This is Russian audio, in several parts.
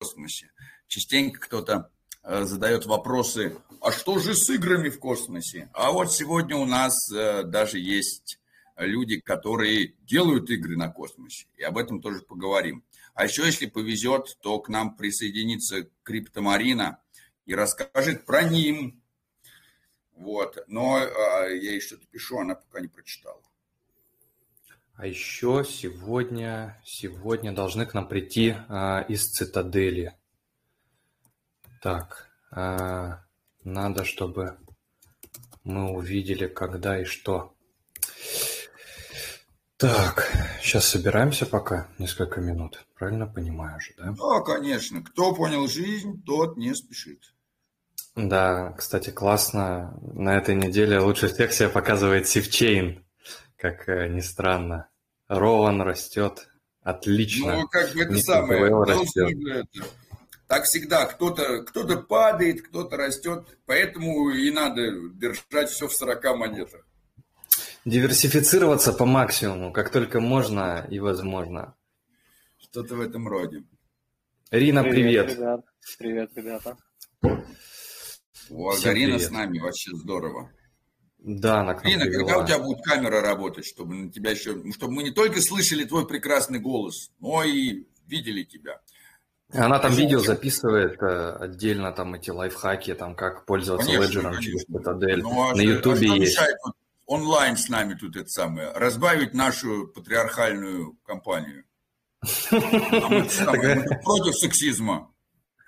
космосе. Частенько кто-то э, задает вопросы, а что же с играми в космосе? А вот сегодня у нас э, даже есть люди, которые делают игры на космосе, и об этом тоже поговорим. А еще, если повезет, то к нам присоединится Криптомарина и расскажет про ним. Вот. Но а, я ей что-то пишу, она пока не прочитала. А еще сегодня, сегодня должны к нам прийти а, из цитадели. Так, а, надо, чтобы мы увидели, когда и что. Так, сейчас собираемся пока несколько минут. Правильно понимаю же, да? Да, конечно. Кто понял жизнь, тот не спешит. Да, кстати, классно. На этой неделе лучше всех себя показывает Sifchain, как э, ни странно. Роwan растет. Отлично. Ну, как бы это самое. Это, так всегда. Кто-то кто падает, кто-то растет. Поэтому и надо держать все в 40 монетах. Диверсифицироваться по максимуму, как только можно и возможно. Что-то в этом роде. Рина, привет. Привет, ребят. Привет, ребята. О, Арина с нами, вообще здорово. Да, она к нам Ирина, когда у тебя будет камера работать, чтобы на тебя еще, ну, чтобы мы не только слышали твой прекрасный голос, но и видели тебя. Она там видео записывает э, отдельно, там эти лайфхаки, там как пользоваться леджером через Citadel. Ну, а на Ютубе а есть. Вот онлайн с нами тут это самое, разбавить нашу патриархальную компанию. Против сексизма.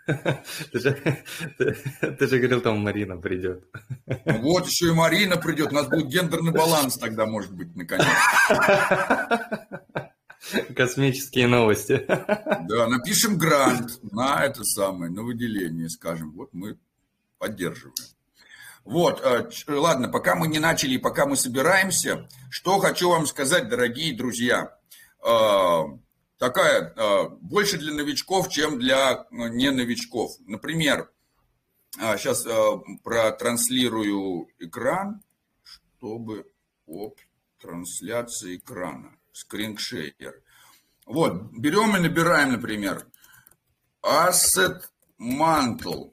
Ты же, ты, ты же говорил, там Марина придет. Вот еще и Марина придет. У нас будет гендерный баланс тогда, может быть, наконец. Космические новости. Да, напишем грант на это самое, на выделение, скажем. Вот мы поддерживаем. Вот, э, ладно, пока мы не начали, пока мы собираемся, что хочу вам сказать, дорогие друзья. Э, такая, э, больше для новичков, чем для не новичков. Например, сейчас протранслирую экран, чтобы... Оп, трансляция экрана, скриншейер. Вот, берем и набираем, например, asset mantle.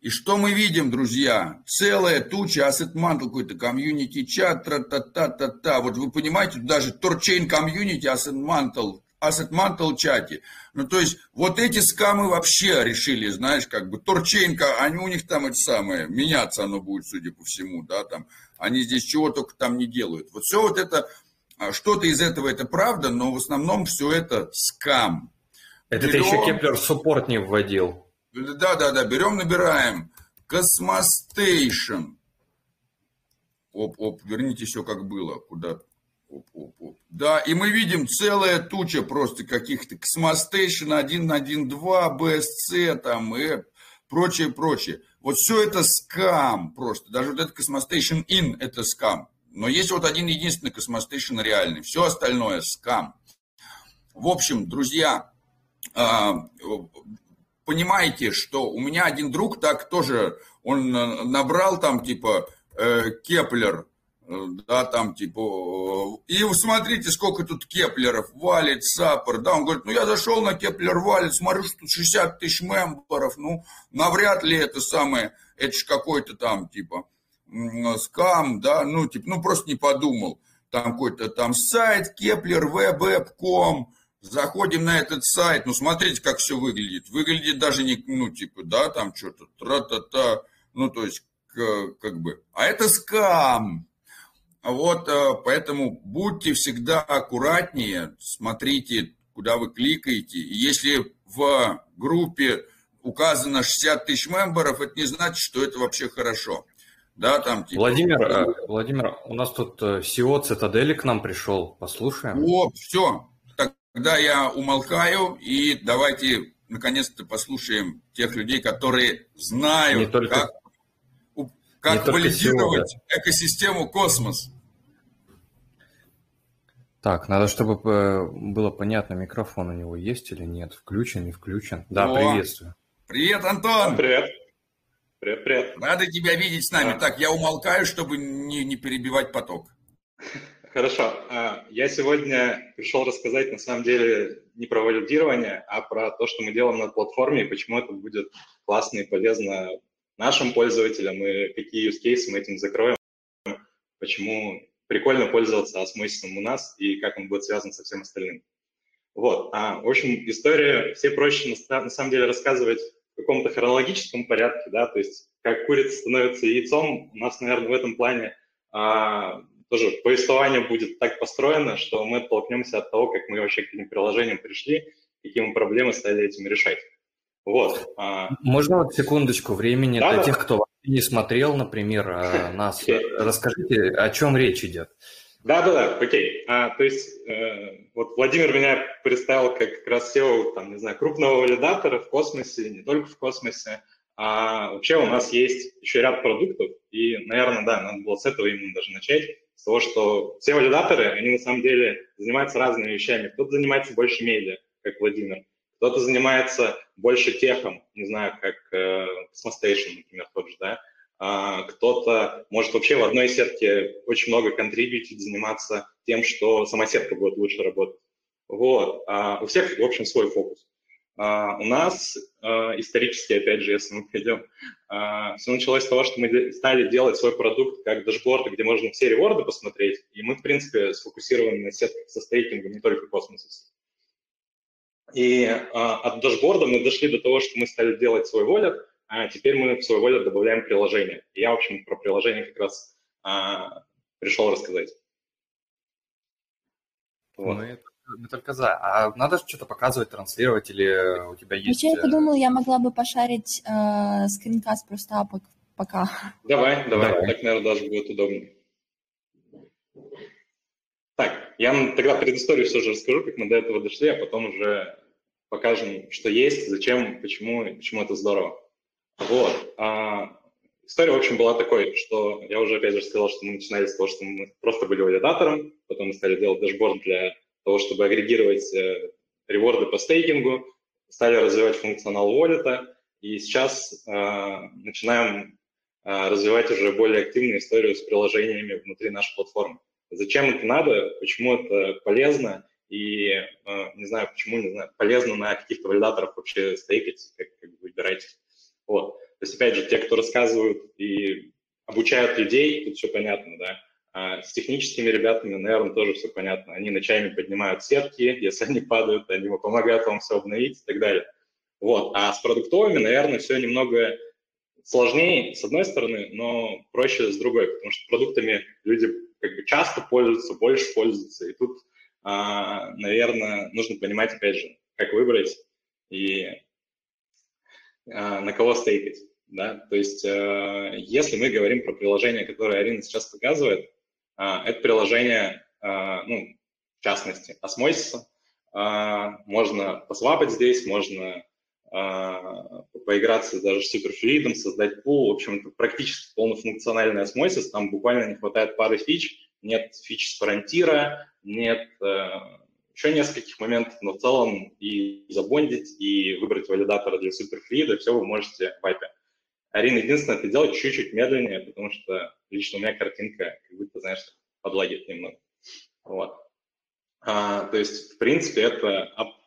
И что мы видим, друзья? Целая туча, asset mantle какой-то, комьюнити чат, тра-та-та-та-та. Вот вы понимаете, даже торчейн комьюнити, asset mantle, mantle чате. Ну, то есть, вот эти скамы вообще решили, знаешь, как бы, торчейнка, они у них там это самое, меняться оно будет, судя по всему, да, там, они здесь чего только там не делают. Вот все вот это, а, что-то из этого это правда, но в основном все это скам. Это Берем... ты еще Кеплер суппорт не вводил. Да, да, да, берем, набираем. Космостейшн. Оп, оп, верните все как было. Куда? Да, и мы видим целая туча просто каких-то Cosmostation 1, 1, 2, BSC там и прочее, прочее. Вот все это скам просто. Даже вот этот Cosmostation In это скам. Но есть вот один единственный Cosmostation реальный. Все остальное скам. В общем, друзья, а, понимаете, что у меня один друг так тоже, он э, набрал там типа э, Keplr, да, там типа, и смотрите, сколько тут Keplr ов Wallet, Support, да, он говорит, ну я зашел на Keplr Wallet, смотрю, что тут 60 тысяч мемберов, ну, навряд ли это самое, это же какой-то там типа скам, да, ну, типа, ну просто не подумал, там какой-то там сайт Keplr, web.com, Заходим на этот сайт, ну смотрите, как все выглядит. Выглядит даже не, ну типа, да, там что-то, тра-та-та, ну то есть, как бы. А это скам. Вот, э, поэтому будьте всегда аккуратнее, смотрите, куда вы кликаете. И если в группе указано 60 тысяч мемберов, это не значит, что это вообще хорошо. Да, там типа... Владимир, э, Владимир, у нас тут SEO э, Цитадели к нам пришел, послушаем. О, все, Тогда я умолкаю, и давайте наконец-то послушаем тех людей, которые знают, только, как, как валидировать всего, да. экосистему космос. Так, надо, чтобы э, было понятно, микрофон у него есть или нет, включен, не включен. Да, О, приветствую. Привет, Антон. Привет. Привет, привет. Рада тебя видеть с нами. Да. Так, я умолкаю, чтобы не, не перебивать поток. хорошо. А, я сегодня пришел рассказать, на самом деле, не про валидирование, а про то, что мы делаем на платформе, и почему это будет классно и полезно нашим пользователям, и какие use cases мы этим закроем, почему прикольно пользоваться осмосисом у нас, и как он будет связан со всем остальным. Вот. А, в общем, история все проще на, на самом деле рассказывать в каком-то хронологическом порядке, да, то есть как курица становится яйцом, у нас, наверное, в этом плане а, тоже повествование будет так построено, что мы оттолкнемся от того, как мы вообще к этим приложениям пришли, какие мы проблемы стали этим решать. Вот. А. Можно вот секундочку времени да, для да. тех, кто не смотрел, например, а, нас. Расскажите, о чем речь идет. Да-да-да, окей. А, то есть э, вот Владимир меня представил как как раз SEO, там, не знаю, крупного валидатора в космосе, не только в космосе. А вообще у нас есть еще ряд продуктов, и, наверное, да, надо было с этого именно даже начать, с того, что все валидаторы, они на самом деле занимаются разными вещами. Кто-то занимается больше медиа, как Владимир, кто-то занимается больше техом, не знаю, как э, Cosmostation, например, тот же, да, а, кто-то может вообще в одной сетке очень много контрибьютить, заниматься тем, что сама сетка будет лучше работать. Вот. А у всех, в общем, свой фокус. А, у нас а, исторически, опять же, если мы пойдем, все началось с того, что мы стали делать свой продукт как дашборд, где можно все реворды посмотреть, и мы, в принципе, сфокусированы на сетках со стейкингом, не только космосе. И от дашборда мы дошли до того, что мы стали делать свой wallet, а теперь мы в свою волю добавляем приложение. Я, в общем, про приложение как раз а, пришел рассказать. Вот. Мы, мы только за. А надо что-то показывать, транслировать, или у тебя есть... Вообще, я подумала, я могла бы пошарить э, скринкаст просто пока. Давай, давай, давай, так, наверное, даже будет удобнее. Я тогда предысторию все же расскажу, как мы до этого дошли, а потом уже покажем, что есть, зачем, почему, почему это здорово. Вот. А, история, в общем, была такой, что я уже опять же сказал, что мы начинали с того, что мы просто были валидатором, потом мы стали делать дашборд для того, чтобы агрегировать э, реворды по стейкингу, стали развивать функционал wallet, и сейчас э, начинаем э, развивать уже более активную историю с приложениями внутри нашей платформы. Зачем это надо, почему это полезно, и э, не знаю, почему не знаю, полезно на каких-то валидаторах вообще стейкать, как, как выбирать вот. То есть, опять же, те, кто рассказывают и обучают людей, тут все понятно, да. А с техническими ребятами, наверное, тоже все понятно. Они ночами поднимают сетки, если они падают, они помогают вам все обновить и так далее. Вот. А с продуктовыми, наверное, все немного сложнее, с одной стороны, но проще с другой, потому что продуктами люди как бы часто пользуются, больше пользуются. И тут, а, наверное, нужно понимать, опять же, как выбрать и а, на кого стейкать. Да? То есть э, если мы говорим про приложение, которое Арина сейчас показывает, а, это приложение, а, ну, в частности, осмосиса. Можно посвапать здесь, можно поиграться даже с суперфлюидом, создать пул. В общем, это практически полнофункциональный осмосис. Там буквально не хватает пары фич. Нет фич с фронтира, нет э, еще нескольких моментов, но в целом и забондить, и выбрать валидатора для суперфлида, все вы можете в API. Арина, единственное, это делать чуть-чуть медленнее, потому что лично у меня картинка как будто, знаешь, подлагивает немного. Вот. А, то есть, в принципе, это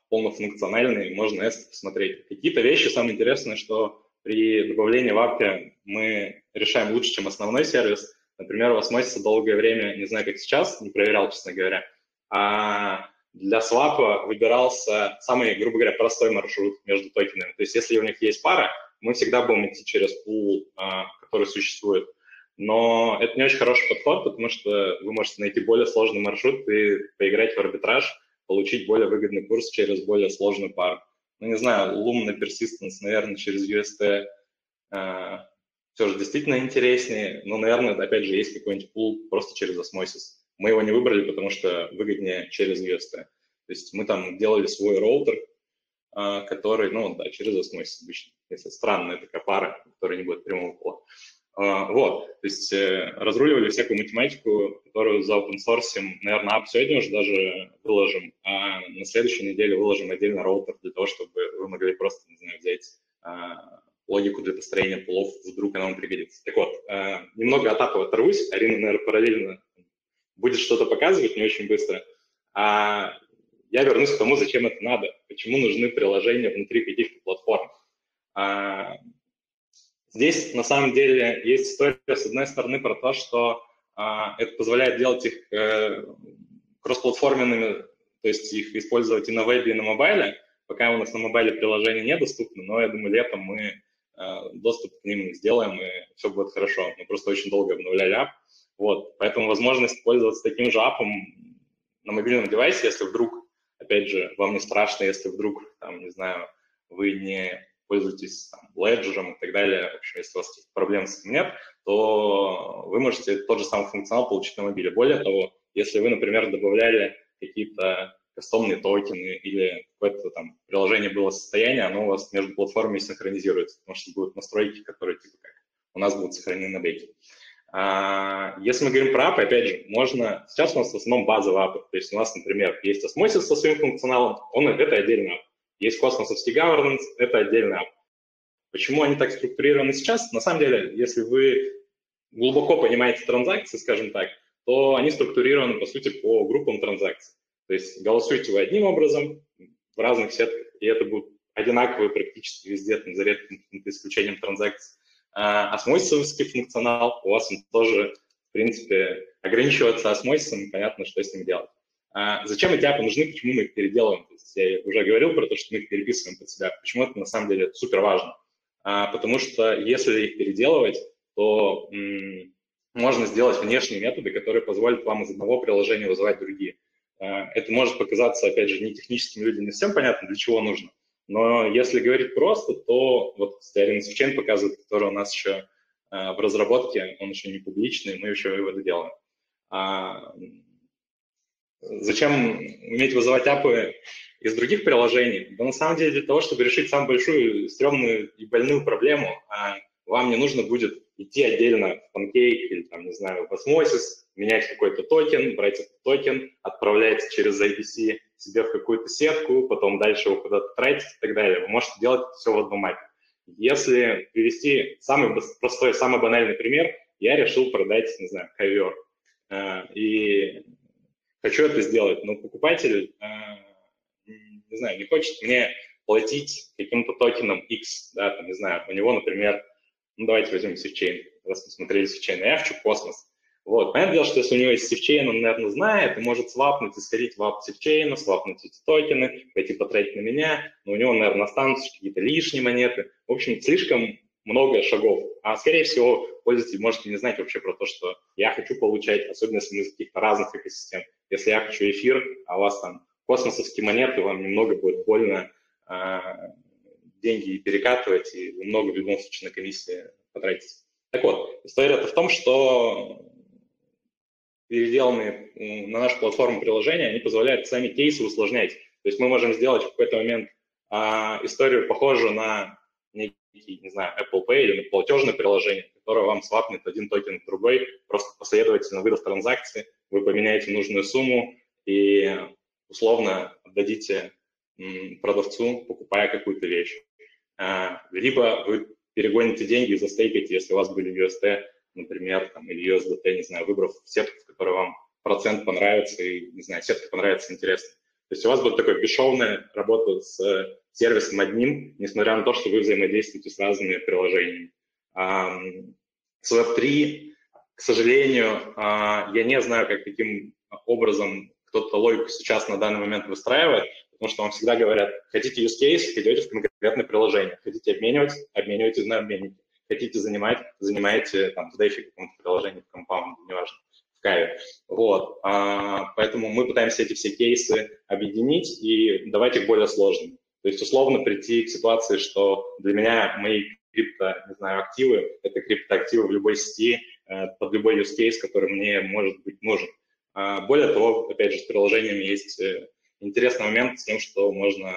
полнофункциональный, можно S посмотреть. Какие-то вещи, самое интересное, что при добавлении в API мы решаем лучше, чем основной сервис. Например, в Osmosis долгое время, не знаю, как сейчас, не проверял, честно говоря, а для свапа выбирался самый, грубо говоря, простой маршрут между токенами. То есть если у них есть пара, мы всегда будем идти через пул, а, который существует. Но это не очень хороший подход, потому что вы можете найти более сложный маршрут и поиграть в арбитраж, получить более выгодный курс через более сложную пару. Ну, не знаю, Lumina Persistence, наверное, через UST э, все же действительно интереснее, но, наверное, опять же, есть какой-нибудь пул просто через Osmosis. Мы его не выбрали, потому что выгоднее через UST. То есть мы там делали свой роутер, а, который, ну да, через осмосис обычно, если странная такая пара, которая не будет прямого пола. А, вот, то есть э, разруливали всякую математику, которую за open source, наверное, ап сегодня уже даже выложим, а на следующей неделе выложим отдельно роутер для того, чтобы вы могли просто, не знаю, взять а, логику для построения пулов, вдруг она вам пригодится. Так вот, немного от апа оторвусь. Арина, наверное, параллельно будет что-то показывать не очень быстро, а я вернусь к тому, зачем это надо, почему нужны приложения внутри каких-то платформ. Здесь на самом деле есть история, с одной стороны, про то, что а, это позволяет делать их э, кроссплатформенными, то есть их использовать и на вебе, и на мобайле. Пока у нас на мобайле приложения недоступны, но я думаю, летом мы э, доступ к ним сделаем, и все будет хорошо. Мы просто очень долго обновляли ап. Вот, поэтому возможность пользоваться таким же апом на мобильном девайсе, если вдруг, опять же, вам не страшно, если вдруг, там, не знаю, вы не пользуетесь там, Ledger и так далее, в общем, если у вас каких-то проблем с этим нет, то вы можете тот же самый функционал получить на мобиле. Более того, если вы, например, добавляли какие-то кастомные токены или какое-то там приложение было состояние, оно у вас между платформами синхронизируется, потому что будут настройки, которые типа как у нас будут сохранены на беке. А, если мы говорим про апы, опять же, можно... Сейчас у нас в основном базовые апы. То есть у нас, например, есть Osmosis со своим функционалом, он, это отдельный ап. Есть космосовский governance, это отдельный ап. Почему они так структурированы сейчас? На самом деле, если вы глубоко понимаете транзакции, скажем так, то они структурированы, по сути, по группам транзакций. То есть голосуете вы одним образом в разных сетках, и это будут одинаковые практически везде, там, за редким исключением транзакций. А осмосисовский функционал у вас он тоже, в принципе, ограничиваться осмосисом, понятно, что с ним делать. А зачем эти апы нужны, почему мы их переделываем? То есть я уже говорил про то, что мы их переписываем под себя. Почему это на самом деле супер важно? А, потому что если их переделывать, то м- можно сделать внешние методы, которые позволят вам из одного приложения вызывать другие. А, это может показаться, опять же, не техническим людям не всем понятно, для чего нужно. Но если говорить просто, то вот Staking Chain показывает, который у нас еще в разработке, он еще не публичный, мы еще выводы делаем. А, зачем уметь вызывать app ы из других приложений? Да на самом деле для того, чтобы решить самую большую, стрёмную и больную проблему, а вам не нужно будет идти отдельно в Pancake или, там, не знаю, в Osmosis, менять какой-то токен, брать этот токен, отправлять через IBC себе в какую-то сетку, потом дальше его куда-то тратить и так далее. Вы можете делать все в одном app е. Если привести самый простой, самый банальный пример, я решил продать, не знаю, ковер. Э, и хочу это сделать, но покупатель, э, не знаю, не хочет мне платить каким-то токеном X, да, там, не знаю, у него, например, ну, давайте возьмем SafeChain, раз мы смотрели SafeChain, я хочу космос. Вот. Понятное дело, что если у него есть севчейн, он, наверное, знает и может свапнуть и сходить в ап севчейна, свапнуть эти токены, пойти потратить на меня, но у него, наверное, останутся какие-то лишние монеты. В общем, слишком много шагов. А, скорее всего, пользователь может не знать вообще про то, что я хочу получать, особенно если мы из каких-то разных экосистем. Если я хочу эфир, а у вас там космосовские монеты, вам немного будет больно а, деньги перекатывать, и вы много в любом случае на комиссии потратите. Так вот, история-то в том, что переделанные на нашу платформу приложения, они позволяют сами кейсы усложнять. То есть мы можем сделать в какой-то момент а, историю похожую на не знаю, Apple Pay или платежное приложение, которое вам свапнет один токен в другой, просто последовательно выдаст транзакции, вы поменяете нужную сумму и условно отдадите продавцу, покупая какую-то вещь. А, либо вы перегоните деньги и застейкаете, если у вас были UST например, там, или USDT, не знаю, выбрав сетку, в которой вам процент понравится, и, не знаю, сетка понравится, интересно. То есть у вас будет такая бесшовная работа с сервисом одним, несмотря на то, что вы взаимодействуете с разными приложениями. С Web3, к сожалению, а, я не знаю, как каким образом кто-то логику сейчас на данный момент выстраивает, потому что вам всегда говорят, хотите use case, идете в конкретное приложение, хотите обменивать, обменивайтесь на обменники хотите занимать, занимаете там в DeFi каком-то приложении, в компаунде, неважно, в каве. Вот. А, поэтому мы пытаемся эти все кейсы объединить и давать их более сложными. То есть условно прийти к ситуации, что для меня мои крипто, не знаю, активы, это криптоактивы в любой сети, э, под любой use case, который мне может быть нужен. А, более того, опять же, с приложениями есть э, интересный момент с тем, что можно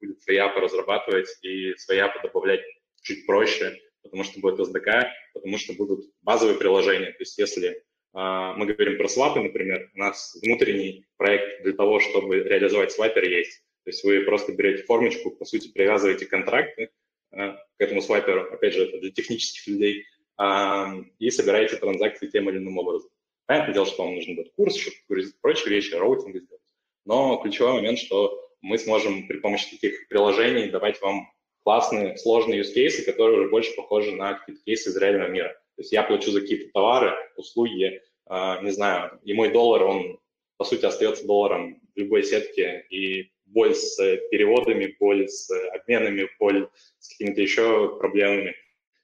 будет свои апы разрабатывать и свои апы добавлять чуть проще, потому что будет SDK, потому что будут базовые приложения. То есть если а, мы говорим про свапы, например, у нас внутренний проект для того, чтобы реализовать свайпер есть. То есть вы просто берете формочку, по сути, привязываете контракты а, к этому свайперу, опять же, это для технических людей, а, и собираете транзакции тем или иным образом. Понятное дело, что вам нужно будет курс, чтобы прочие вещи, роутинг сделать. Но ключевой момент, что мы сможем при помощи таких приложений давать вам классные, сложные use cases, которые уже больше похожи на какие-то кейсы из реального мира. То есть я плачу за какие-то товары, услуги, э, не знаю, и мой доллар, он, по сути, остается долларом в любой сетке, и боль с переводами, боль с обменами, боль с какими-то еще проблемами,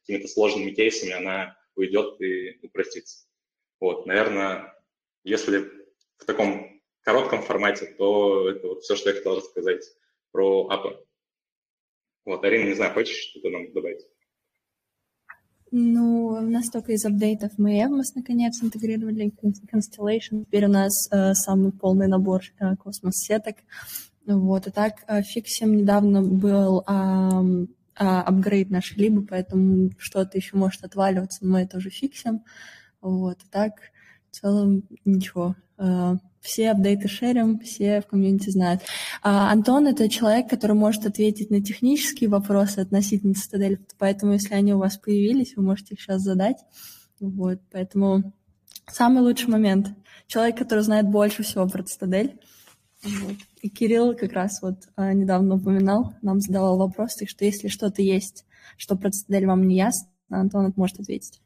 какими-то сложными кейсами, она уйдет и упростится. Вот, наверное, если в таком коротком формате, то это вот все, что я хотел рассказать про апы. Вот, Арина, не знаю, хочешь что-то нам добавить? Ну, у нас только из апдейтов мы Evmos наконец интегрировали Constellation. Теперь у нас э, самый полный набор э, космос-сеток. Вот, и так э, фиксим недавно был э, апгрейд нашей либо, поэтому что-то еще может отваливаться, но мы это уже фиксим. Вот, и так в целом ничего. Э, все апдейты шерим, все в комьюнити знают. А Антон — это человек, который может ответить на технические вопросы относительно Цитадель, поэтому если они у вас появились, вы можете их сейчас задать. Вот, поэтому самый лучший момент. Человек, который знает больше всего про Цитадель. Вот. И Кирилл как раз вот а, недавно упоминал, нам задавал вопрос, так что если что-то есть, что про Цитадель вам не ясно, Антон может ответить.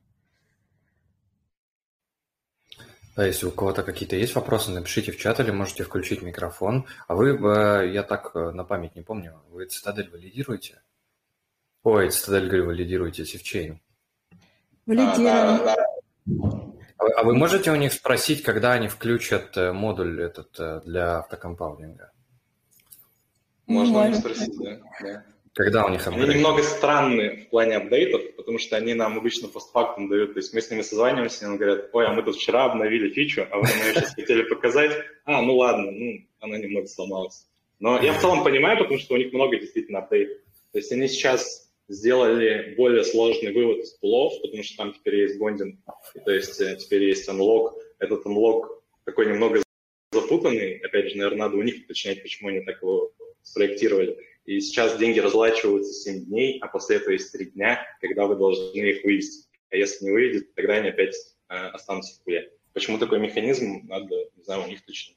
Да, если у кого-то какие-то есть вопросы, напишите в чат или можете включить микрофон. А вы, э, я так э, на память не помню, вы Цитадель валидируете? Ой, Цитадель, говорю, валидируете Sifchain. Валидируем. А, а, вы можете у них спросить, когда они включат э, модуль этот для автокомпаунинга? Можно Можно. спросить, да. да. Когда у них апгрейд? Они немного странные в плане апдейтов, потому что они нам обычно постфактум дают. То есть мы с ними созваниваемся, и они говорят, ой, а мы тут вчера обновили фичу, а вы нам ее сейчас хотели показать. А, ну ладно, ну, она немного сломалась. Но я в целом понимаю, потому что у них много действительно апдейтов. То есть они сейчас сделали более сложный вывод из пулов, потому что там теперь есть бондинг, то есть э, теперь есть unlock. Этот unlock такой немного запутанный. Опять же, наверное, надо у них уточнять, почему они так его спроектировали. И сейчас деньги разлачиваются 7 дней, а после этого есть 3 дня, когда вы должны их вывести. А если не выведете, тогда они опять э, останутся в пуле. Почему такой механизм, надо, не знаю, у них точно.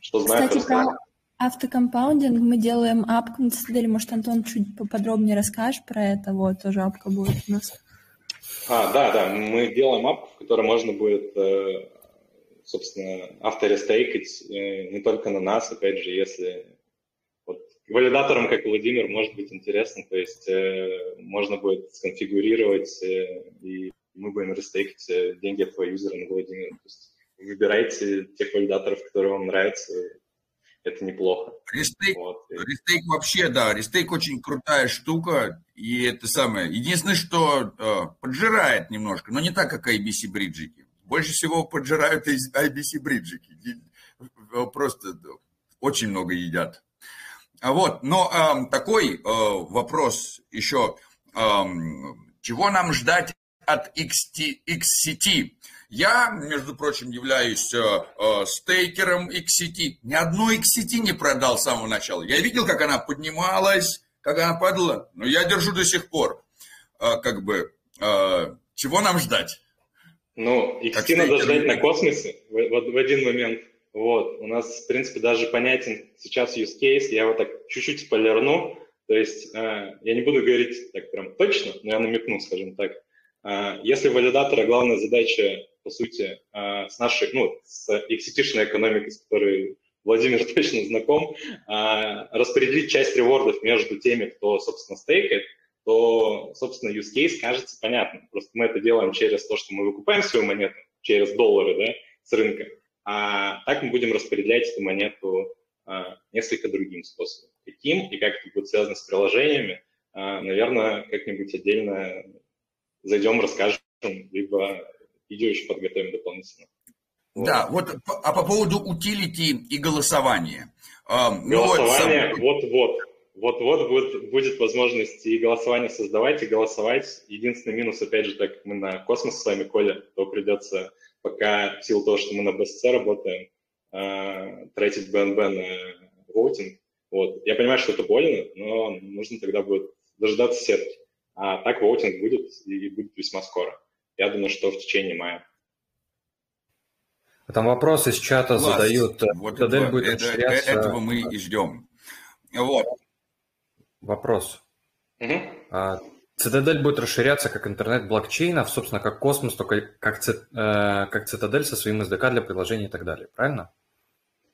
Что знаю, Кстати, про автокомпаундинг мы делаем апку на цитадели. Может, Антон чуть поподробнее расскажешь про это? Вот, тоже апка будет у нас. А, да, да, мы делаем апку, в которой можно будет, э, собственно, авторестейкать э, не только на нас, опять же, если валидаторам, как Владимир, может быть интересно, то есть э, можно будет сконфигурировать, и мы будем рестейкать деньги от твоего юзера на Владимира. То есть выбирайте тех валидаторов, которые вам нравятся, это неплохо. Restake, вот. Restake вообще, да, Restake очень крутая штука, и это самое. Единственное, что э, поджирает немножко, но не так, как IBC bridge ики. Больше всего поджирают IBC bridge ики. Просто очень много едят. А вот, но э, такой э, вопрос еще, э, чего нам ждать от XT, XCT? Я, между прочим, являюсь э, э, стейкером XCT. Ни одной XCT не продал с самого начала. Я видел, как она поднималась, как она падала, но я держу до сих пор. Э, как бы, э, чего нам ждать? Ну, XT надо ждать на космосе в, в, в один момент. Вот, у нас, в принципе, даже понятен сейчас use case, я его так чуть-чуть спойлерну, то есть э, я не буду говорить так прям точно, но я намекну, скажем так. Э, если валидатора главная задача, по сути, э, с нашей, ну, с XCT-шной экономикой, с которой Владимир точно знаком, э, распределить часть ревордов между теми, кто, собственно, стейкает, то, собственно, use case кажется понятным. Просто мы это делаем через то, что мы выкупаем свою монету, через доллары, да, с рынка. А так мы будем распределять эту монету а, несколько другим способом. Каким и как это будет связано с приложениями, наверное, как-нибудь отдельно зайдем, расскажем, либо видео еще подготовим дополнительно. Вот. Да, вот а по поводу утилити и голосования. Голосование, ну, вот-вот. Вот-вот будет, будет возможность и голосование создавать, и голосовать. Единственный минус, опять же, так как мы на космос с вами, Коля, то придется пока в силу того, что мы на BSC работаем, э, тратить BNB на воутинг. Вот. Я понимаю, что это больно, но нужно тогда будет дождаться сетки. А так воутинг будет и будет весьма скоро. Я думаю, что в течение мая. Там вопросы из чата Класс. задают. Вот Цитадель будет это, расширяться... Этого мы и ждем. Вот. Вопрос. Угу. А, Цитадель будет расширяться как интернет блокчейнов, собственно, как космос, только как, цит, э, как Цитадель со своим SDK для приложений и так далее, правильно?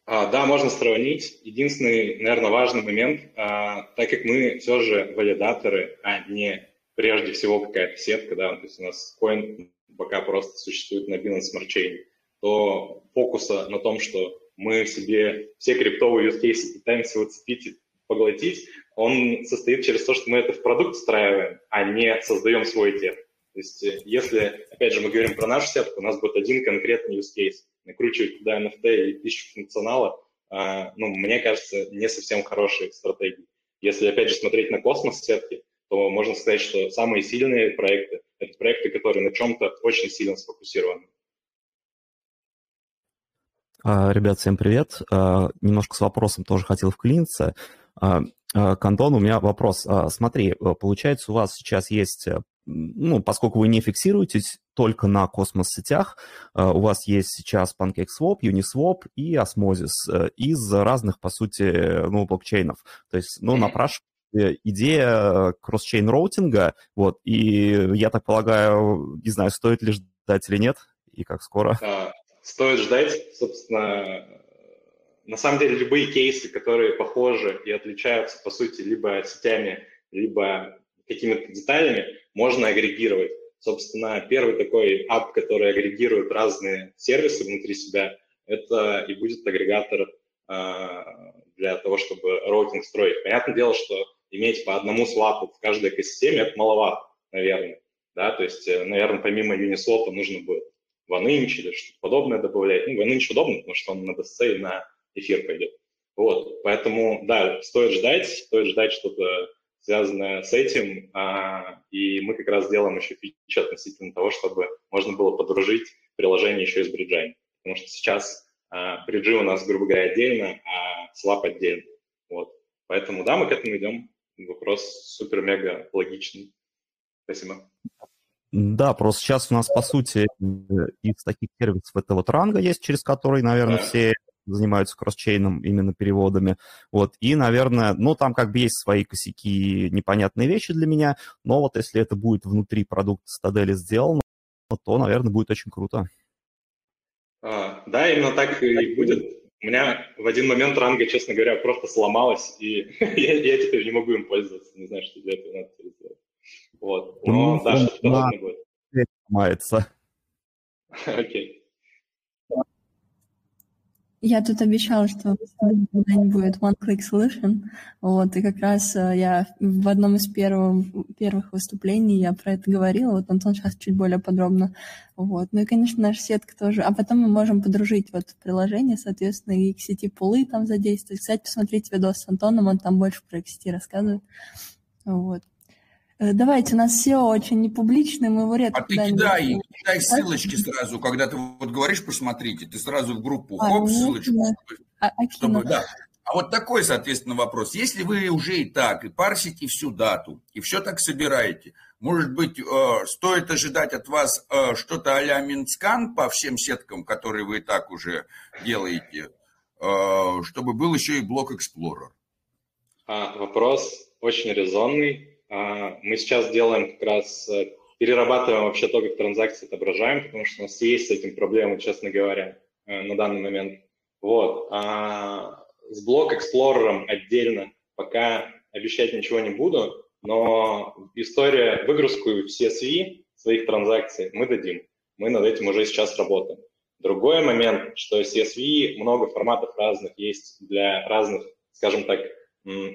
А, да, можно сравнить. Единственный, наверное, важный момент, а, так как мы все же валидаторы, а не прежде всего какая-то сетка, да, то есть у нас coin пока просто существует на Binance Smart Chain, то фокуса на том, что мы себе все криптовые use cases пытаемся выцепить и поглотить, он состоит через то, что мы это в продукт встраиваем, а не создаем свой тех. То есть э, если, опять же, мы говорим про нашу сетку, у нас будет один конкретный use case, накручивать туда NFT и тысячу функционала, а, ну, мне кажется, не совсем хорошей стратегией. Если, опять же, смотреть на космос сетки, то можно сказать, что самые сильные проекты – это проекты, которые на чем-то очень сильно сфокусированы. А, ребят, всем привет. А, немножко с вопросом тоже хотел вклиниться. А, Антон, у меня вопрос. Смотри, э, получается, у вас сейчас есть, э, ну, поскольку вы не фиксируетесь только на космос-сетях, у вас есть сейчас PancakeSwap, Uniswap и Osmosis э, из разных, по сути, ну, блокчейнов. То есть, ну, напрашивается идея cross-chain роутинга, вот, и я так полагаю, не знаю, стоит ли ждать или нет, и как скоро стоит ждать, собственно, на самом деле любые кейсы, которые похожи и отличаются, по сути, либо сетями, либо какими-то деталями, можно агрегировать. Собственно, первый такой app, который агрегирует разные сервисы внутри себя, это и будет агрегатор э, для того, чтобы роутинг строить. Понятное дело, что иметь по одному swap у в каждой экосистеме – это маловато, наверное. Да? То есть, э, наверное, помимо Uniswap нужно будет OneInch или что-то подобное добавлять. Ну, OneInch удобно, потому что он на BSC и на эфир пойдет. Вот, поэтому, да, стоит ждать, стоит ждать что-то связанное с этим, а, и мы как раз делаем еще фичи относительно того, чтобы можно было подружить приложение еще и с бриджами, потому что сейчас а, бриджи у нас, грубо говоря, отдельно, а слаб отдельно. Вот, поэтому, да, мы к этому идем. Вопрос супер-мега логичный. Спасибо. Да, просто сейчас у нас, по сути, из таких сервисов это вот ранга есть, через который, наверное, все занимаются кросс-чейном именно переводами. Вот, и, наверное, ну, там как бы есть свои косяки, непонятные вещи для меня, но вот если это будет внутри продукта Стадели сделано, то, наверное, будет очень круто. А, да, именно так и будет. У меня в один момент ранга, честно говоря, просто сломалась, и я, я теперь не могу им пользоваться. Не знаю, что для этого надо сделать. Вот. Но ну, да, что-то подобное будет. Ломается. Окей. Я тут обещала, что когда-нибудь будет one-click solution, вот, и как раз э, я в одном из первых, первых выступлений я про это говорила, вот Антон сейчас чуть более подробно, вот, ну и, конечно, наша сетка тоже, а потом мы можем подружить вот приложение, соответственно, и к сети пулы там задействовать. Кстати, посмотрите видос с Антоном, он там больше про XT рассказывает, вот. Э, давайте, у нас CEO очень непубличный, мы его редко... А ты кидай, кидай ссылочки сразу, когда ты вот говоришь, посмотрите, ты сразу в группу, а, хоп, ссылочку. А, а чтобы, да. А вот такой, соответственно, вопрос. Если вы уже и так, и парсите всю дату, и все так собираете, может быть, э, стоит ожидать от вас э, что-то а-ля Mintscan по всем сеткам, которые вы и так уже делаете, чтобы был еще и block explorer? А, вопрос очень резонный мы сейчас делаем как раз, э, перерабатываем вообще то, как транзакции отображаем, потому что у нас есть с этим проблемы, честно говоря, э, на данный момент. Вот. А с блок Explorer отдельно пока обещать ничего не буду, но история, выгрузку в CSV своих транзакций мы дадим. Мы над этим уже сейчас работаем. Другой момент, что CSV много форматов разных есть для разных, скажем так,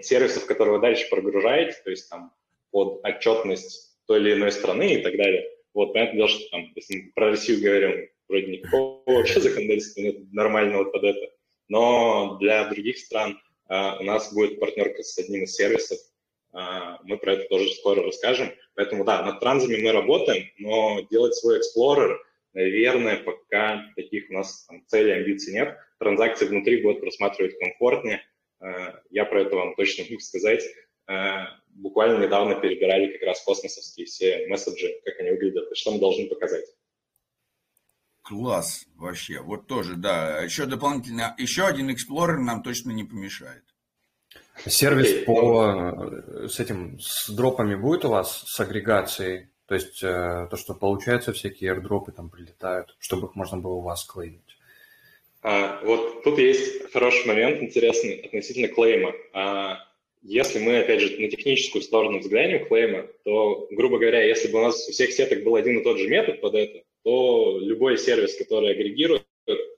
сервисов, которые вы дальше прогружаете, то есть там под отчетность той или иной страны и так далее. Вот, понятное дело, что там, если мы про Россию говорим, вроде никакого вообще законодательства нет нормального под это. Но для других стран а, у нас будет партнерка с одним из сервисов. А, мы про это тоже скоро расскажем. Поэтому да, над транзами мы работаем, но делать свой Explorer, наверное, пока таких у нас там, целей, амбиций нет. Транзакции внутри будут просматривать комфортнее. А, я про это вам точно могу сказать. Буквально недавно перебирали как раз космосовские все месседжи, как они выглядят и что мы должны показать. Класс вообще. Вот тоже, да. Еще дополнительно, еще один Explorer нам точно не помешает. Сервис okay. по э, с этим с дропами будет у вас с агрегацией? То есть э, то, что получается, всякие airdropы там прилетают, чтобы их можно было у вас клеймить. А, вот тут есть хороший момент интересный относительно клейма. А, если мы, опять же, на техническую сторону взглянем клейма, то, грубо говоря, если бы у нас у всех сеток был один и тот же метод под это, то любой сервис, который агрегирует,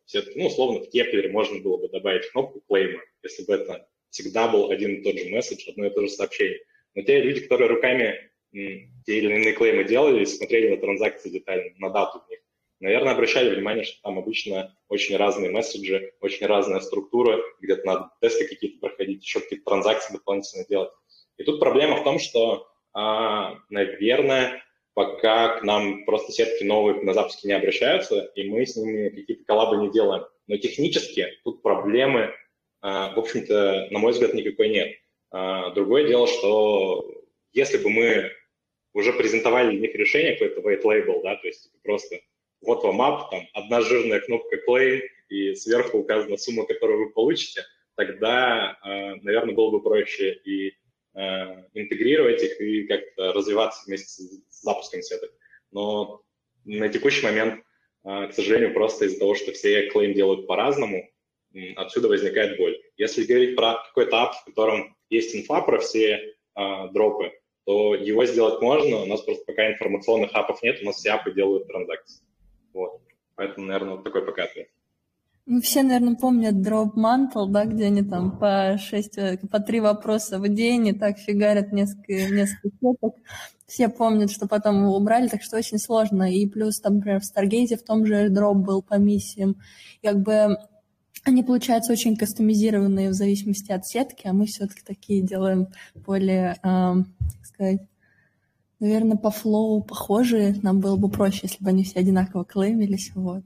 все-таки, ну, условно, в Keplr е можно было бы добавить кнопку клейма, если бы это всегда был один и тот же месседж, одно и то же сообщение. Но те люди, которые руками те или иные клеймы делали, смотрели на транзакции детально, на дату в них, наверное, обращали внимание, что там обычно очень разные месседжи, очень разная структура, где-то надо тесты какие-то проходить, еще какие-то транзакции дополнительно делать. И тут проблема в том, что, а, наверное, пока к нам просто сетки новые на запуске не обращаются, и мы с ними какие-то коллабы не делаем. Но технически тут проблемы, а, в общем-то, на мой взгляд, никакой нет. А, другое дело, что если бы мы уже презентовали для них решение, какое-то white label, да, то есть просто вот вам app, там одна жирная кнопка claim, и сверху указана сумма, которую вы получите, тогда, а, наверное, было бы проще и а, интегрировать их и как-то развиваться вместе с запуском сеток. Но на текущий момент, а, к сожалению, просто из-за того, что все claim делают по-разному, отсюда возникает боль. Если говорить про какой-то app, в котором есть инфа про все дропы, то его сделать можно, у нас просто пока информационных апов нет, у нас все апы делают транзакции. Вот. Поэтому, наверное, вот такой пока ответ. Ну, все, наверное, помнят дроп мантл, да, где они там по шесть, э, по три вопроса в день и так фигарят несколько, несколько сеток. Все помнят, что потом его убрали, так что очень сложно. И плюс, там, например, в Старгейте в том же дроп был по миссиям. Как бы они, получаются, очень кастомизированные в зависимости от сетки, а мы все-таки такие делаем более, э, сказать, наверное, по flow похожие. Нам было бы проще, если бы они все одинаково клеймились. Вот.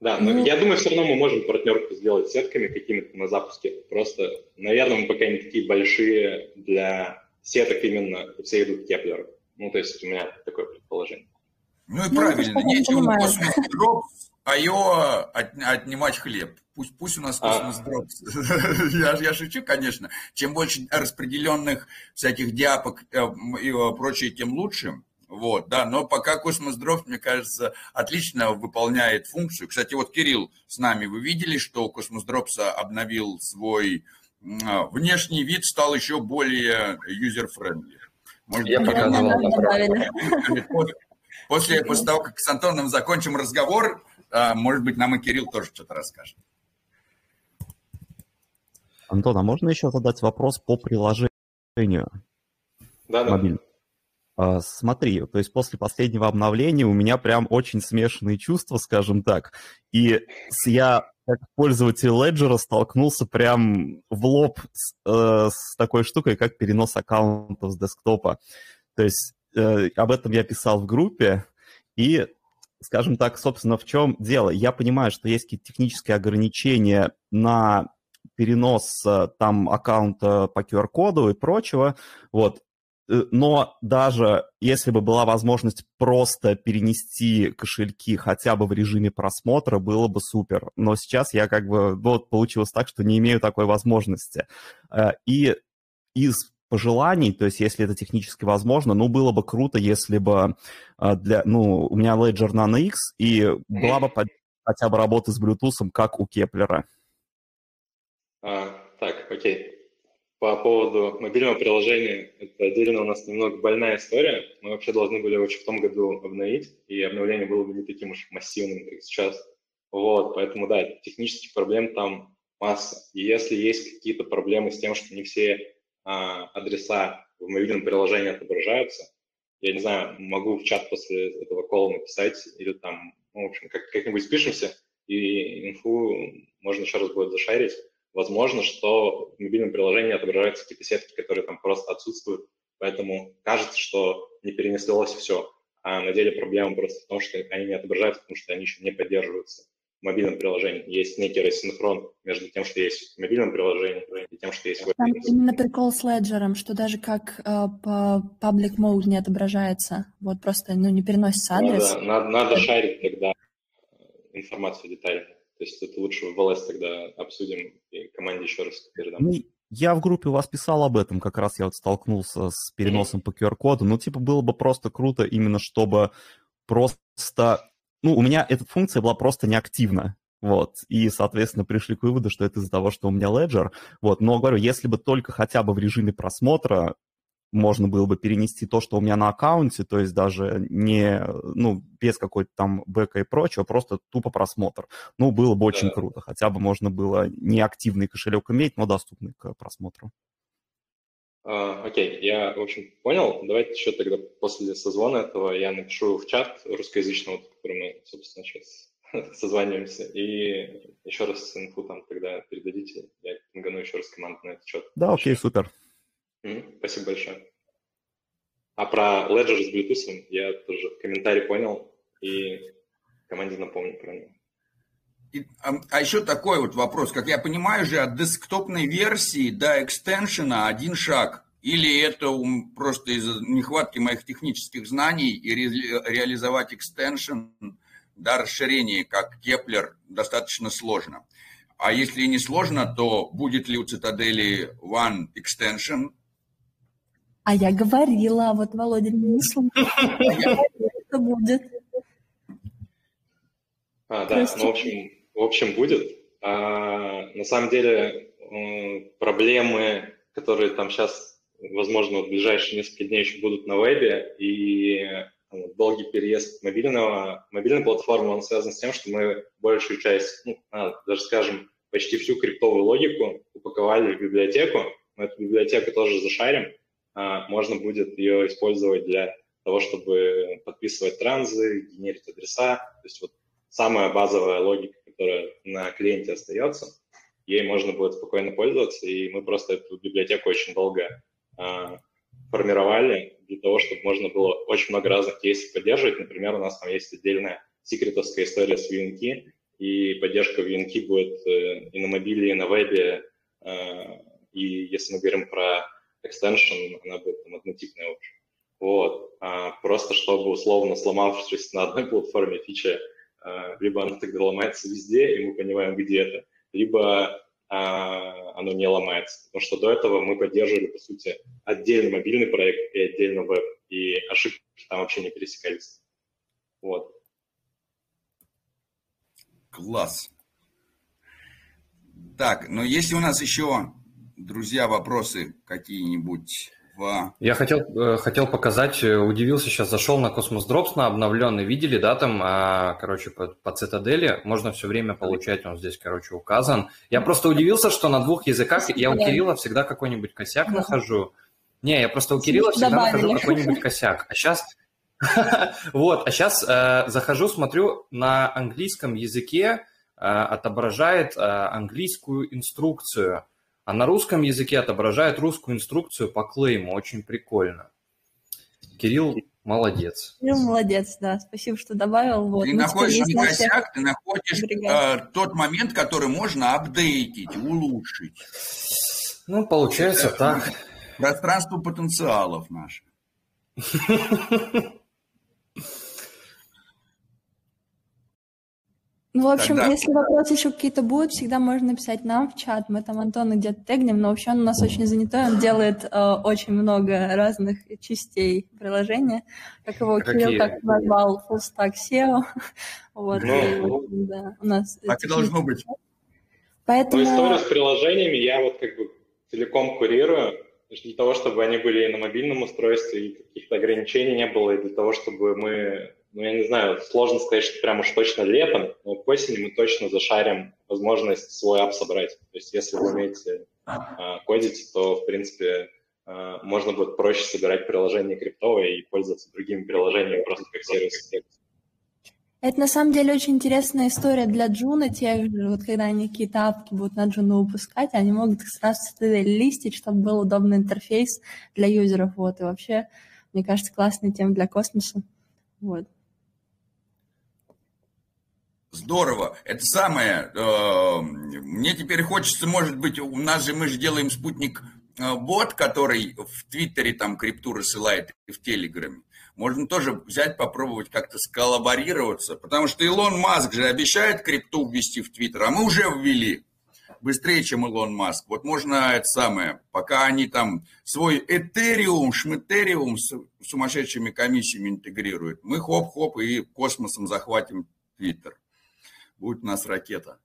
Да, но ну, я думаю, все равно мы можем партнерку сделать сетками какими-то на запуске. Просто, наверное, мы пока не такие большие для сеток именно, все идут к Keplr у. Ну, то есть у меня такое предположение. Ну и ну, правильно, нечего Дропа йо от, отнимать хлеб. Пусть, пусть у нас Космос Дроп. я, я шучу, конечно. Чем больше распределенных всяких dapp ок э, и прочее, тем лучше. Вот, да, но пока Космос Дроп, мне кажется, отлично выполняет функцию. Кстати, вот Кирилл с нами, вы видели, что Космос Дропс обновил свой а, внешний вид, стал еще более user-friendly. Я показывал После, после того, как с Антоном закончим разговор, а, может быть, нам и Кирилл тоже что-то расскажет. Антон, а можно еще задать вопрос по приложению? Да, да. Мобильному? А, смотри, то есть после последнего обновления у меня прям очень смешанные чувства, скажем так. И я как пользователь Ledger столкнулся прям в лоб с, э, с такой штукой, как перенос аккаунтов с десктопа. То есть э, об этом я писал в группе, и, скажем так, собственно, в чем дело? Я понимаю, что есть какие-то технические ограничения на перенос э, там аккаунта по QR-коду и прочего, вот, Э, но даже если бы была возможность просто перенести кошельки хотя бы в режиме просмотра, было бы супер. Но сейчас я как бы, ну, вот получилось так, что не имею такой возможности. Э, и из пожеланий, то есть если это технически возможно, ну, было бы круто, если бы для, ну, у меня Ledger Nano X, и была бы хотя бы работа с Bluetooth, как у Кеплера. А, так, окей по поводу мобильного приложения, это отдельно у нас немного больная история. Мы вообще должны были его в том году обновить, и обновление было бы не таким уж массивным, как сейчас. Вот, поэтому, да, технических проблем там масса. И если есть какие-то проблемы с тем, что не все а, адреса в мобильном приложении отображаются, я не знаю, могу в чат после этого кола написать или там, ну, в общем, как, как-нибудь спишемся, и инфу можно еще раз будет зашарить возможно, что в мобильном приложении отображаются какие-то сетки, которые там просто отсутствуют, поэтому кажется, что не перенеслось все. А на деле проблема просто в том, что они не отображаются, потому что они еще не поддерживаются в мобильном приложении. Есть некий рассинхрон между тем, что есть в мобильном приложении, и тем, что есть в Там именно прикол с Ledger, что даже как э, по public mode не отображается. Вот просто ну, не переносится адрес. Надо, надо, надо шарить тогда информацию детально. То есть это лучше в LS тогда обсудим и команде еще раз передам. Ну, я в группе у вас писал об этом, как раз я вот столкнулся с переносом mm-hmm. по QR-коду. Ну, типа, было бы просто круто именно, чтобы просто... Ну, у меня эта функция была просто неактивна. Вот, и, соответственно, пришли к выводу, что это из-за того, что у меня Ledger. Вот, но, говорю, если бы только хотя бы в режиме просмотра можно было бы перенести то, что у меня на аккаунте, то есть даже не, ну, без какой-то там бэка и прочего, просто тупо просмотр. Ну, было бы очень да. круто. Хотя бы можно было не активный кошелек иметь, но доступный к просмотру. А, окей, я, в общем, понял. Давайте еще тогда после созвона этого я напишу в чат русскоязычного, который мы, собственно, сейчас созваниваемся, и еще раз инфу там тогда передадите, я пингану еще раз команду на этот счет. Да, окей, супер. Спасибо большое. А про Ledger с Bluetooth я тоже комментарий понял и команде напомню про него. И, а, а еще такой вот вопрос. Как я понимаю же, от десктопной версии до extension а один шаг. Или это просто из-за нехватки моих технических знаний и ре, реализовать extension до расширения, как Keplr, достаточно сложно. А если не сложно, то будет ли у Цитадели One Extension, а я говорила, а вот Володя не слушал. Что будет? А, да, ну, в общем, в общем, будет. А, на самом деле, проблемы, которые там сейчас, возможно, в ближайшие несколько дней еще будут на вебе, и там, долгий переезд мобильного, мобильной платформы, он связан с тем, что мы большую часть, ну, даже скажем, почти всю криптовую логику упаковали в библиотеку. Мы эту библиотеку тоже зашарим, а, можно будет ее использовать для того, чтобы подписывать транзы, генерить адреса. То есть вот самая базовая логика, которая на клиенте остается, ей можно будет спокойно пользоваться, и мы просто эту библиотеку очень долго э, формировали для того, чтобы можно было очень много разных кейсов поддерживать. Например, у нас там есть отдельная секретовская история с VNK, и поддержка VNK будет э, и на мобиле, и на вебе. Э, и если мы говорим про extension, она будет там однотипная очень. Вот. А просто чтобы условно сломавшись на одной платформе фича, а, либо она тогда ломается везде, и мы понимаем, где это, либо а, оно не ломается. Потому что до этого мы поддерживали, по сути, отдельный мобильный проект и отдельно веб, и ошибки там вообще не пересекались. Вот. Класс. Так, но если у нас еще друзья, вопросы какие-нибудь? В... Я хотел, э, хотел показать, э, удивился, сейчас зашел на Cosmos Drops на обновленный, видели, да, там, а, короче, по, по цитадели можно все время получать, он здесь, короче, указан. Я просто удивился, что на двух языках, я у Кирилла всегда какой-нибудь косяк нахожу. Не, я просто у Кирилла всегда нахожу какой-нибудь косяк. А сейчас, вот, а сейчас э, захожу, смотрю, на английском языке отображает английскую инструкцию – а на русском языке отображает русскую инструкцию по клейму. Очень прикольно. Кирилл молодец. Кирилл молодец, да. Спасибо, что добавил. Вот. Ты ну, находишь косяк, ты находишь э, тот момент, который можно апдейтить, улучшить. Ну, получается Это, так. Пространство потенциалов наших. Ну, в общем, Тогда... если вопросы еще какие-то будут, всегда можно написать нам в чат. Мы там Антона где-то тегнем, но вообще он у нас очень занятой, он делает э, очень много разных частей приложения. Как его Какие? Кирилл так назвал, Full Stack SEO. вот, ну, и, да, у нас... Так и должно быть. Поэтому... Ну, историю с приложениями я вот как бы целиком курирую, для того, чтобы они были и на мобильном устройстве, и каких-то ограничений не было, и для того, чтобы мы ну, я не знаю, сложно сказать, что прям уж точно летом, но к осени мы точно зашарим возможность свой ап собрать. То есть если вы умеете а, кодить, то, в принципе, а, можно будет проще собирать приложения криптовые и пользоваться другими приложениями просто как сервис. Это на самом деле очень интересная история для Juno, тех же, вот когда они какие-то app ки будут на Juno выпускать, они могут их сразу листить, чтобы был удобный интерфейс для юзеров, вот, и вообще, мне кажется, классная тема для космоса, вот. Здорово. Это самое. Э, мне теперь хочется, может быть, у нас же мы же делаем спутник бот, который в Твиттере там крипту рассылает и в Телеграме, можно тоже взять, попробовать как-то сколлаборироваться, потому что Илон Маск же обещает крипту ввести в Твиттер, а мы уже ввели быстрее, чем Илон Маск. Вот можно это самое, пока они там свой Этериум, Шметериум с сумасшедшими комиссиями интегрируют, мы хоп-хоп и космосом захватим Твиттер. Будет у нас ракета.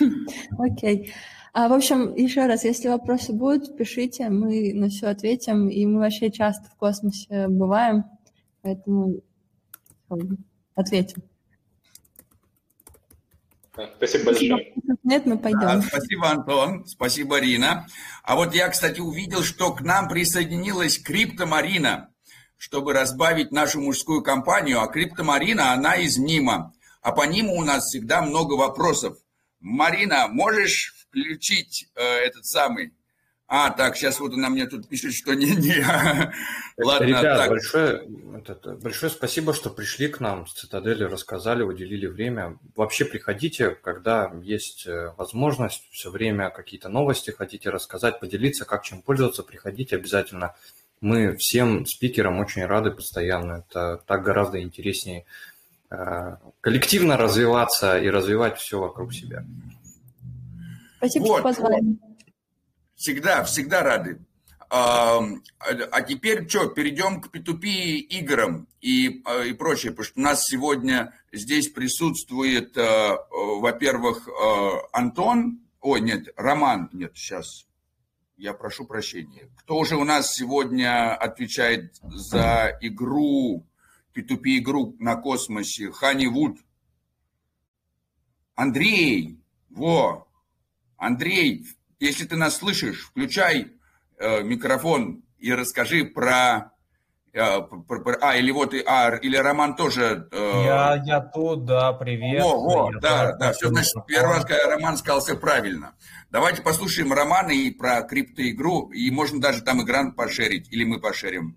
Окей. А, в общем, еще раз, если вопросы будут, пишите, мы на все ответим, и мы вообще часто в космосе бываем, поэтому ответим. Спасибо большое. Нет, мы пойдем. Да, спасибо, Антон. Спасибо, Рина. А вот я, кстати, увидел, что к нам присоединилась Криптомарина, чтобы разбавить нашу мужскую компанию. А Криптомарина, она из Нима. А по Ниму у нас всегда много вопросов. Марина, можешь включить э, этот самый... А, так, сейчас вот она мне тут пишет, что не, не. Ладно, Ребят, так. Большое, это, большое спасибо, что пришли к нам с Цитадели, рассказали, уделили время. Вообще приходите, когда есть э, возможность, все время какие-то новости хотите рассказать, поделиться, как чем пользоваться, приходите обязательно. Мы всем спикерам очень рады постоянно. Это так гораздо интереснее э, коллективно развиваться и развивать все вокруг себя. Спасибо, вот. что позвали. Всегда, всегда рады. А, а теперь что, перейдем к P2P играм и, а, и прочее, потому что у нас сегодня здесь присутствует, а, во-первых, Антон, ой, нет, Роман, нет, сейчас, я прошу прощения. Кто уже у нас сегодня отвечает за игру, P2P игру на космосе? Хани Вуд. Андрей, во, Андрей, если ты нас слышишь, включай э, микрофон и расскажи про... А, или вот, а, или Роман тоже... Э... Я, я тут, да, привет. О, о, да, да, все, значит, первый раз, когда Роман сказал все правильно. Давайте послушаем Романа и про криптоигру, и можно даже там экран пошерить, или мы пошерим.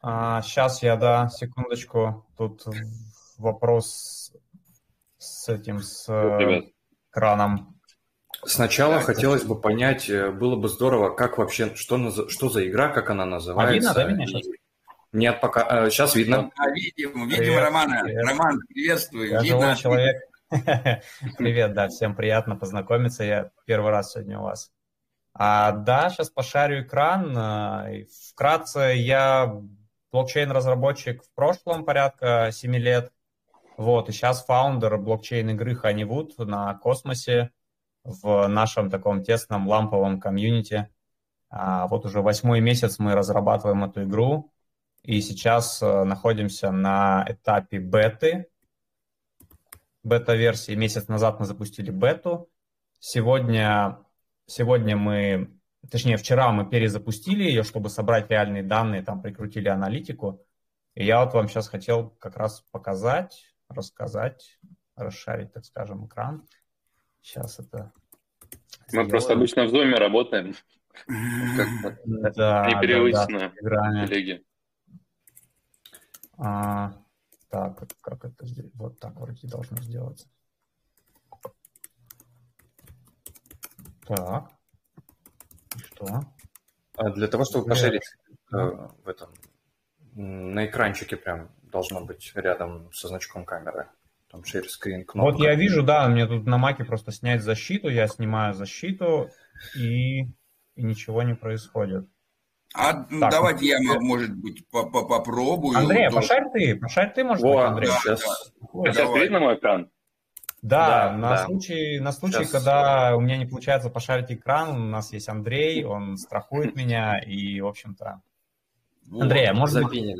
А, сейчас я, да, секундочку, тут вопрос с этим, с Привет. экраном. Сначала так, хотелось бы понять, э, было бы здорово, как вообще, что, что за игра, как она называется. А видно, да, меня сейчас? Нет, пока. Сейчас э, видно. А, видим, видим Привет. Романа. Привет. Роман, приветствую. Я видно. человек. Привет, да, всем приятно познакомиться. Я первый раз сегодня у вас. А, да, сейчас пошарю экран. Э, вкратце, я блокчейн-разработчик в прошлом порядка 7 лет. Вот, и сейчас фаундер блокчейн игры Honeywood на космосе в нашем таком тесном ламповом комьюнити. А, вот уже восьмой месяц мы разрабатываем эту игру, и сейчас э, находимся на этапе беты, бета-версии. Месяц назад мы запустили бету. Сегодня, сегодня мы, точнее, вчера мы перезапустили ее, чтобы собрать реальные данные, там прикрутили аналитику. И я вот вам сейчас хотел как раз показать, рассказать, расшарить, так скажем, экран. Сейчас это... Мы сделаем. просто обычно в зуме работаем. Да, Непривычно да. А, так, как это сделать? Вот так вроде должно сделаться. Так. И что? А для того, чтобы пошарить э, в этом, на экранчике прям должно быть рядом со значком камеры там share screen кнопка. Вот я вижу, да, мне тут на маке просто снять защиту, я снимаю защиту, и, и ничего не происходит. А так, давайте я, может быть, попробую. Андрей, то... пошарь ты, пошарь ты, может О, быть, Андрей. Да, сейчас, да. сейчас видно мой экран? Да, да на, да. Случай, на случай, сейчас... когда у меня не получается пошарить экран, у нас есть Андрей, он страхует меня, и, в общем-то... Андрей, а быть,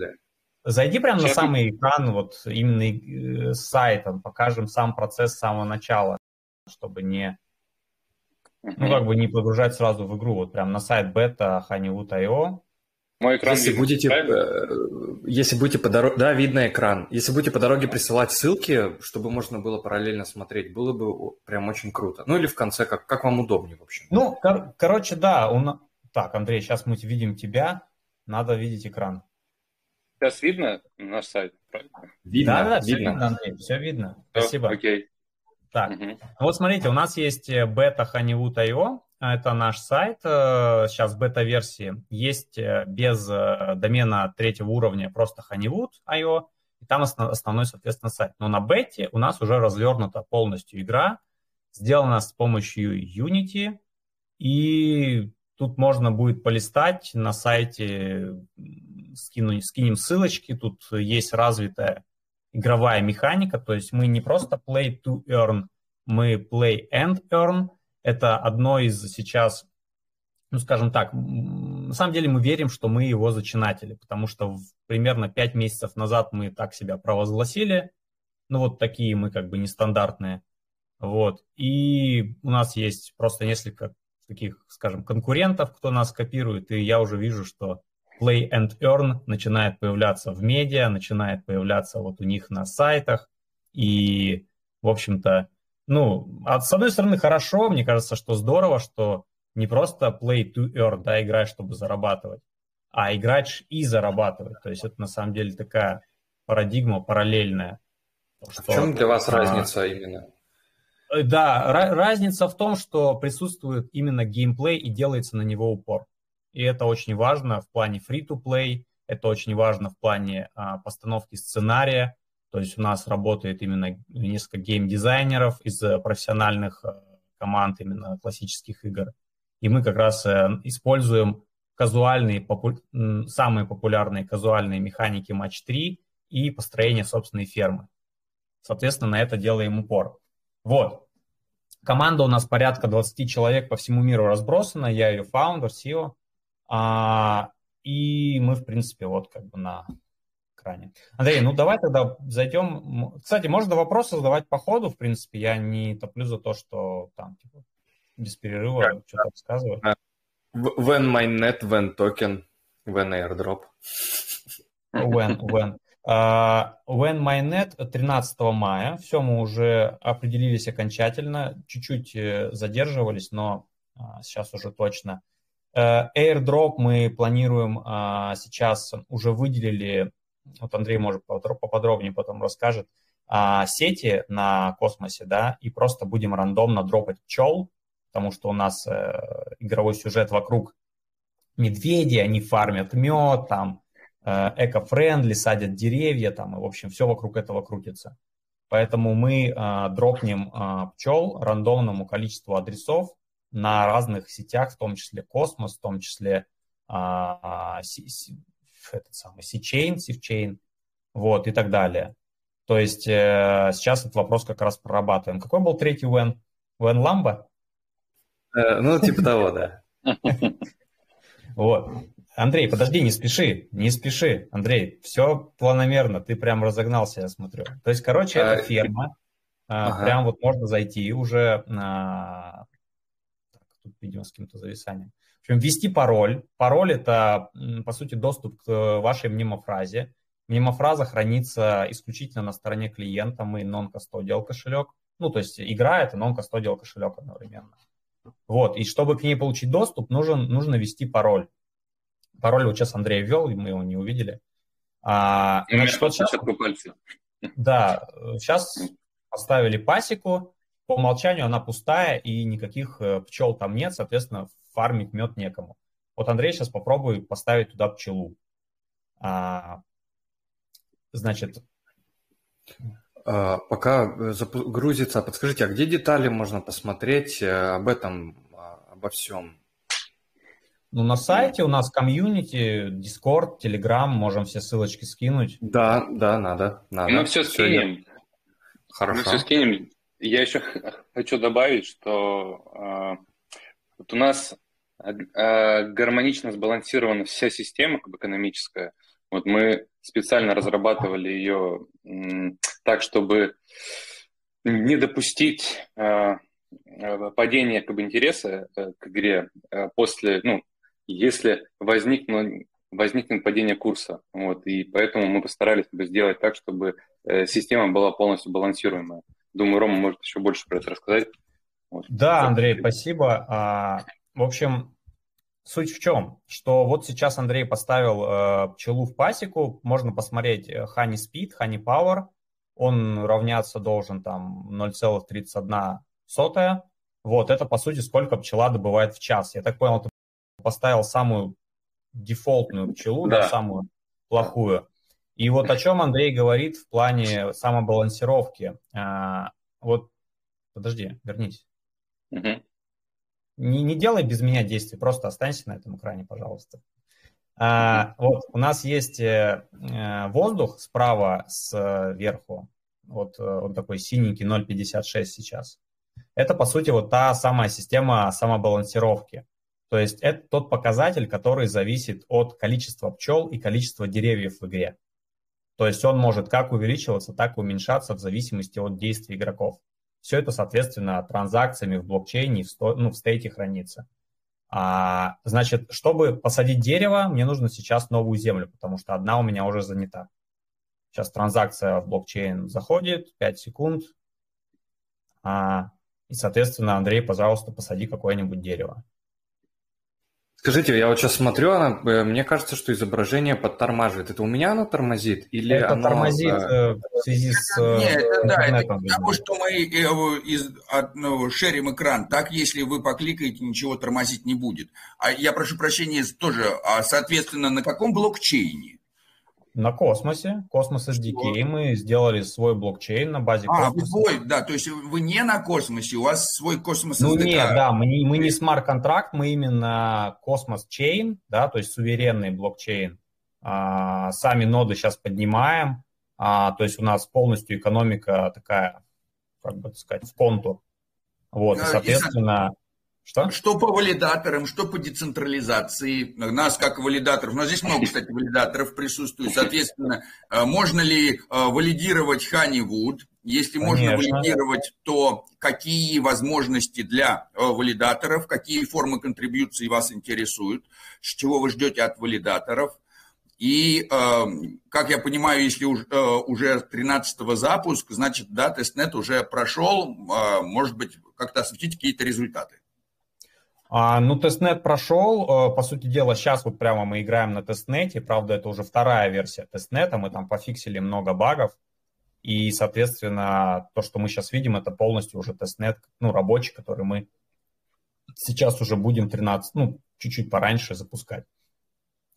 Зайди прямо на самый экран, вот именно э, с сайтом, покажем сам процесс с самого начала, чтобы не, ну, как бы не погружать сразу в игру. Вот прям на сайт бета honeywood.io. Мой экран если будете, э, если будете по дороге, да, видно экран. Если будете по дороге присылать ссылки, чтобы можно было параллельно смотреть, было бы прям очень круто. Ну или в конце, как, как вам удобнее, в общем. Ну, кор- короче, да. Он... Так, Андрей, сейчас мы видим тебя, надо видеть экран. Сейчас видно наш сайт, правильно? Видно, да, да, все видно, Андрей, все видно. Спасибо. Окей. Так, угу. вот смотрите, у нас есть э, бета Honeywood.io, это наш сайт, сейчас бета-версии, есть без домена третьего уровня просто Honeywood.io, и там основной, соответственно, сайт. Но на бете у нас уже развернута полностью игра, сделана с помощью Unity, и тут можно будет полистать на сайте, скину, скинем ссылочки, тут есть развитая игровая механика, то есть мы не просто play to earn, мы play and earn. Это одно из сейчас, ну скажем так, на самом деле мы верим, что мы его зачинатели, потому что примерно 5 месяцев назад мы так себя провозгласили, ну вот такие мы как бы нестандартные. Вот. И у нас есть просто несколько таких, скажем, конкурентов, кто нас копирует, и я уже вижу, что Play and Earn начинает появляться в медиа, начинает появляться вот у них на сайтах, и, в общем-то, ну, а с одной стороны, хорошо, мне кажется, что здорово, что не просто play to earn, да, играешь, чтобы зарабатывать, а играть и зарабатывать. То есть это на самом деле такая парадигма параллельная. Что, а в чем для вас а, разница именно? Э, да, разница в том, что присутствует именно геймплей и делается на него упор. И это очень важно в плане free-to-play, это очень важно в плане а, постановки сценария. То есть у нас работает именно несколько гейм-дизайнеров из профессиональных а, команд именно классических игр. И мы как раз а, используем казуальные, попу... самые популярные казуальные механики матч 3 и построение собственной фермы. Соответственно, на это делаем упор. Вот. Команда у нас порядка 20 человек по всему миру разбросана. Я ее фаундер, CEO. А, и мы, в принципе, вот как бы на экране. Андрей, ну давай тогда зайдем. Кстати, можно вопросы задавать по ходу, в принципе. Я не топлю за то, что там типа, без перерыва yeah. что-то рассказывать. When mainnet, when token, when airdrop. When, when. Uh, when mainnet 13 мая. Все, мы уже определились окончательно. Чуть-чуть э, задерживались, но uh, сейчас уже точно. Uh, airdrop мы планируем uh, сейчас, уже выделили, вот Андрей может поподробнее потом расскажет, uh, сети на космосе, да, и просто будем рандомно дропать пчел, потому что у нас э, игровой сюжет вокруг медведей, они фармят мед, там, э, eco-friendly, садят деревья, там, и, в общем, все вокруг этого крутится. Поэтому мы э, дропнем э, пчел рандомному количеству адресов на разных сетях, в том числе Космос, в том числе э, си, си, этот самый C-Chain, C-Chain, вот, и так далее. То есть э, сейчас этот вопрос как раз прорабатываем. Какой был третий Вен? Вен Ламба? Э, ну, типа того, да. Вот. Андрей, подожди, не спеши, не спеши. Андрей, все планомерно, ты прям разогнался, я смотрю. То есть, короче, это а, ферма. А. Прям вот можно зайти уже тут, видимо, с каким-то зависанием. В общем, ввести пароль. Пароль – это, по сути, доступ к вашей мнемофразе. Мнемофраза хранится исключительно на стороне клиента. Мы non-custodial кошелек. Ну, то есть игра – это non-custodial кошелек одновременно. Вот, и чтобы к ней получить доступ, нужен, нужно ввести пароль. Пароль вот сейчас Андрей ввел, и мы его не увидели. А, значит, вот сейчас. Да, сейчас поставили пасеку, по умолчанию она пустая, и никаких э, пчел там нет, соответственно, фармить мед некому. Вот Андрей сейчас попробует поставить туда пчелу. А, значит, а, пока э, грузится, подскажите, а где детали можно посмотреть э, об этом, а, обо всем? Ну, на сайте у нас комьюнити, Discord, Telegram, можем все ссылочки скинуть. Да, да, надо. надо. Мы все скинем. Все Хорошо. Мы все скинем. Я еще хочу добавить, что э, вот у нас э, гармонично сбалансирована вся система как бы, экономическая. Вот мы специально разрабатывали ее так, чтобы не допустить э, э, падения как бы, интереса э, к игре после, ну, если возникнет, возникнет падение курса. Вот, и поэтому мы постарались как бы, сделать так, чтобы система была полностью балансируемая. Думаю, Рома может еще больше про это рассказать. Вот. Да, Андрей, спасибо. А, в общем, Суть в чем? Что вот сейчас Андрей поставил э, пчелу в пасеку, можно посмотреть э, Honey Speed, Honey Power, он равняться должен там 0,31 сотая, Вот, это, по сути, сколько пчела добывает в час. Я так понял, ты поставил самую дефолтную пчелу, да, да самую плохую. И вот о чем Андрей говорит в плане самобалансировки. А, вот, подожди, вернись. Угу. Не, не делай без меня действий, просто останься на этом экране, пожалуйста. А, вот, у нас есть э, э воздух справа сверху, вот э, он такой синенький 0,56 сейчас. Это, по сути, вот та самая система самобалансировки. То есть это тот показатель, который зависит от количества пчел и количества деревьев в игре. То есть он может как увеличиваться, так и уменьшаться в зависимости от действий игроков. Все это, соответственно, транзакциями в блокчейне, в, сто, ну, в стейке хранится. А, значит, чтобы посадить дерево, мне нужно сейчас новую землю, потому что одна у меня уже занята. Сейчас транзакция в блокчейн заходит, 5 секунд. А, и, соответственно, Андрей, пожалуйста, посади какое-нибудь дерево. Скажите, я вот сейчас смотрю, она, э, мне кажется, что изображение подтормаживает. Это у меня оно тормозит? Или это оно, тормозит э, в связи с э, Нет, это, да, это потому что мы из, от, ну, шерим экран. Так, если вы покликаете, ничего тормозить не будет. А я прошу прощения тоже, а соответственно, на каком блокчейне? На космосе, Космос SDK, мы сделали свой блокчейн на базе а, космоса. свой, да, то есть вы не на космосе, у вас свой космос SDK. Ну нет, да, мы не, мы не смарт-контракт, мы именно космос чейн, да, то есть суверенный блокчейн. А, сами ноды сейчас поднимаем, а, то есть у нас полностью экономика такая, как бы сказать, в контур. Вот, и, соответственно... Что? Что по валидаторам, что по децентрализации. Нас как валидаторов, у нас здесь много, кстати, валидаторов присутствует. Соответственно, э, можно ли э, валидировать Honeywood? Если Конечно. можно валидировать, то какие возможности для э, валидаторов, какие формы контрибьюции вас интересуют, с чего вы ждете от валидаторов? И, как я понимаю, если уже 13 запуск, значит, да, тестнет уже прошел, может быть, как-то осветить какие-то результаты. А, ну, тестнет прошел. Э, по сути дела, сейчас вот прямо мы играем на тестнете. Правда, это уже вторая версия тестнета. Мы там пофиксили много багов. И, соответственно, то, что мы сейчас видим, это полностью уже тестнет, ну, рабочий, который мы сейчас уже будем 13, ну, чуть-чуть пораньше запускать.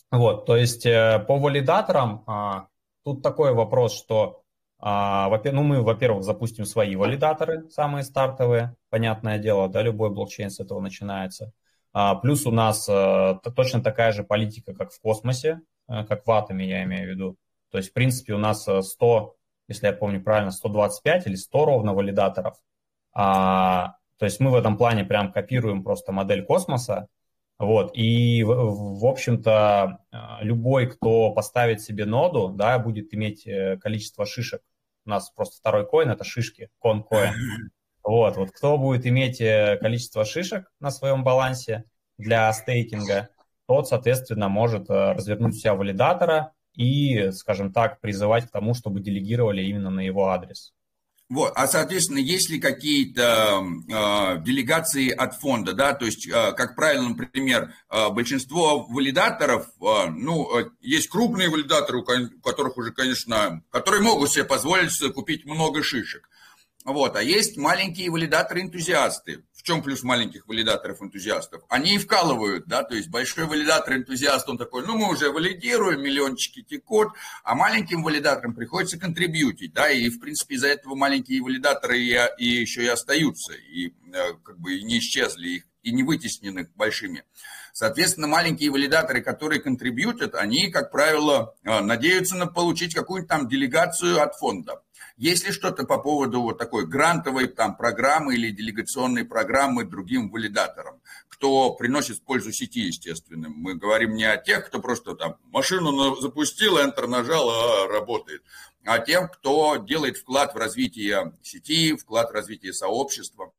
Вот, то есть э, по валидаторам а, тут такой вопрос, что а, ну, мы, во-первых, запустим свои валидаторы, самые стартовые, понятное дело, да, любой блокчейн с этого начинается. А, плюс у нас а, точно такая же политика, как в космосе, а, как в атоме, я имею в виду. То есть, в принципе, у нас 100, если я помню правильно, 125 или 100 ровно валидаторов. А, то есть мы в этом плане прям копируем просто модель космоса, вот, и, в, общем-то, а, любой, кто поставит себе ноду, да, будет иметь э, количество шишек. У нас просто второй коин – это шишки, кон-коин. Вот, вот кто будет иметь э, количество шишек на своем балансе для стейкинга, тот, соответственно, может э, развернуть себя валидатора и, скажем так, призывать к тому, чтобы делегировали именно на его адрес. Вот, а, соответственно, есть ли какие-то э, делегации от фонда, да, то есть, э, как правило, например, э, большинство валидаторов, э, ну, э, есть крупные валидаторы, у которых уже, конечно, которые могут себе позволить купить много шишек, вот, а есть маленькие валидаторы-энтузиасты, чем плюс маленьких валидаторов-энтузиастов? Они и вкалывают, да, то есть большой валидатор-энтузиаст, он такой, ну, мы уже валидируем, миллиончики текут, а маленьким валидаторам приходится контрибьютить, да, и, в принципе, из-за этого маленькие валидаторы и, и еще и остаются, и э, как бы и не исчезли, их и не вытеснены большими. Соответственно, маленькие валидаторы, которые контрибьютят, они, как правило, э, надеются на получить какую-нибудь там делегацию от фонда. Есть ли что-то по поводу вот такой грантовой там программы или делегационной программы другим валидаторам, кто приносит пользу сети, естественно? Мы говорим не о тех, кто просто там машину запустил, Enter нажал, а работает, а тем, кто делает вклад в развитие сети, вклад в развитие сообщества.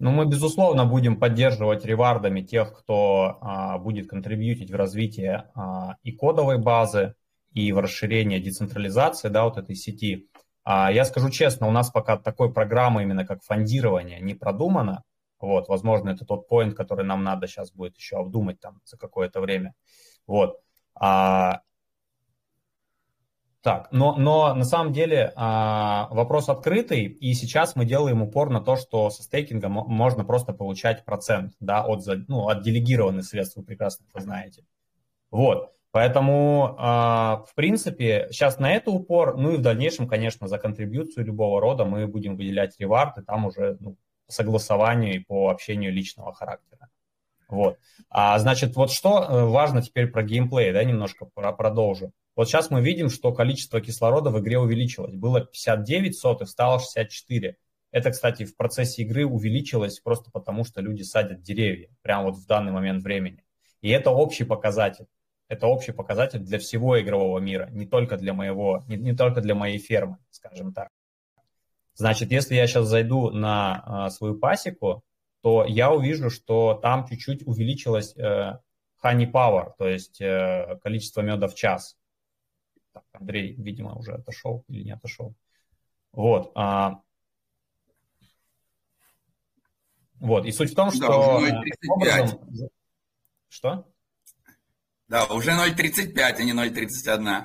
Ну, мы, безусловно, будем поддерживать ревардами тех, кто а, будет контрибьютить в развитие а, и кодовой базы, и в расширение децентрализации, да, вот этой сети. А я скажу честно, у нас пока такой программы именно как фондирование не продумано. Вот, возможно, это тот поинт, который нам надо сейчас будет еще обдумать там за какое-то время. Вот. А, Так, но, но на самом деле а, вопрос открытый, и сейчас мы делаем упор на то, что со стейкинга можно просто получать процент да, от, ну, от делегированных средств, вы прекрасно это знаете. Вот, поэтому, а, в принципе, сейчас на это упор, ну и в дальнейшем, конечно, за контрибьюцию любого рода мы будем выделять ревард, там уже ну, по согласованию и по общению личного характера. Вот. А, значит, вот что э, важно теперь про геймплей, да, немножко продолжу. Вот сейчас мы видим, что количество кислорода в игре увеличилось. Было 59 сотых, стало 64. Это, кстати, в процессе игры увеличилось просто потому, что люди садят деревья прямо вот в данный момент времени. И это общий показатель. Это общий показатель для всего игрового мира, не только для моего, не, не только для моей фермы, скажем так. Значит, если я сейчас зайду на а, свою пасеку, то я увижу, что там чуть-чуть увеличилось э, honey power, то есть э, количество меда в час. Так, Андрей, видимо, уже отошел или не отошел. Вот. А... Вот. И суть в том, что... Да, уже 0,35. Образом... Что? Да, уже 0,35, а не 0,31.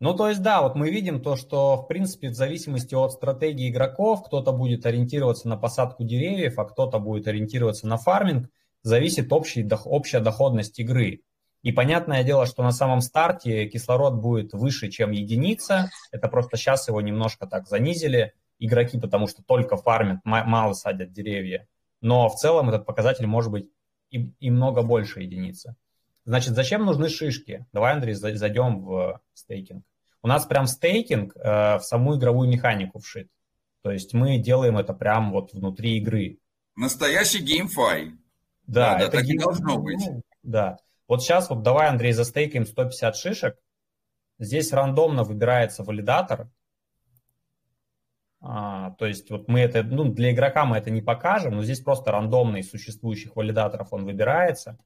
Ну, то есть, да, вот мы видим то, что, в принципе, в зависимости от стратегии игроков, кто-то будет ориентироваться на посадку деревьев, а кто-то будет ориентироваться на фарминг, зависит общий, общая доходность игры. И понятное дело, что на самом старте кислород будет выше, чем единица. Это просто сейчас его немножко так занизили игроки, потому что только фармят, мало садят деревья. Но в целом этот показатель может быть и, и много больше единицы. Значит, зачем нужны шишки? Давай, Андрей, зайдем в стейкинг. У нас прям стейкинг э, в саму игровую механику вшит. То есть мы делаем это прям вот внутри игры. Настоящий GameFi. Да, да, это так game... и должно быть. Да. Вот сейчас вот давай, Андрей, застейкаем 150 шишек. Здесь рандомно выбирается валидатор. А, то есть вот мы это, ну, для игрока мы это не покажем, но здесь просто рандомно из существующих валидаторов он выбирается.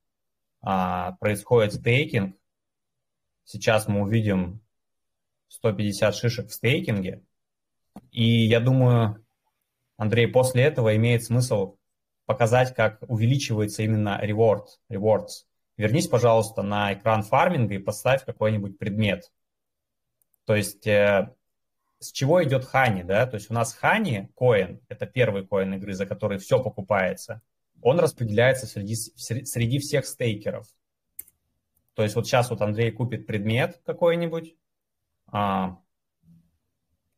А, происходит стейкинг. Сейчас мы увидим 150 шишек в стейкинге. И я думаю, Андрей, после этого имеет смысл показать, как увеличивается именно reward, rewards. Вернись, пожалуйста, на экран фарминга и поставь какой-нибудь предмет. То есть э, с чего идет Хани, да? То есть у нас Хани, коин, это первый коин игры, за который все покупается, он распределяется среди, среди всех стейкеров. То есть вот сейчас вот Андрей купит предмет какой-нибудь, а,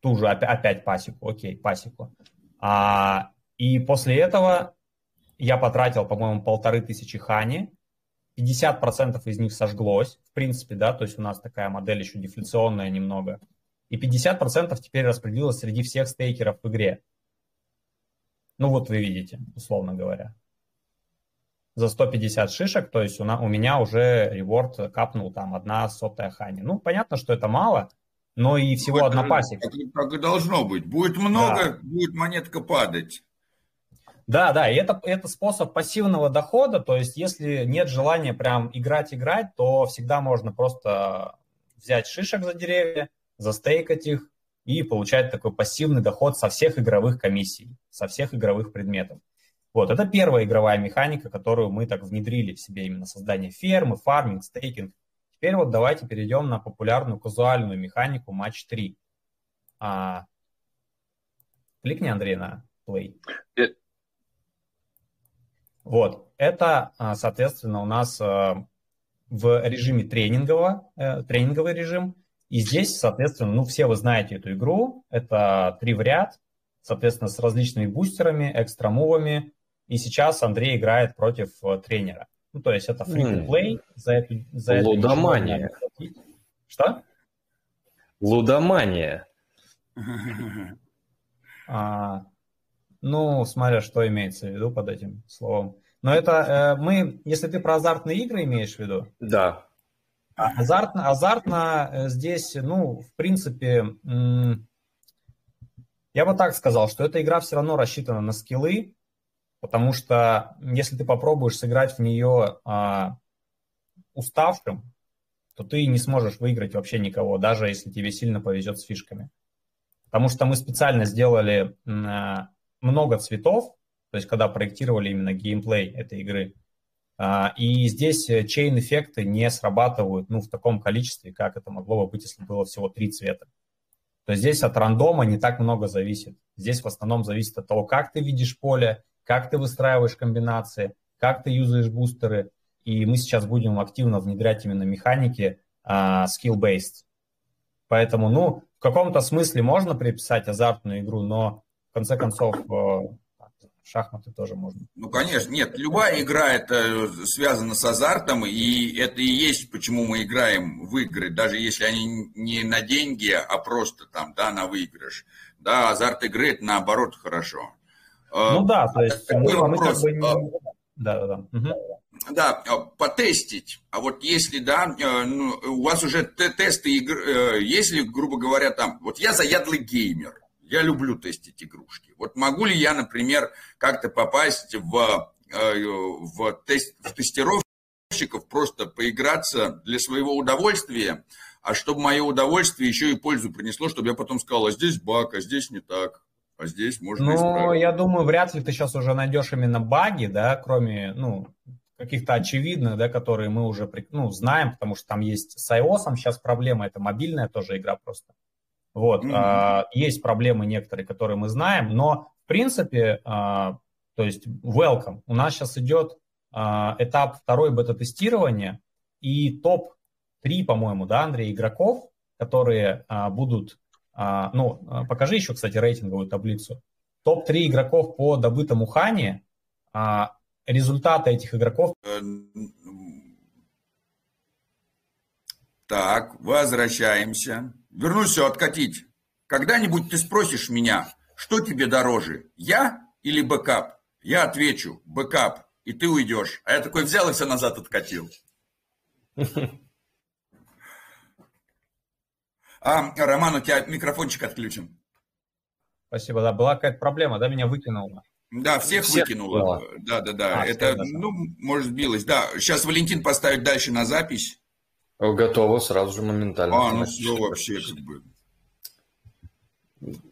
ту же опять, опять пасеку, окей, пасеку. А, и после этого я потратил, по-моему, полторы тысячи хани, 50% из них сожглось, в принципе, да, то есть у нас такая модель еще дефляционная немного, и 50% теперь распределилось среди всех стейкеров в игре. Ну вот вы видите, условно говоря. За 150 шишек, то есть у, на, у меня уже реворд капнул там одна сотая хани. Ну, понятно, что это мало, но и всего ну, одна пасека. Так и должно быть. Будет много, да. будет монетка падать. Да, да, и это, это способ пассивного дохода, то есть если нет желания прям играть-играть, то всегда можно просто взять шишек за деревья, застейкать их и получать такой пассивный доход со всех игровых комиссий, со всех игровых предметов. Вот, это первая игровая механика, которую мы так внедрили в себе, именно создание фермы, фарминг, стейкинг. Теперь вот давайте перейдем на популярную казуальную механику матч 3. А, кликни, Андрей, на play. Э, вот, это, а, соответственно, у нас а, в режиме тренингового, э, тренинговый режим. И здесь, соответственно, ну, все вы знаете эту игру. Это три в ряд, соответственно, с различными бустерами, экстрамувами. И сейчас Андрей играет против э, тренера. Ну, то есть это free-to-play. За эту, за Лудомания. Эту Что? Лудомания. А, ну, смотря что имеется в виду под этим словом. Но это э, мы, если ты про азартные игры имеешь в виду? Да. А азартно, азартно э, здесь, ну, в принципе, я бы так сказал, что эта игра все равно рассчитана на скиллы, потому что если ты попробуешь сыграть в нее а, уставшим, то ты не сможешь выиграть вообще никого, даже если тебе сильно повезет с фишками. Потому что мы специально сделали много цветов, то есть когда проектировали именно геймплей этой игры, А, и здесь чейн-эффекты не срабатывают ну, в таком количестве, как это могло бы быть, если было всего три цвета. То здесь от рандома не так много зависит. Здесь в основном зависит от того, как ты видишь поле, как ты выстраиваешь комбинации, как ты юзаешь бустеры. И мы сейчас будем активно внедрять именно механики uh, skill-based. Поэтому, ну, в каком-то смысле можно приписать азартную игру, но в конце концов шахматы тоже можно. Ну, конечно, нет, любая игра это связана с азартом, и это и есть, почему мы играем в игры, даже если они не на деньги, а просто там, да, на выигрыш. Да, азарт игры это наоборот хорошо. Ну да, то есть мы, мы как бы не... Да, да, да. Угу. Да, потестить. А вот если, да, э, ну, у вас уже тесты игр, э, если, грубо говоря, там, вот я заядлый геймер, я люблю тестить игрушки. Вот могу ли я, например, как-то попасть в, э, в, тест, в тестировщиков, просто поиграться для своего удовольствия, а чтобы мое удовольствие еще и пользу принесло, чтобы я потом сказал, а здесь баг, а здесь не так, а здесь можно Ну, исправить. я думаю, вряд ли ты сейчас уже найдешь именно баги, да, кроме, ну, каких-то очевидных, да, которые мы уже ну, знаем, потому что там есть с iOS сейчас проблема, это мобильная тоже игра просто. Вот, mm-hmm. а, есть проблемы некоторые, которые мы знаем, но в принципе, а, то есть welcome. У нас сейчас идет а, этап второй бета-тестирования и топ-3, по-моему, да, Андрей, игроков, которые а, будут, а, ну, покажи еще, кстати, рейтинговую таблицу. Топ-3 игроков по добытому honey, а, результаты этих игроков. Э, так, возвращаемся. Вернусь все откатить. Когда-нибудь ты спросишь меня, что тебе дороже, я или бэкап? Я отвечу, бэкап, и ты уйдешь. А я такой взял и все назад откатил. А, Роман, у тебя микрофончик отключен. Спасибо, да, была какая-то проблема, да, меня выкинуло. Да, всех, всех выкинуло. Да, да, да. А, это, ну, может, сбилось. Да, сейчас Валентин поставит дальше на запись. Готово, сразу же моментально. А, ну все вообще как бы.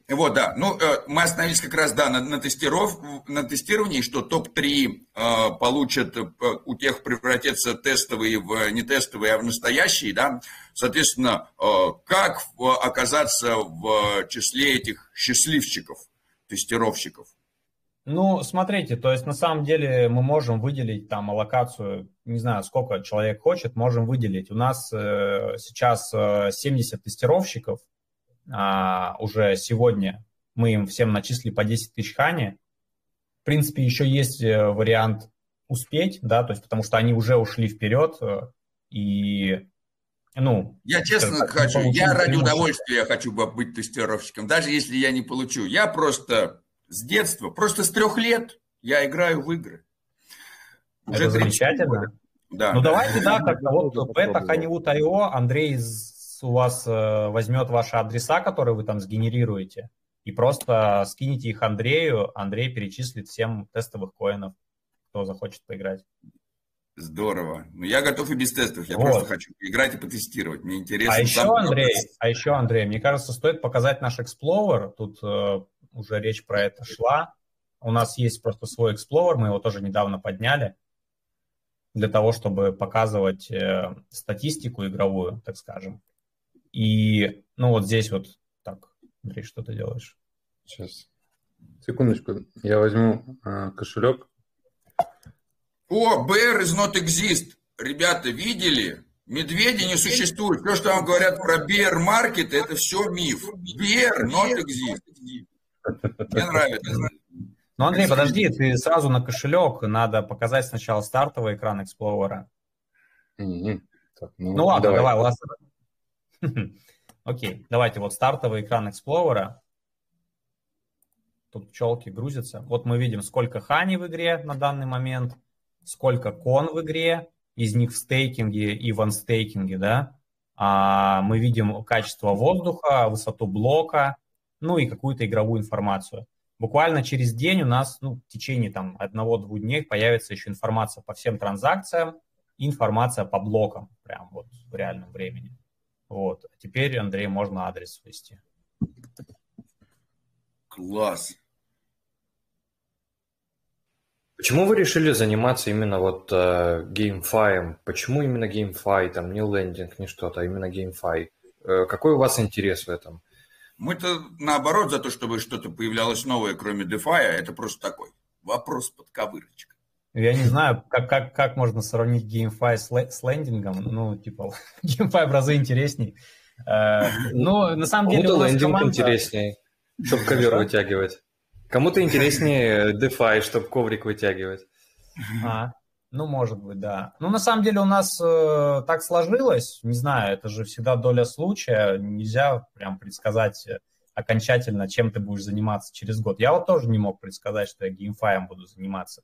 Вот, да. Ну, э, мы остановились как раз, да, на, на, тестиров, на тестировании, что топ-3 э, получат, э, у тех превратятся тестовые в не тестовые, а в настоящие, да. Соответственно, э, как оказаться в числе этих счастливчиков, тестировщиков? Ну, смотрите, то есть на самом деле мы можем выделить там аллокацию, не знаю, сколько человек хочет, можем выделить. У нас э, сейчас э, 70 тестировщиков, а, уже сегодня мы им всем начислили по 10 тысяч хани. В принципе, еще есть э, вариант успеть, да, то есть потому что они уже ушли вперед, э, и ну, я честно так, хочу, я ради удовольствия хочу быть тестировщиком, даже если я не получу. Я просто с детства, просто с трех лет я играю в игры. Уже Это замечательно. Да. Ну давайте, да, как вот бета Honeywood.io, Андрей у вас э, возьмет ваши адреса, которые вы там сгенерируете, и просто скинете их Андрею, Андрей перечислит всем тестовых коинов, кто захочет поиграть. Здорово. Ну, я готов и без тестов. Я вот. просто хочу играть и потестировать. Мне интересно. А еще, Андрей, а еще, Андрей, мне кажется, стоит показать наш Explorer. Тут э, уже речь про это шла. У нас есть просто свой Explorer, мы его тоже недавно подняли для того, чтобы показывать э, статистику игровую, так скажем. И, ну, вот здесь вот так, Андрей, что ты делаешь? Сейчас. Секундочку, я возьму э, кошелек. О, bear is not exist. Ребята, видели? Медведи не существуют. Все, что вам говорят про bear market, это все миф. Bear not exist. Мне нравится. Ну, Андрей, подожди, ты сразу на кошелек. Надо показать сначала стартовый экран Explorer. Mm-hmm. Так, ну, ну ладно, давай, давай. Окей, давайте вот стартовый экран Explorer. Тут пчелки грузятся. Вот мы видим, сколько хани в игре на данный момент, сколько кон в игре, из них в стейкинге и в анстейкинге, да. А мы видим качество воздуха, высоту блока, ну и какую-то игровую информацию. Буквально через день у нас, ну, в течение там одного-двух дней появится еще информация по всем транзакциям информация по блокам, прям вот в реальном времени. Вот. А теперь, Андрей, можно адрес ввести. Класс. Почему вы решили заниматься именно вот э, GameFi? Почему именно GameFi, там, не лендинг, не что-то, а именно GameFi? Э, какой у вас интерес в этом? Мы-то наоборот за то, чтобы что-то появлялось новое, кроме DeFi, это просто такой вопрос под ковырочкой. Я не знаю, как, как, как можно сравнить GameFi с, с лендингом. Ну, типа, GameFi в разы интересней. Э, ну, на самом деле... Кому-то лендинг команда... интереснее, чтобы ковер вытягивать. Кому-то интереснее DeFi, чтобы коврик вытягивать. А, ну, может быть, да. Ну, на самом деле у нас э, так сложилось, не знаю, это же всегда доля случая, нельзя прям предсказать окончательно, чем ты будешь заниматься через год. Я вот тоже не мог предсказать, что я геймфаем буду заниматься.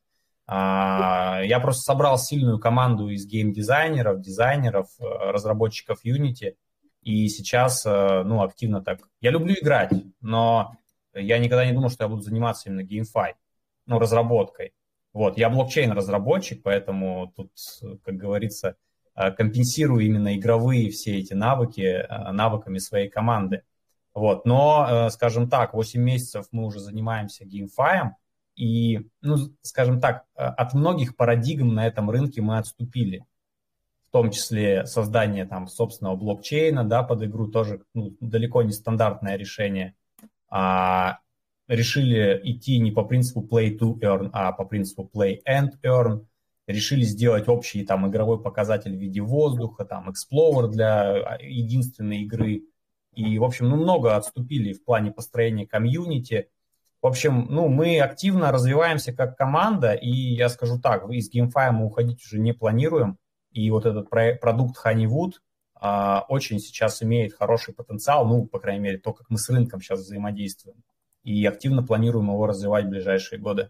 Я просто собрал сильную команду из геймдизайнеров, дизайнеров, э, разработчиков Unity, и сейчас, э, ну, активно так. Я люблю играть, но я никогда не думал, что я буду заниматься именно GameFi, ну, разработкой. Вот, я блокчейн-разработчик, поэтому тут, как говорится, э, компенсирую именно игровые все эти навыки навыками своей команды. Вот, но, скажем так, 8 месяцев мы уже занимаемся GameFi, и, ну, скажем так, от многих парадигм на этом рынке мы отступили. В том числе создание там собственного блокчейна, да, под игру тоже ну, далеко не стандартное решение а, решили идти не по принципу play to earn, а по принципу play and earn, решили сделать общий там игровой показатель в виде воздуха, там Explorer для а, единственной игры. И, в общем, ну, много отступили в плане построения комьюнити. В общем, ну, мы активно развиваемся как команда, и я скажу так, из GameFi мы уходить уже не планируем. И вот этот продукт Honeywood, а, очень сейчас имеет хороший потенциал, ну, по крайней мере, то, как мы с рынком сейчас взаимодействуем. И активно планируем его развивать в ближайшие годы.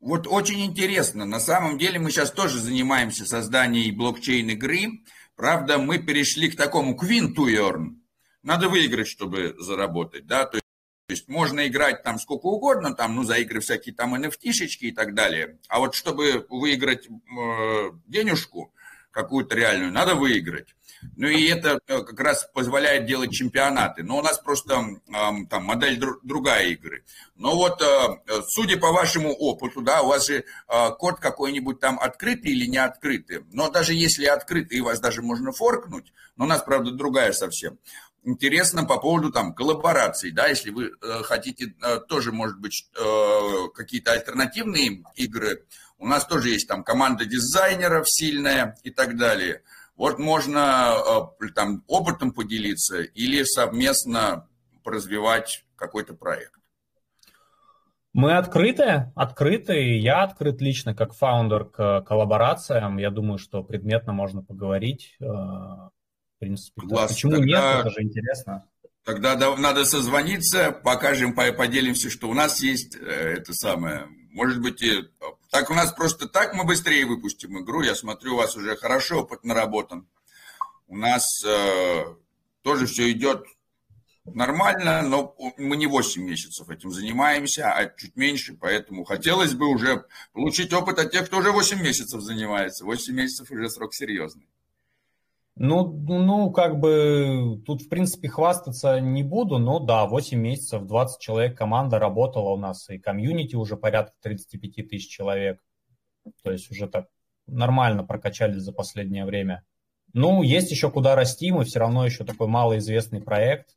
Вот очень интересно. На самом деле мы сейчас тоже занимаемся созданием блокчейн-игры. Правда, мы перешли к такому earn. Надо выиграть, чтобы заработать, да, то есть можно играть там сколько угодно, там, ну, за игры всякие там NFT-шечки и так далее. А вот чтобы выиграть э, денежку, какую-то реальную, надо выиграть. Ну и это э, как раз позволяет делать чемпионаты. Но у нас просто там модель другая игры. Но вот, э, судя по вашему опыту, да, у вас же э, код какой-нибудь там открытый или не открытый. Но даже если открытый, вас даже можно форкнуть. Но у нас, правда, другая совсем. Интересно по поводу там коллабораций, да, если вы хотите тоже, может быть, какие-то альтернативные игры у нас тоже есть там команда дизайнеров сильная и так далее. Вот можно э, там опытом поделиться или совместно развивать какой-то проект. Мы открыты, открыты. Я открыт лично как фаундер к коллаборациям. Я думаю, что предметно можно поговорить. Э, принципе, Класс. почему Тогда... нет, это же интересно. Тогда надо созвониться, покажем, поделимся, что у нас есть э, это самое. Может быть, и так у нас просто так мы быстрее выпустим игру. Я смотрю, у вас уже хорошо опыт наработан. У нас э, тоже все идет нормально, но мы не 8 месяцев этим занимаемся, а чуть меньше, поэтому хотелось бы уже получить опыт от тех, кто уже 8 месяцев занимается. 8 месяцев уже срок серьезный. Ну, ну, как бы тут, в принципе, хвастаться не буду, но да, 8 месяцев, 20 человек команда работала у нас, и комьюнити уже порядка 35 тысяч человек. То есть уже так нормально прокачались за последнее время. Ну, есть еще куда расти, мы все равно еще такой малоизвестный проект,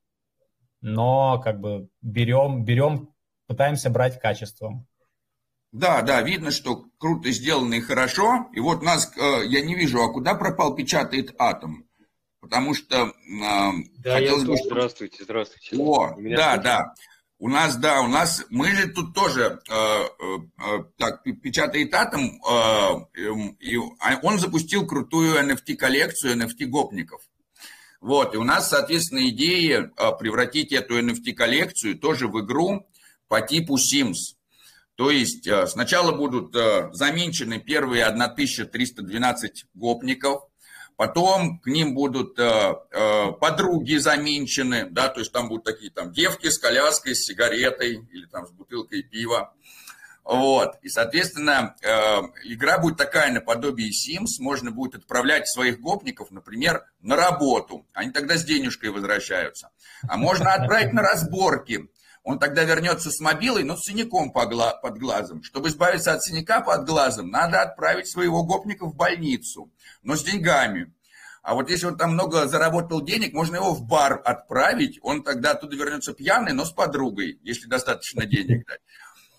но как бы берем, берем, пытаемся брать качеством. Да, да, видно, что круто сделано и хорошо. И вот нас, э, я не вижу, а куда пропал печатает атом? Потому что... Э, да, я тоже. Здравствуйте, здравствуйте. О, да, слышно? да. У нас, да, у нас, мы же тут тоже, э, э, э так, печатает атом, э, эм, и а он запустил крутую NFT-коллекцию NFT-гопников. Вот, и у нас, соответственно, идея э, превратить эту NFT-коллекцию тоже в игру по типу Sims. То есть э, сначала будут э, заменчены первые 1312 гопников, потом к ним будут э, подруги заменчены, да, то есть там будут такие там девки с коляской, с сигаретой или там с бутылкой пива. Вот. И, соответственно, игра будет такая наподобие Sims. Можно будет отправлять своих гопников, например, на работу. Они тогда с денежкой возвращаются. А можно отправить на разборки он тогда вернется с мобилой, но с синяком под глазом. Чтобы избавиться от синяка под глазом, надо отправить своего гопника в больницу, но с деньгами. А вот если он там много заработал денег, можно его в бар отправить, он тогда оттуда вернется пьяный, но с подругой, если достаточно денег дать.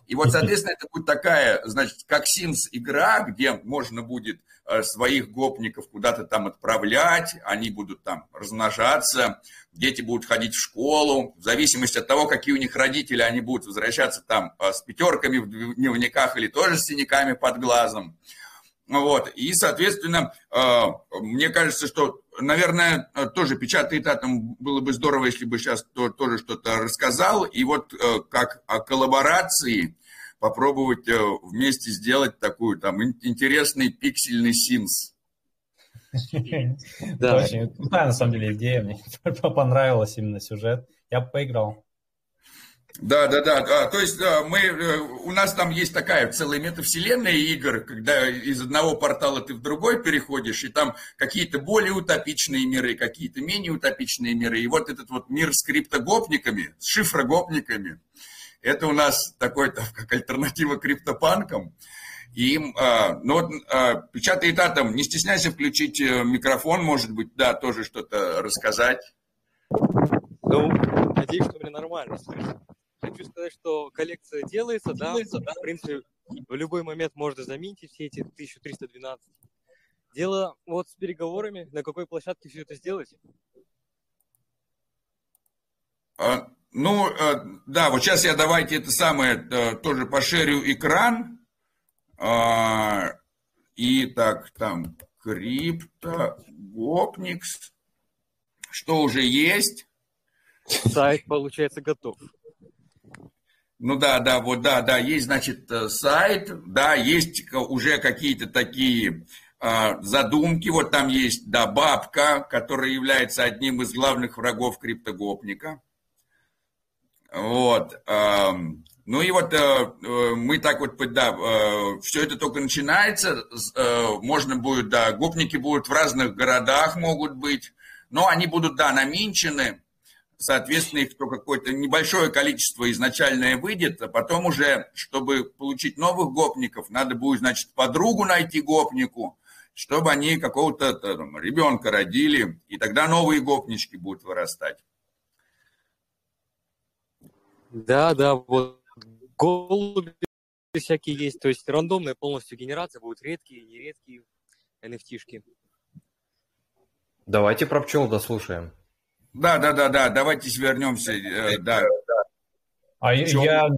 И вот, соответственно, это будет такая, значит, как Sims игра, где можно будет своих гопников куда-то там отправлять, они будут там размножаться, дети будут ходить в школу, в зависимости от того, какие у них родители, они будут возвращаться там э, с пятерками в дневниках или тоже с синяками под глазом. Вот. И, соответственно, э, мне кажется, что, наверное, тоже печатный там было бы здорово, если бы сейчас тоже что-то рассказал. И вот как о коллаборации попробовать э, вместе сделать такую там интересный пиксельный Sims. Да, очень крутая на самом деле идея, мне понравилась именно сюжет. Я бы поиграл. Да, да, да, да. То есть да, мы, э, у нас там есть такая целая метавселенная игр, когда из одного портала ты в другой переходишь, и там какие-то более утопичные миры, какие-то менее утопичные миры. И вот этот вот мир с криптогопниками, с шифрогопниками, это у нас такой как альтернатива криптопанкам. И им, а, ну вот, а, печатает атом, не стесняйся включить э, микрофон, может быть, да, тоже что-то рассказать. Ну, надеюсь, что мне нормально слышно. Хочу сказать, что коллекция делается, да, делается, да, в принципе, в любой момент можно заменить все эти 1312. Дело вот с переговорами, на какой площадке все это сделать? А, ну, э, да, вот сейчас я давайте это самое э, тоже пошерю экран. А, и так, там, крипто, гопникс. Что уже есть? Сайт, получается, готов. Ну да, да, вот да, да, есть, значит, э, сайт, да, есть уже какие-то такие а, задумки. Вот там есть, да, бабка, которая является одним из главных врагов криптогопника. Вот. Ну и вот э, э, мы так вот, да, э, все это только начинается, можно будет, да, гопники будут в разных городах могут быть, но они будут, да, наминчены, соответственно, их только какое-то небольшое количество изначальное выйдет, а потом уже, чтобы получить новых гопников, надо будет, значит, подругу найти гопнику, чтобы они какого-то ребенка родили, и тогда новые гопнички будут вырастать. Да, да, вот голуби всякие есть, то есть рандомная полностью генерация, будут редкие, нередкие NFT-шки. Давайте про пчел дослушаем. Да, да, да, да, давайте вернемся, э, да. А Пчел... я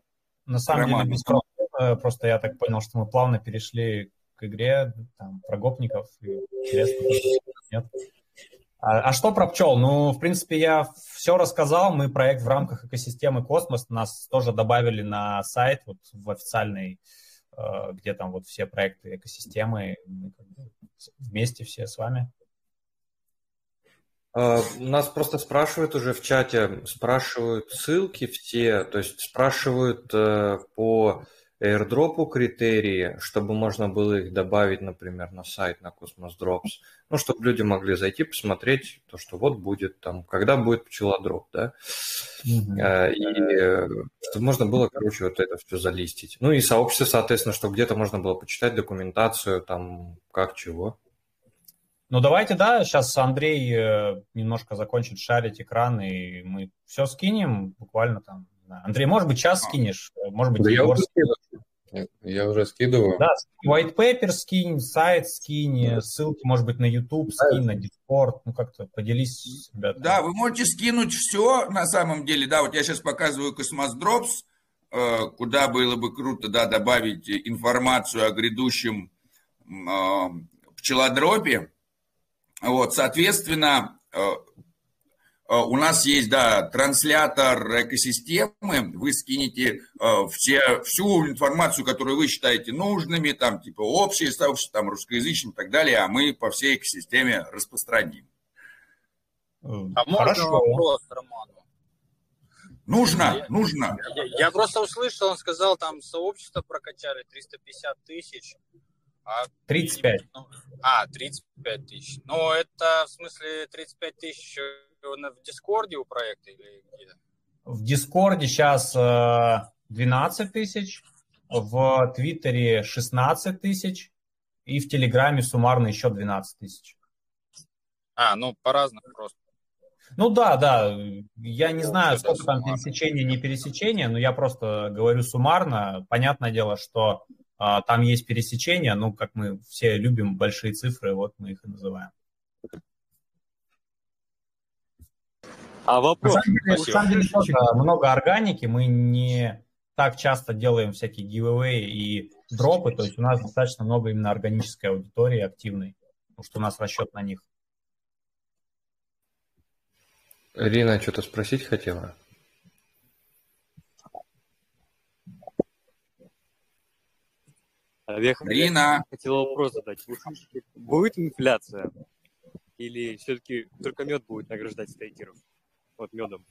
на самом Роман. деле без проблем, просто я так понял, что мы плавно перешли к игре там, про гопников. Интересно, нет? А, а что про пчел? Ну, в принципе, я все рассказал. Мы проект в рамках экосистемы Космос. Нас тоже добавили на сайт, вот в официальный, э, где там вот все проекты экосистемы. Мы вместе все с вами. А, нас просто спрашивают уже в чате, спрашивают ссылки все, то есть спрашивают э, по airdropу критерии, чтобы можно было их добавить, например, на сайт, на Cosmos Drops, ну, чтобы люди могли зайти, посмотреть то, что вот будет там, когда будет пчелодроп, да, mm-hmm. и чтобы можно было, короче, вот это все залистить. Ну, и сообщество, соответственно, чтобы где-то можно было почитать документацию, там, как, чего. Ну, давайте, да, сейчас Андрей э, немножко закончит шарить экран, и мы все скинем буквально там Андрей, может быть, час а. скинешь, может быть, да Егор я, я уже скидываю. Да, white paper скинь, сайт скинь, ссылки, может быть, на YouTube скинь, на Discord, ну как-то поделись, ребята. Да, вы можете скинуть все на самом деле, да, вот я сейчас показываю Cosmos Drops, э, куда было бы круто, да, добавить информацию о грядущем э, пчелодропе. Вот, соответственно, э, у нас есть, да, транслятор экосистемы, вы скинете э, все, всю информацию, которую вы считаете нужными, там, типа, общие сообщества, там, русскоязычные и так далее, а мы по всей экосистеме распространим. А можно вопрос Роману? Нужно, я, нужно. Я, я просто услышал, он сказал, там сообщество прокачали 350 тысяч. А 35. Ну, а, 35 тысяч. Ну, это в смысле 35 тысяч в Discord е у проекта или где? В Discord е сейчас 12 тысяч, в Твиттере 16 тысяч и в Телеграме суммарно еще 12 тысяч. А, ну по-разному просто. Ну да, да. Я не ну, знаю, сколько там пересечения, не пересечения, но я просто говорю суммарно. Понятное дело, что а, там есть пересечения, ну, как мы все любим большие цифры, вот мы их и называем. А вопрос? На самом деле, на самом деле много, много органики, мы не так часто делаем всякие giveaway и дропы, то есть у нас достаточно много именно органической аудитории активной, потому что у нас расчет на них. Рина что-то спросить хотела? Рина. хотел вопрос задать. Будет инфляция? Или все-таки только мед будет награждать стейкеров? Вот медом.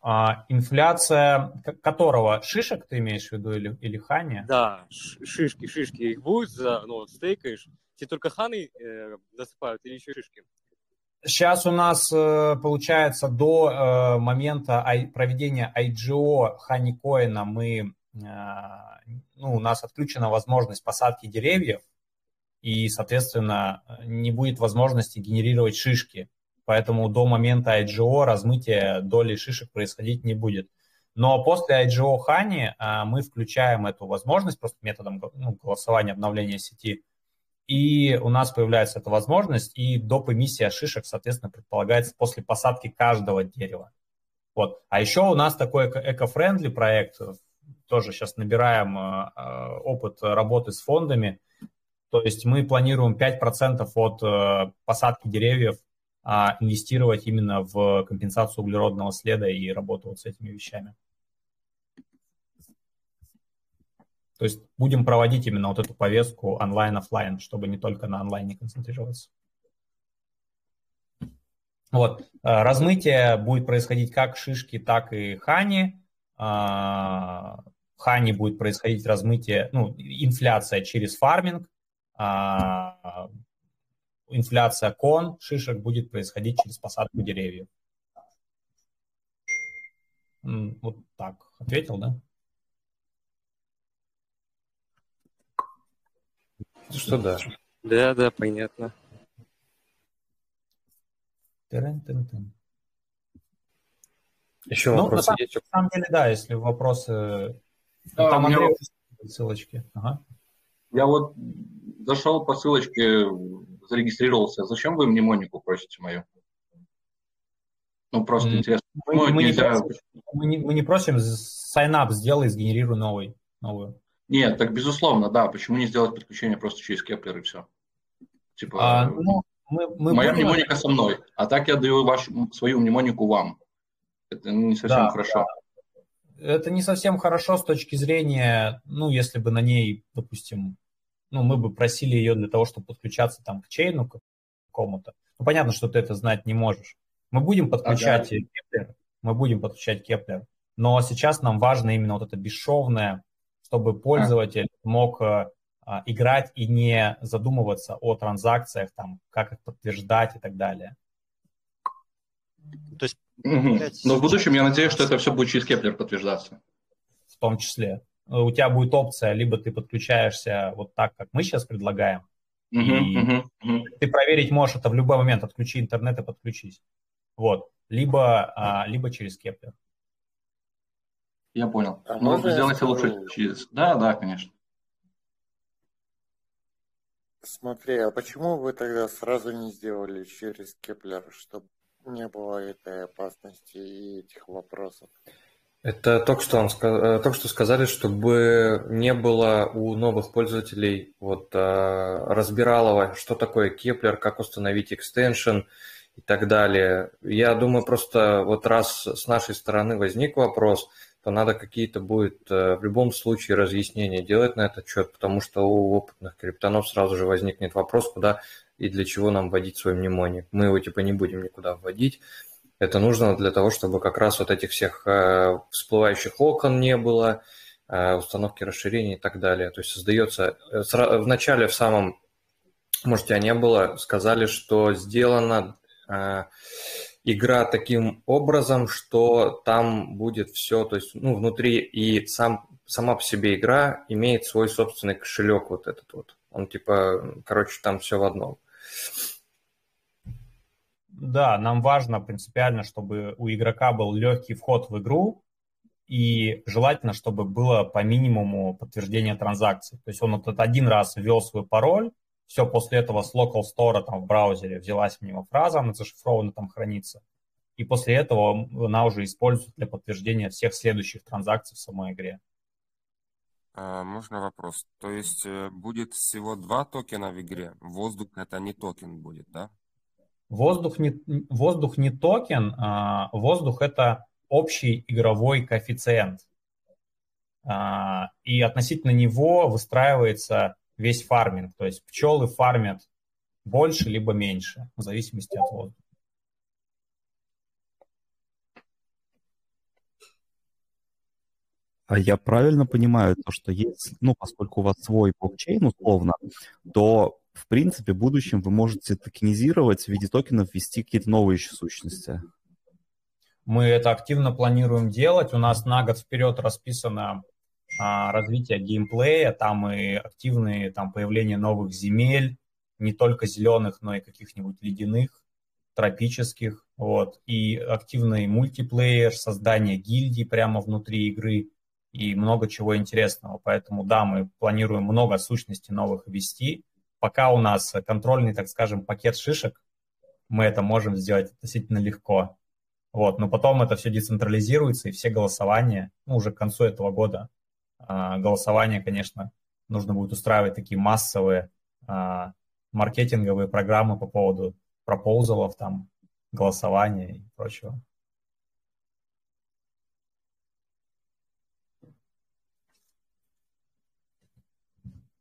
А, инфляция которого? Шишек ты имеешь в виду или, или хани? Да, шишки, шишки. Их будет за, ну, стейкаешь. Тебе только ханы э, досыпают или еще шишки? Сейчас у нас э, получается до э, момента проведения IGO Ханикоина мы, э, ну, у нас отключена возможность посадки деревьев, и, соответственно, не будет возможности генерировать шишки. Поэтому до момента IGO размытие доли шишек происходить не будет. Но после IGO Хани мы включаем эту возможность просто методом ну, голосования обновления сети – и у нас появляется эта возможность, и доп. эмиссия шишек, соответственно, предполагается после посадки каждого дерева. Вот. А еще у нас такой эко-френдли проект, тоже сейчас набираем э, э, опыт работы с фондами, то есть мы планируем 5% от э, посадки деревьев а, инвестировать именно в компенсацию углеродного следа и работу вот с этими вещами. То есть будем проводить именно вот эту повестку онлайн-офлайн, чтобы не только на онлайне концентрироваться. Вот. Э, размытие будет происходить как шишки, так и хани. Э, хани будет происходить размытие, ну, инфляция через фарминг. Инфляция кон шишек будет происходить через посадку деревьев. Вот так. Ответил, да? Что да. Да, да, понятно. Еще ну, вопросы на есть? На самом деле, да, если вопросы... Да, Там Андрей вот... ссылочки. Ага. Я вот зашел по ссылочке, зарегистрировался. Зачем вы мне мнемонику просите мою? Ну, просто mm. интересно. Мы, мы, не просим, мы, не, мы не просим, sign-up сделай, сгенерируй новый, новую. Нет, так безусловно, да. Почему не сделать подключение просто через Keplr и все? Типа, а, ну, мы, мы моя будем... мнемоника со мной, а так я даю вашу, свою мнемонику вам. Это не совсем да, хорошо. Да. Это не совсем хорошо с точки зрения, ну, если бы на ней, допустим, ну, мы бы просили ее для того, чтобы подключаться там к чейну какому-то. Ну, понятно, что ты это знать не можешь. Мы будем подключать ага. Кеплер, мы будем подключать Keplr, но сейчас нам важно именно вот это бесшовное чтобы пользователь мог э, а, играть и не задумываться о транзакциях, там, как их подтверждать и так далее. То есть, угу. Но в будущем я надеюсь, что это все будет через Keplr подтверждаться. В том числе. У тебя будет опция, либо ты подключаешься вот так, как мы сейчас предлагаем, угу, и угу, угу. ты проверить можешь это в любой момент, отключи интернет и подключись. Вот. Либо, а, либо через Keplr. Я понял. А Но сделайте лучше через... Да, да, конечно. Смотри, а почему вы тогда сразу не сделали через Keplr, чтобы не было этой опасности и этих вопросов? Это только что, он, э, только что сказали, чтобы не было у новых пользователей вот э, разбиралого, что такое Keplr, как установить extension и так далее. Я думаю, просто вот раз с нашей стороны возник вопрос – то надо какие-то будет э, в любом случае разъяснения делать на этот счет, потому что у опытных криптонов сразу же возникнет вопрос, куда и для чего нам вводить свой мнемоник. Мы его типа не будем никуда вводить. Это нужно для того, чтобы как раз вот этих всех э, всплывающих окон не было, э, установки расширений и так далее. То есть создается в начале, в самом, может, тебя не было, сказали, что сделано игра таким образом, что там будет все, то есть, ну, внутри и сам, сама по себе игра имеет свой собственный кошелек вот этот вот. Он типа, короче, там все в одном. Да, нам важно принципиально, чтобы у игрока был легкий вход в игру, и желательно, чтобы было по минимуму подтверждение транзакций. То есть он вот один раз ввел свой пароль, все после этого с local store там в браузере взялась у него фраза, она зашифрована там хранится, и после этого она уже используется для подтверждения всех следующих транзакций в самой игре. А, можно вопрос? То есть э, будет всего два токена в игре? Воздух это не токен будет, да? Воздух не, воздух не токен, а воздух это общий игровой коэффициент. А, и относительно него выстраивается весь фарминг. То есть пчелы фармят больше либо меньше, в зависимости от воздуха. А я правильно понимаю то, что есть, ну, поскольку у вас свой блокчейн условно, то, в принципе, в будущем вы можете токенизировать в виде токенов, ввести какие-то новые еще сущности? Мы это активно планируем делать. У нас на год вперед расписано а, развитие геймплея, там и активные там появление новых земель, не только зеленых, но и каких-нибудь ледяных, тропических, вот, и активный мультиплеер, создание гильдий прямо внутри игры и много чего интересного. Поэтому, да, мы планируем много сущностей новых ввести. Пока у нас контрольный, так скажем, пакет шишек, мы это можем сделать относительно легко. Вот, но потом это все децентрализируется, и все голосования, ну, уже к концу этого года, а, голосования, конечно, нужно будет устраивать такие массовые а, маркетинговые программы по поводу пропозалов, там, голосования и прочего.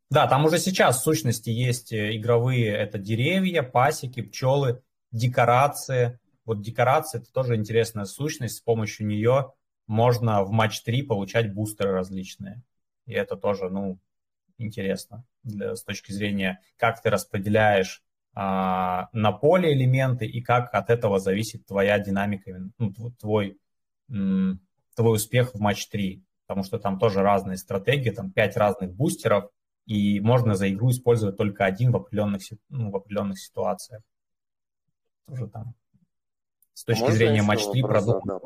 Да, там уже сейчас в сущности есть э, игровые, это деревья, пасеки, пчелы, декорации, вот декорация – это тоже интересная сущность. С помощью нее можно в матч 3 получать бустеры различные. И это тоже, ну, интересно для, с точки зрения, как ты распределяешь а, на поле элементы и как от этого зависит твоя динамика, ну, твой, твой успех в матч 3. Потому что там тоже разные стратегии, там 5 разных бустеров, и можно за игру использовать только один в определенных, ну, в определенных ситуациях. Тоже там с точки Можно зрения матч 3 продукта.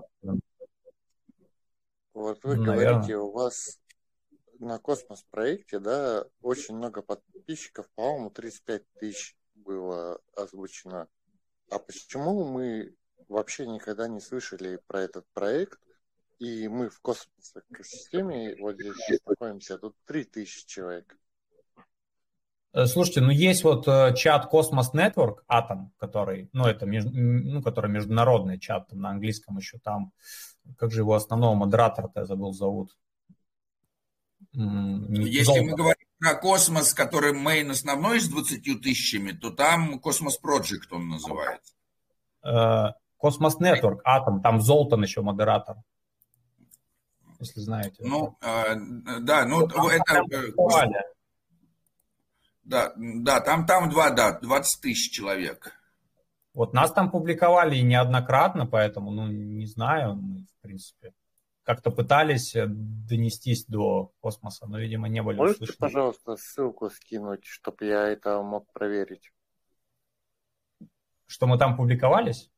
Вот вы Наверное. говорите, у вас на космос проекте, да, очень много подписчиков, по-моему, 35 тысяч было озвучено. А почему мы вообще никогда не слышали про этот проект? И мы в космосной системе, вот здесь находимся, тут 3000 человек. Э, слушайте, ну есть вот э, чат Cosmos Network, Atom, который, ну это ну, который международный чат, там, на английском еще там, как же его основного модератора-то я забыл зовут. Если Золото. мы говорим про космос, который мейн основной с 20 тысячами, то там Cosmos Project он называется. Cosmos э, Network, Atom, там Золтан еще модератор. Если знаете. Ну, да, ну это... Да, да, там, там два, да, 20 тысяч человек. Вот нас там публиковали неоднократно, поэтому, ну, не знаю, мы, в принципе, как-то пытались э, донестись до космоса, но, видимо, не были Можете, услышаны. пожалуйста, ссылку скинуть, чтобы я это мог проверить? Что мы там публиковались?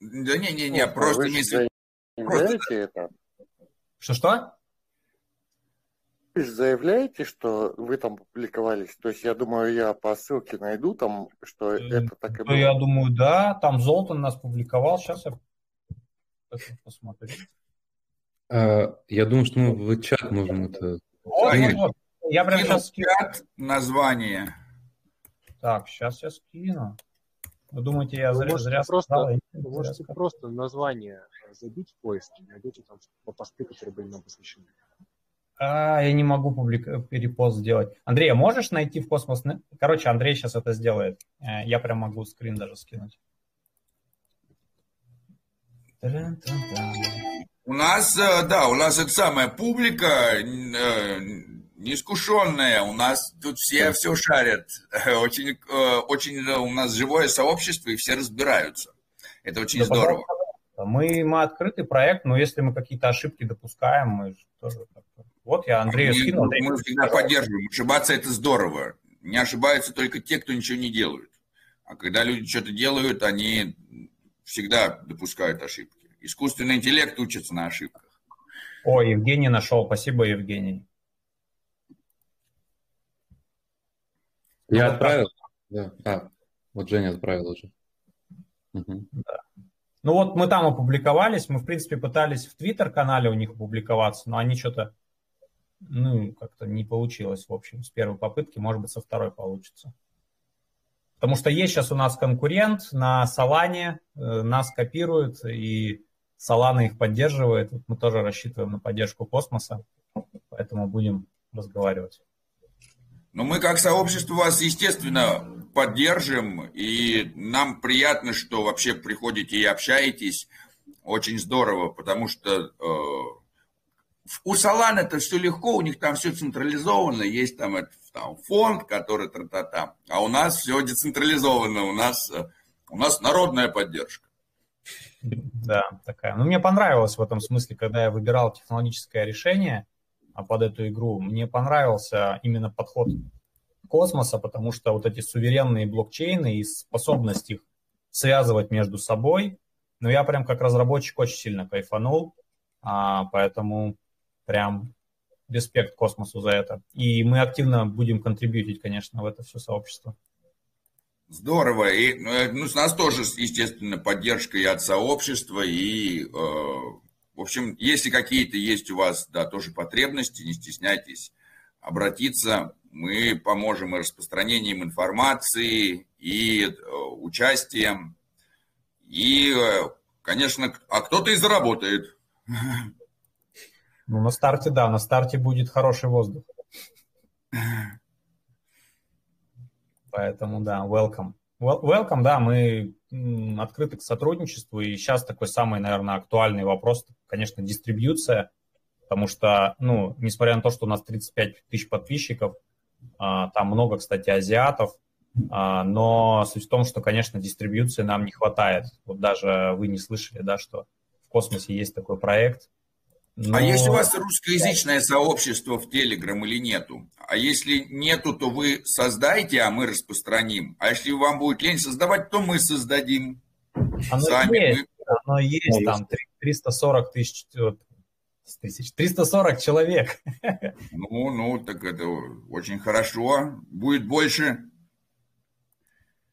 Да не-не-не, ну, просто... Вы не... просто... это? Что-что? Заявляете, что вы там публиковались. То есть я думаю, я по ссылке найду там, что э, это так и было. Я думаю, да, там Золтан нас публиковал. Сейчас я посмотрю. А, я думаю, что мы в чат можем это... Вот, вот, вот. Я прям сейчас скину. Чат, название. Так, сейчас я скину. Вы думаете, я зря, можете зря просто, сказал? Вы можете просто название забить в поиске, найдете там посты, которые были нам посвящены. А, я не могу публик... перепост сделать. Андрей, а можешь найти в космос? Короче, Андрей сейчас это сделает. Э, я прям могу скрин даже скинуть. У нас, э, да, у нас это самая публика э, неискушенная. У нас тут все все шарят. Очень, очень у нас живое сообщество, и все разбираются. Это очень да, здорово. Мы, мы открытый проект, но если мы какие-то ошибки допускаем, мы тоже Вот я Андрею скинул. Андрей, мы всегда поддерживаем. Ошибаться – это здорово. Не ошибаются только те, кто ничего не делают. А когда люди что-то делают, они всегда допускают ошибки. Искусственный интеллект учится на ошибках. О, Евгений нашел. Спасибо, Евгений. Я ну, отправил. Да. А, вот Женя отправил уже. Угу. Да. Ну вот мы там опубликовались, мы, в принципе, пытались в Твиттер-канале у них опубликоваться, но они что-то, ну, как-то не получилось, в общем, с первой попытки, может быть, со второй получится. Потому что есть сейчас у нас конкурент на Солане, э, нас копируют, и Solana их поддерживает. Мы тоже рассчитываем на поддержку космоса, поэтому будем разговаривать. Ну, мы как сообщество вас, естественно, поддержим, и нам приятно, что вообще приходите и общаетесь. Очень здорово, потому что э, у Solana это все легко, у них там все централизовано, есть там там фонд, который тра-та-та. А у нас все децентрализовано, у нас, у нас народная поддержка. Да, такая. Ну, мне понравилось в этом смысле, когда я выбирал технологическое решение а, под эту игру, мне понравился именно подход космоса, потому что вот эти суверенные блокчейны и способность их связывать между собой, ну, я прям как разработчик очень сильно кайфанул, а, поэтому прям респект космосу за это. И мы активно будем контрибьютить, конечно, в это все сообщество. Здорово. И э, ну, с нас тоже, естественно, поддержка и от сообщества, и, э, в общем, если какие-то есть у вас, да, тоже потребности, не стесняйтесь обратиться. Мы поможем и распространением информации, и э, участием, и, э, конечно, а кто-то и заработает. Ну, на старте, да, на старте будет хороший воздух. Поэтому, да, welcome. Welcome, да, мы открыты к сотрудничеству, и сейчас такой самый, наверное, актуальный вопрос, конечно, дистрибьюция, потому что, ну, несмотря на то, что у нас 35 тысяч подписчиков, а, там много, кстати, азиатов, а, но суть в том, что, конечно, дистрибьюции нам не хватает. Вот даже вы не слышали, да, что в космосе есть такой проект, но... А есть у вас русскоязычное сообщество в Телеграм или нету? А если нету, то вы создайте, а мы распространим. А если вам будет лень создавать, то мы создадим. Оно Сами есть, мы... оно есть, там 340 тысяч, тысяч, 340 человек. Ну, ну, так это очень хорошо. Будет больше.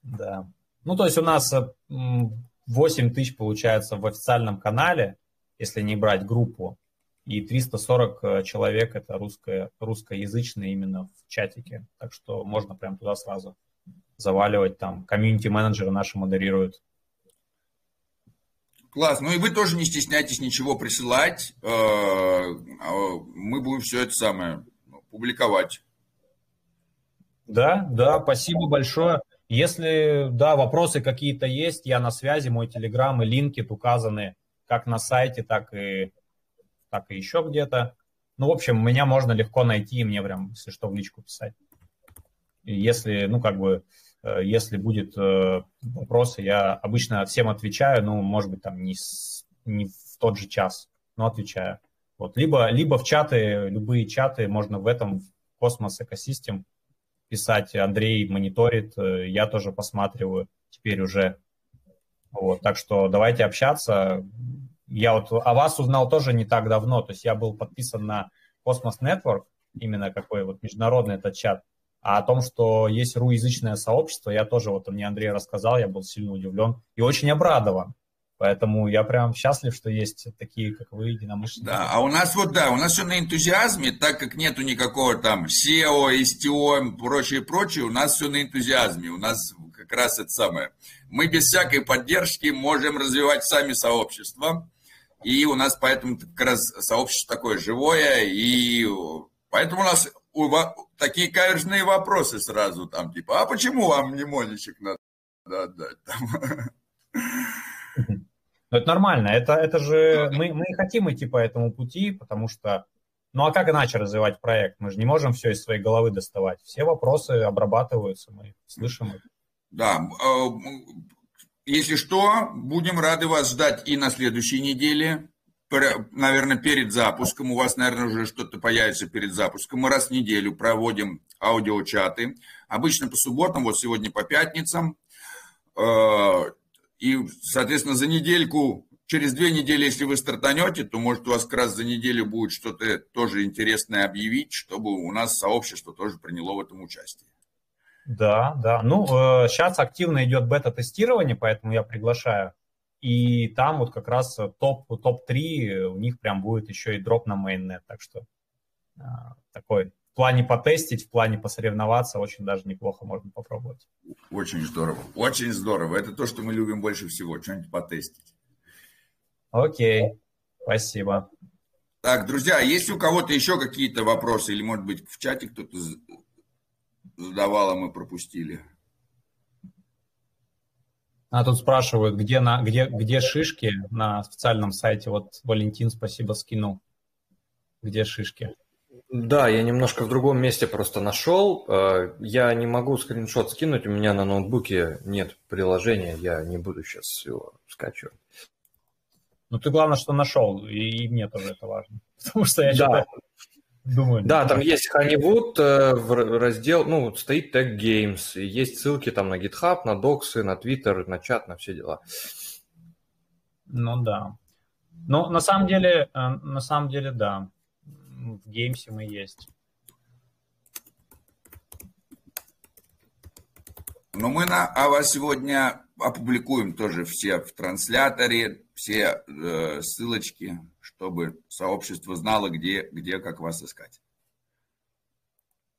Да. Ну, то есть у нас 8 тысяч получается в официальном канале, если не брать группу и 340 э, человек это русское, русскоязычные именно в чатике. Так что можно прям туда сразу заваливать, там комьюнити-менеджеры наши модерируют. Класс. Ну и вы тоже не стесняйтесь ничего присылать. Э, а, мы будем все это самое публиковать. Да, да, спасибо большое. Если, да, вопросы какие-то есть, я на связи, мой телеграм и линки указаны как на сайте, так и так и еще где-то. Ну, в общем, меня можно легко найти, и мне прям, если что, в личку писать. Если, ну, как бы, э, если будет э, вопросы, я обычно всем отвечаю, ну, может быть, там не, с, не в тот же час, но отвечаю. Вот. Либо, либо в чаты, любые чаты можно в этом космос экосистем писать. Андрей мониторит, э, я тоже посматриваю теперь уже. Вот, так что давайте общаться я вот о вас узнал тоже не так давно, то есть я был подписан на Cosmos Network, именно какой вот международный этот чат, а о том, что есть руязычное сообщество, я тоже, вот мне Андрей рассказал, я был сильно удивлен и очень обрадован. Поэтому я прям счастлив, что есть такие, как вы, единомышленники. Да, а у нас вот, да, у нас все на энтузиазме, так как нету никакого там SEO, STO, прочее, прочее, у нас все на энтузиазме. У нас как раз это самое. Мы без всякой поддержки можем развивать сами сообщество. И у нас поэтому как раз сообщество такое живое, и поэтому у нас такие каверзные вопросы сразу там, типа, а почему вам мнемоничек надо отдать? Ну, это нормально, это, это же мы, мы хотим идти по этому пути, потому что, ну а как иначе развивать проект? Мы же не можем все из своей головы доставать. Все вопросы обрабатываются, мы слышим их. Да, э, если что, будем рады вас ждать и на следующей неделе. Наверное, перед запуском. У вас, наверное, уже что-то появится перед запуском. Мы раз в неделю проводим аудиочаты. Обычно по субботам, вот сегодня по пятницам. Э, и, соответственно, за недельку, через две недели, если вы стартанете, то, может, у вас как раз за неделю будет что-то тоже интересное объявить, чтобы у нас сообщество тоже приняло в этом участие. Да, да. Ну, э, сейчас активно идет бета-тестирование, поэтому я приглашаю. И там вот как раз топ, топ-3, у них прям будет еще и дроп на mainnet. Так что э, такой в плане потестить, в плане посоревноваться очень даже неплохо можно попробовать. Очень здорово, очень здорово. Это то, что мы любим больше всего, что-нибудь потестить. Окей, спасибо. Так, друзья, есть у кого-то еще какие-то вопросы? Или, может быть, в чате кто-то задавала, мы пропустили. А тут спрашивают, где, на, где, где шишки на официальном сайте. Вот Валентин, спасибо, скинул. Где шишки? Да, я немножко в другом месте просто нашел. Э, я не могу скриншот скинуть, у меня на ноутбуке нет приложения, я не буду сейчас его скачивать. Ну ты главное, что нашел, и, мне тоже это важно. Потому что я да. Думаю, да, там есть Honeywood э, в раздел, ну, стоит тег Games, есть ссылки там на GitHub, на доксы, на Twitter, на чат, на все дела. Ну да. Ну, на самом деле, э, на самом деле, да. В Games мы есть. Но мы на а вас сегодня опубликуем тоже все в трансляторе, все э, ссылочки чтобы сообщество знало, где, где как вас искать.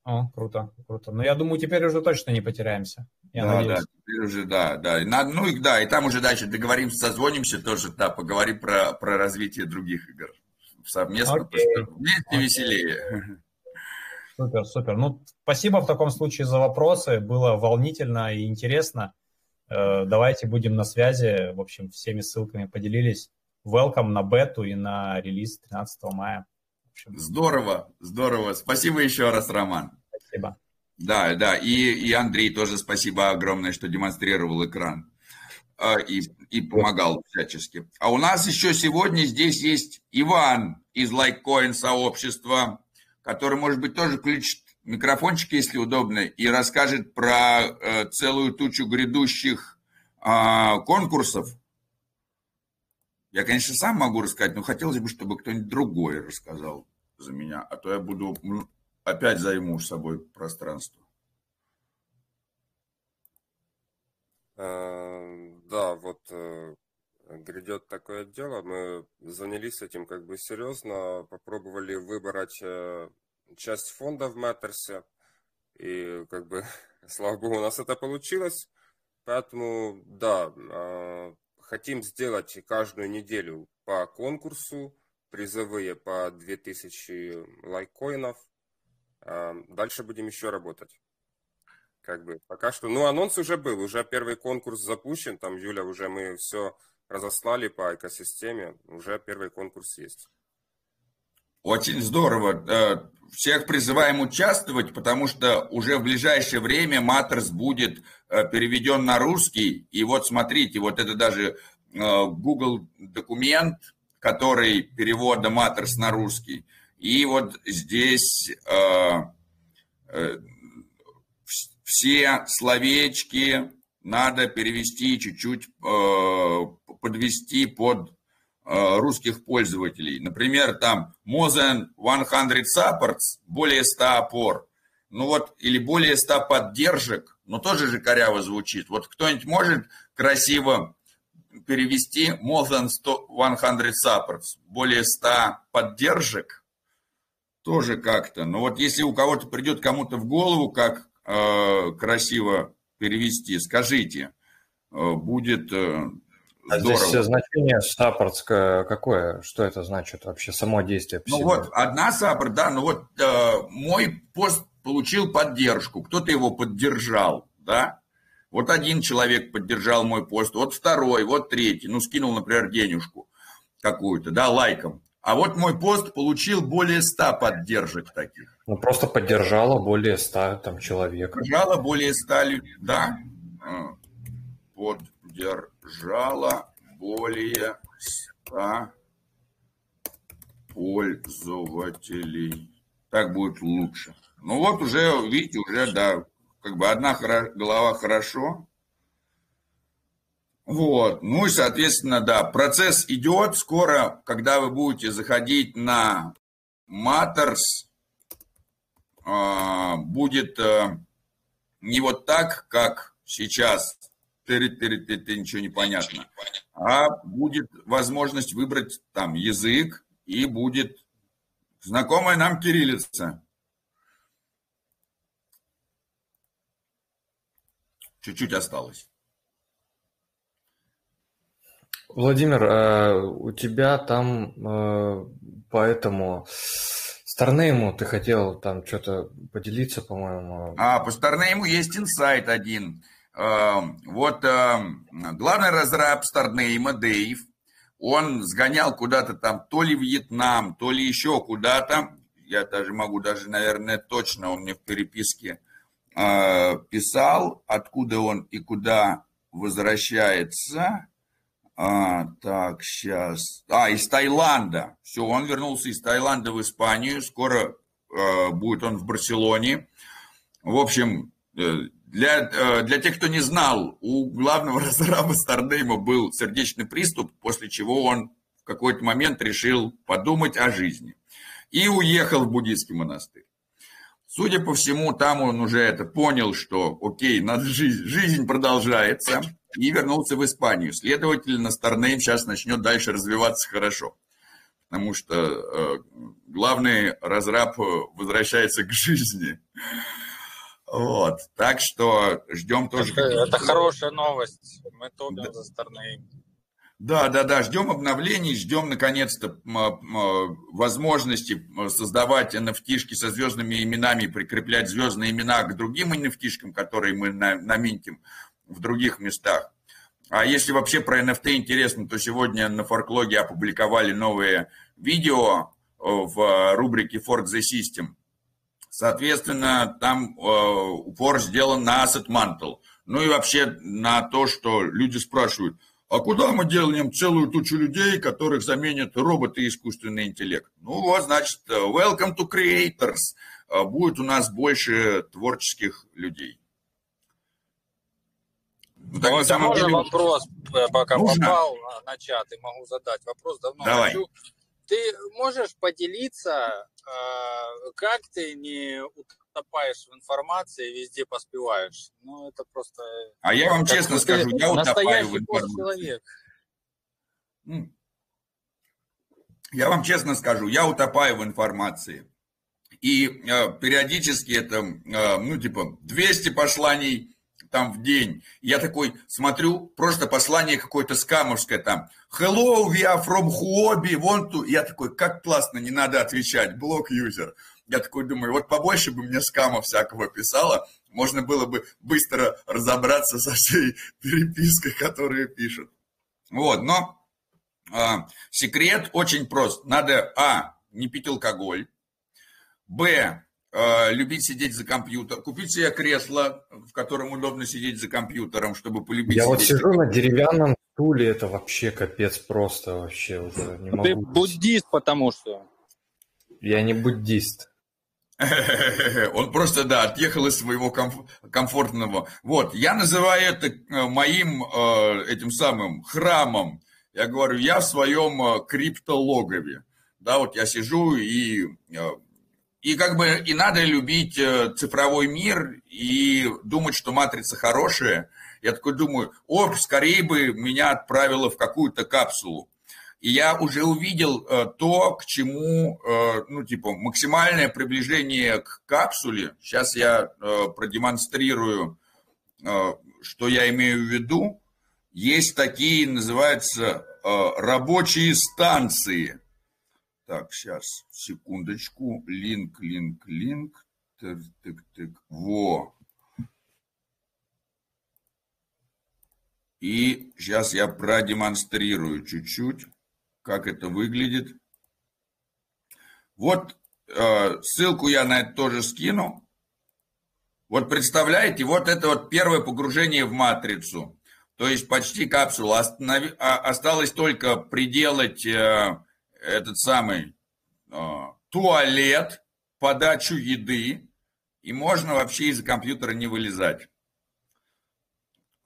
О, круто, круто. Но ну, я думаю, теперь уже точно не потеряемся. Я да, надеюсь. да, теперь уже, да, да. ну и да, и там уже дальше договоримся, созвонимся тоже, да, поговорим про, про развитие других игр совместно, Окей. потому что вместе Окей. веселее. Супер, супер. Ну, спасибо в таком случае за вопросы. Было волнительно и интересно. Э, давайте будем на связи. В общем, всеми ссылками поделились welcome на бету и на релиз 13 мая. Здорово, здорово. Спасибо еще раз, Роман. Спасибо. Да, да, и, и Андрей тоже спасибо огромное, что демонстрировал экран а, и, и помогал всячески. А у нас еще сегодня здесь есть Иван из Litecoin сообщества, который, может быть, тоже включит микрофончик, если удобно, и расскажет про э, целую тучу грядущих э, конкурсов, я, конечно, сам могу рассказать, но хотелось бы, чтобы кто-нибудь другой рассказал за меня, а то я буду опять займу собой пространство. Э, да, вот э, грядет такое дело. Мы занялись этим как бы серьезно, попробовали выбрать э, часть фонда в Маттерсе, и как бы, слава богу, у нас это получилось. Поэтому, да, Хотим сделать каждую неделю по конкурсу, призовые по 2000 лайкоинов. А, дальше будем еще работать. Как бы пока что, ну анонс уже был, уже первый конкурс запущен, там Юля уже мы все разослали по экосистеме, уже первый конкурс есть. Очень здорово. Э, всех призываем участвовать, потому что уже в ближайшее время Матерс будет э, переведен на русский. И вот смотрите, вот это даже э, Google документ, который перевода Матерс на русский. И вот здесь все словечки надо перевести чуть-чуть, подвести под русских пользователей. Например, там more than 100 supports, более 100 опор, ну вот, или более 100 поддержек, но тоже же коряво звучит. Вот кто-нибудь может красиво перевести more than 100, 100 supports, более 100 поддержек, тоже как-то. Но вот если у кого-то придет кому-то в голову, как э, красиво перевести, скажите, э, будет э, а Здорово. здесь значение саппортское какое? Что это значит вообще, само действие? Ну вот, одна саппорт, да, ну вот э, мой пост получил поддержку, кто-то его поддержал, да? Вот один человек поддержал мой пост, вот второй, вот третий, ну скинул, например, денежку какую-то, да, лайком. А вот мой пост получил более 100 поддержек таких. Ну, просто поддержало более 100 там, человек. Поддержало более 100 людей, да. Поддержало держало более 100 пользователей. Так будет лучше. Ну вот уже, видите, уже, да, как бы одна голова хорошо. Вот, ну и, соответственно, да, процесс идет. Скоро, когда вы будете заходить на Matters, а, будет э, не вот так, как сейчас, ты-ты-ты-ты, ничего не понятно, а будет возможность выбрать там язык, и будет знакомая нам кириллица. Чуть-чуть осталось. Владимир, а у тебя там э, по этому Старнейму ты хотел там что-то поделиться, по-моему. А, по Старнейму есть инсайт один. Э, вот э, главный разраб Старнейма, Дэйв, он сгонял куда-то там, то ли Вьетнам, то ли еще куда-то. Я даже могу, даже, наверное, точно, он мне в переписке э, писал, откуда он и куда возвращается. А, так, сейчас. А, из Таиланда. Все, он вернулся из Таиланда в Испанию. Скоро э, будет он в Барселоне. В общем, э, для, э, для тех, кто не знал, у главного разраба Стардейма был сердечный приступ, после чего он в какой-то момент решил подумать о жизни. И уехал в буддийский монастырь. Судя по всему, там он уже это понял, что окей, надо жизнь, жизнь продолжается, и вернулся в Испанию. Следовательно, Старнейм сейчас начнет дальше развиваться хорошо. Потому что э, главный разраб возвращается к жизни. Вот. Так что ждем тоже. Это, это хорошая новость. Мы топим да. за стороны. Да, да, да, ждем обновлений, ждем наконец-то возможности создавать nft со звездными именами, прикреплять звездные имена к другим nft которые мы наминтим в других местах. А если вообще про NFT интересно, то сегодня на Форклоге опубликовали новые видео в рубрике Fork the System – Соответственно, там э, упор сделан на asset mantle. Ну и вообще на то, что люди спрашивают, а куда мы делаем целую тучу людей, которых заменят роботы и искусственный интеллект? Ну вот, значит, welcome to creators. Э, будет у нас больше творческих людей. Ну, так, вот, можно деле... вопрос, э, пока Нужно? попал на чат, и могу задать вопрос. Давно Давай. хочу. Ты можешь поделиться а, как ты не утопаешь в информации, везде поспеваешь? Ну, это просто... А я вам честно скажу, я утопаю в информации. человек. Я вам честно скажу, я утопаю в информации. И э, периодически это, э, ну, типа, 200 посланий там в день. Я такой смотрю, просто послание какое-то скамовское там. Hello, we are from Huobi, want to... Я такой, как классно, не надо отвечать, блок юзер. Я такой думаю, вот побольше бы мне скама всякого писало, можно было бы быстро разобраться со всей перепиской, которую пишут. Вот, но э, секрет очень прост. Надо, а, не пить алкоголь, б, любить сидеть за компьютер, купить себе кресло, в котором удобно сидеть за компьютером, чтобы полюбить. Я вот сижу на деревянном стуле, это вообще капец просто вообще уже не могу. Ты буддист, потому что. Я не буддист. Он просто, да, отъехал из своего комфортного. Вот, я называю это э, моим э, этим самым храмом. Я говорю, я в своем криптологове. Да, вот я сижу и и как бы и надо любить э, цифровой мир и думать, что матрица хорошая. Я такой думаю, о, скорее бы меня отправило в какую-то капсулу. И я уже увидел э, то, к чему, э, ну, типа, максимальное приближение к капсуле. Сейчас я продемонстрирую, что я имею в виду. Есть такие, называются, рабочие станции – так, сейчас, секундочку. Линк, линк, линк. Тык, тык, тык. Во. И сейчас я продемонстрирую чуть-чуть, как это выглядит. Вот э, ссылку я на это тоже скину. Вот представляете, вот это вот первое погружение в матрицу. То есть почти капсула. Останов... А, осталось только приделать э, этот самый э, туалет, подачу еды, и можно вообще из компьютера не вылезать.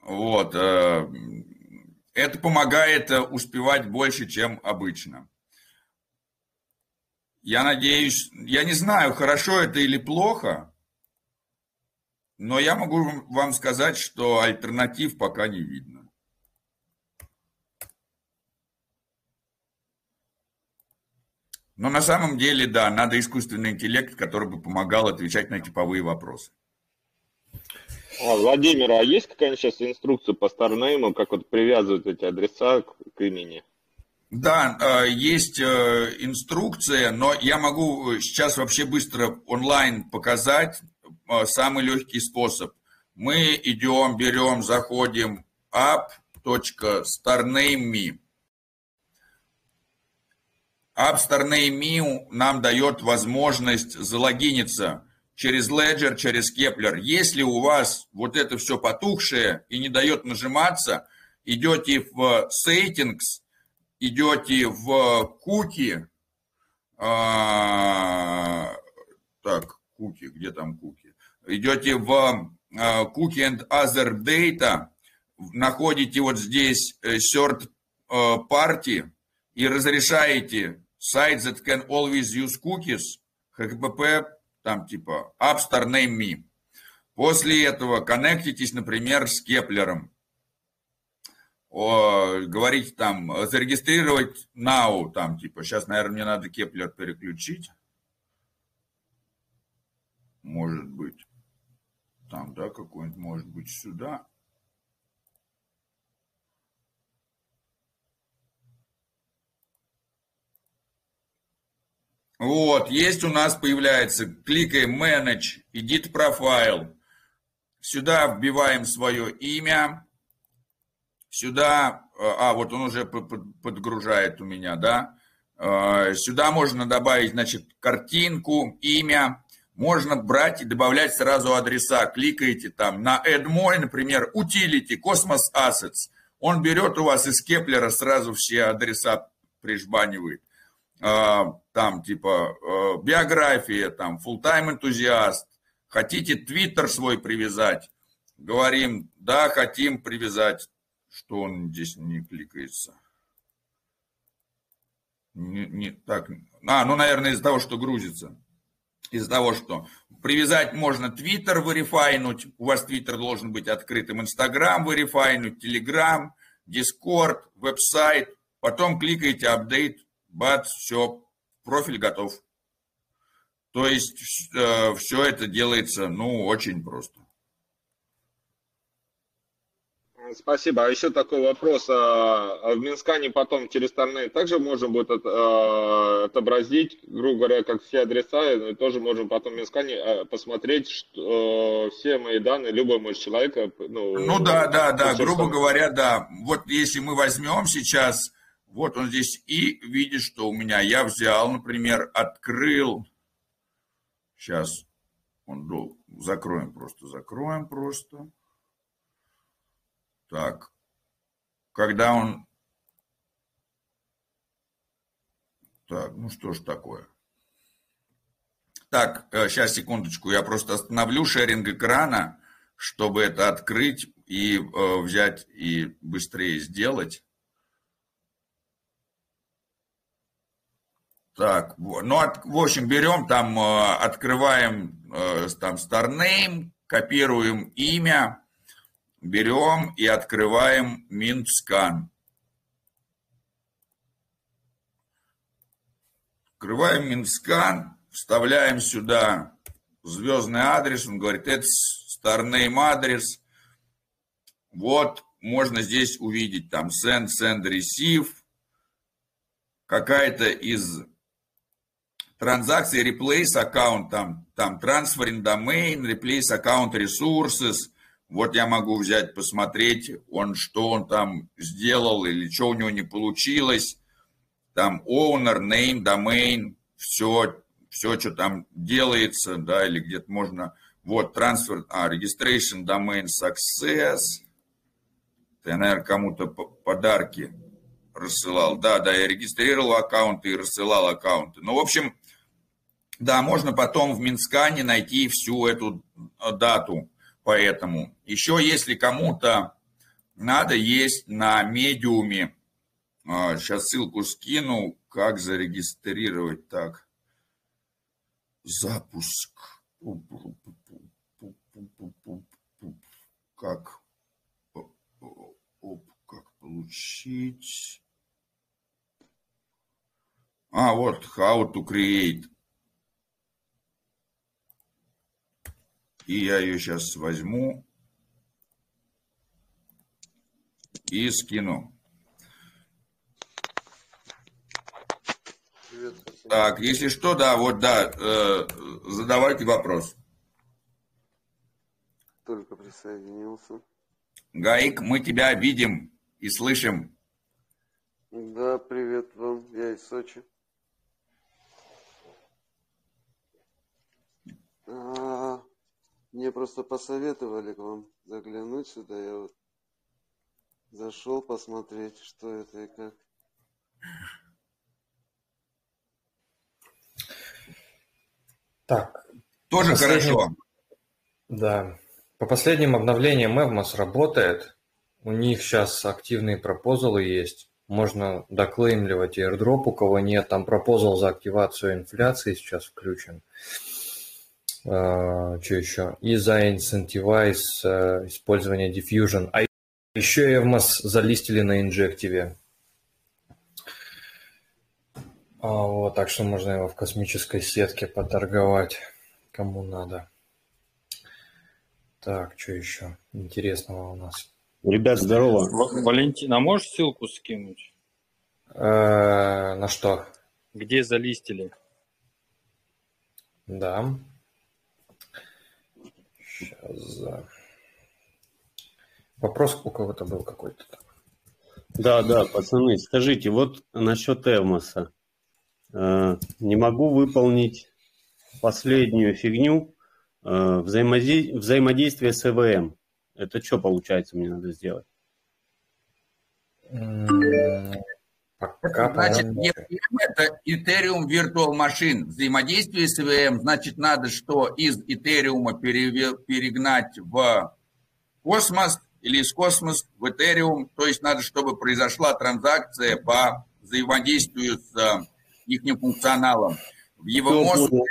Вот. Э, это помогает э, успевать больше, чем обычно. Я надеюсь, я не знаю, хорошо это или плохо, но я могу вам сказать, что альтернатив пока не видно. Но на самом деле, да, надо искусственный интеллект, который бы помогал отвечать на типовые вопросы. А, Владимир, а есть какая-нибудь сейчас инструкция по старнейму, как вот привязывать эти адреса к, к имени? Да, э, есть э, инструкция, но я могу сейчас вообще быстро онлайн показать э, самый легкий способ. Мы идем, берем, заходим app.starname.me. App Starname.me нам дает возможность залогиниться через Ledger, через Kepler. Если у вас вот это все потухшее и не дает нажиматься, идете в Settings, идете в Cookie, а, так, Cookie, где там Cookie? Идете в а, Cookie and Other Data, находите вот здесь э, Third э, Party и разрешаете Sites that can always use cookies, HTTP там типа App Store Name Me. После этого коннектитесь, например, с Keplr ом. О, говорите там, зарегистрировать now, там типа, сейчас, наверное, мне надо Keplr переключить. Может быть. Там, да, какой-нибудь, может быть, сюда. Вот, есть у нас появляется, кликаем Manage, Edit Profile. Сюда вбиваем свое имя. Сюда, э, а, вот он уже подгружает у меня, да. Э, сюда можно добавить, значит, картинку, имя. Можно брать и добавлять сразу адреса. Кликаете там на Add например, Utility, Cosmos Assets. Он берет у вас из Кеплера сразу все адреса прижбанивает. А, там типа э, биография, там full-time энтузиаст, хотите твиттер свой привязать, говорим, да, хотим привязать, что он здесь не кликается. Не, не, так, а, ну, наверное, из-за того, что грузится. Из-за того, что привязать можно Твиттер вырефайнуть, у вас Твиттер должен быть открытым, Инстаграм вырефайнуть, Телеграм, Discord, веб-сайт, потом кликаете update, бац, все, профиль готов. То есть э, все это делается, ну, очень просто. Спасибо. А еще такой вопрос. А, а в Mintscan е потом через Торней также можем будет а, отобразить, грубо говоря, как все адреса, и тоже можем потом в Mintscan е а, посмотреть что, все мои данные, любой мой человека. Ну, ну да, да, да, грубо говоря, да. Вот если мы возьмем сейчас вот он здесь и видит, что у меня я взял, например, открыл. Сейчас он дол... закроем просто, закроем просто. Так, когда он... Так, ну что ж такое. Так, сейчас, э, секундочку, я просто остановлю шеринг экрана, чтобы это открыть и э, взять и быстрее сделать. Так, ну, от, в общем, берем там, э, открываем э, там StarName, копируем имя, берем и открываем MintScan. Открываем MintScan, вставляем сюда звездный адрес, он говорит, это StarName адрес. Вот, можно здесь увидеть там send, send, receive, какая-то из транзакции replace аккаунт, там, там transferring domain, replace аккаунт resources. Вот я могу взять, посмотреть, он что он там сделал или что у него не получилось. Там owner, name, domain, все, все, что там делается, да, или где-то можно, вот, transfer, а, registration, domain, success. Я, наверное, кому-то подарки рассылал. Да, да, я регистрировал аккаунты и рассылал аккаунты. Ну, в общем, да, можно потом в Минскане найти всю эту э, дату. Поэтому еще, если кому-то надо, есть на медиуме. Сейчас а, ссылку скину, как зарегистрировать так. Запуск. Как, как получить? А, вот, how to create. И я ее сейчас возьму и скину. Так, если что, да, вот, да, э, задавайте вопрос. Только присоединился. Гаик, мы тебя видим и слышим. Да, привет вам, я из Сочи. А, мне просто посоветовали к вам заглянуть сюда. Я вот зашел посмотреть, что это и как. Так. Тоже последним... хорошо. Да. По последним обновлениям Evmos работает. У них сейчас активные пропозалы есть. Можно доклеймливать airdrop, у кого нет. Там пропозал за активацию инфляции сейчас включен. Uh, что еще? И за Incentivize uh, использование Diffusion. А еще Evmos залистили на инжективе. А, вот, так что можно его в космической сетке поторговать, кому надо. Так, что еще интересного у нас? Ребят, здорово. Валентин, а можешь ссылку скинуть? Э, на что? Где залистили? Да. Сейчас. Вопрос у кого-то был какой-то. Да, да, пацаны, скажите, вот насчет Эвмоса. Э, не могу выполнить последнюю фигню э, взаимодействие, взаимодействие с ЭВМ. Это что получается мне надо сделать? Пока, значит, EVM это Ethereum Virtual Machine. Взаимодействие с EVM, значит, надо что из Ethereum перегнать в космос или из космоса в Ethereum. То есть надо, чтобы произошла транзакция по взаимодействию с их функционалом. В его мозге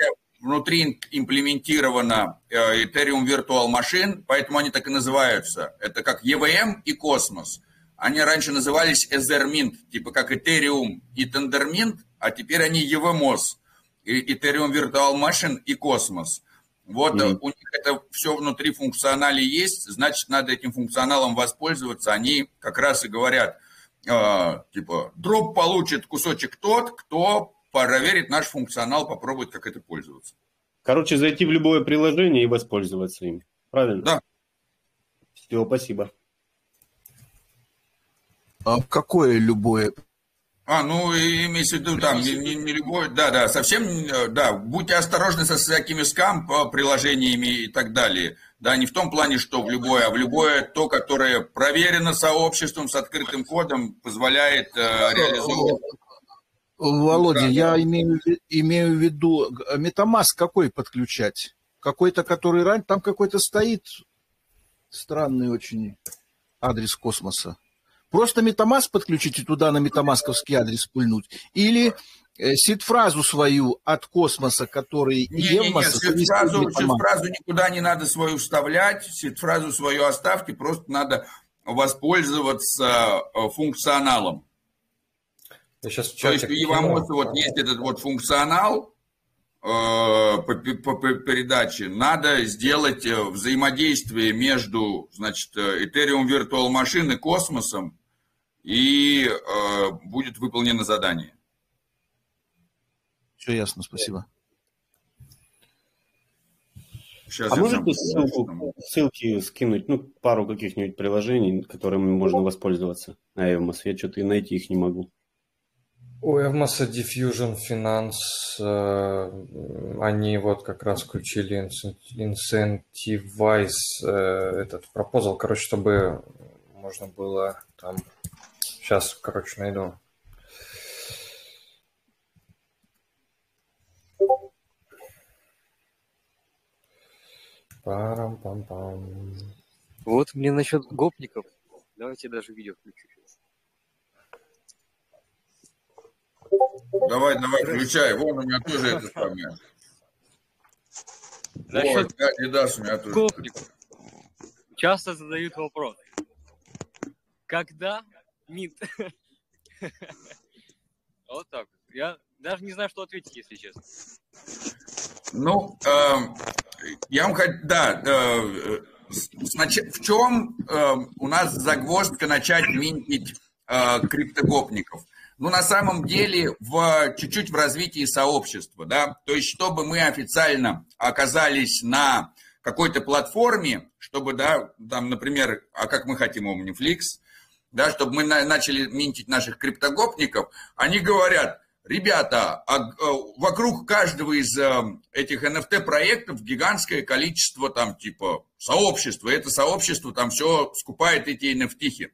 внутри имплементирована э, Ethereum Virtual Machine, поэтому они так и называются. Это как EVM и Космос. Они раньше назывались Ethermint, типа как Ethereum и Tendermint, а теперь они EVMOS, Ethereum Virtual Machine и Космос. Вот mm-hmm. у них это все внутри функционале есть, значит, надо этим функционалом воспользоваться. Они как раз и говорят, а, типа, дроп получит кусочек тот, кто проверит наш функционал, попробует, как это пользоваться. Короче, зайти в любое приложение и воспользоваться им. Правильно? Да. Все, спасибо. А какое любое а, ну, имеется в виду, там, не, не, не любой, да, да, совсем, э, да, будьте осторожны со всякими скам приложениями и так далее. Да, не в том плане, что в любое, а в любое то, которое проверено сообществом с открытым кодом, позволяет э, реализовывать. Володя, я имею, имею в виду, метамаск какой подключать? Какой-то, который раньше, там какой-то стоит странный очень адрес космоса. Просто MetaMask подключить и туда на метамасковский адрес пульнуть. Или э, сид-фразу свою от космоса, который не, Евмоса... Не, не, сид-фразу, сид-фразу никуда не надо свою вставлять, сид-фразу свою оставьте, просто надо воспользоваться э, функционалом. Я сейчас То есть у Евамоса вот есть этот вот функционал э, по, по, по передаче. Надо сделать э, взаимодействие между, значит, Ethereum Virtual Machine и космосом, и э, будет выполнено задание. Все ясно, спасибо. Сейчас а можете ссылку, ссылки скинуть, ну, пару каких-нибудь приложений, которыми можно воспользоваться на Evmos? Я что-то и найти их не могу. У Evmos Diffusion Finance, э, они вот как раз включили Incentivize, э, этот пропозал, короче, чтобы можно было там... Сейчас, короче, найду. Парам-пам-пам. Вот мне насчет гопников. Давайте даже видео включу. Давай, давай, включай. Вон у меня тоже это самое. Насчет вот, Adidas у меня тоже. Гопников. Часто задают вопрос. Когда МИД? Вот так. Я даже не знаю, что ответить, если честно. Ну, э, я вам хочу, да, э, в чем э, у нас загвоздка начать минтить э, криптогопников? Ну, на самом деле, в, чуть-чуть в развитии сообщества, да, то есть, чтобы мы официально оказались на какой-то платформе, чтобы, да, там, например, а как мы хотим Omniflix, да, чтобы мы на, начали минтить наших криптогопников, они говорят, ребята, а, а, вокруг каждого из а, этих NFT-проектов гигантское количество там типа сообщества, это сообщество там все скупает эти NFT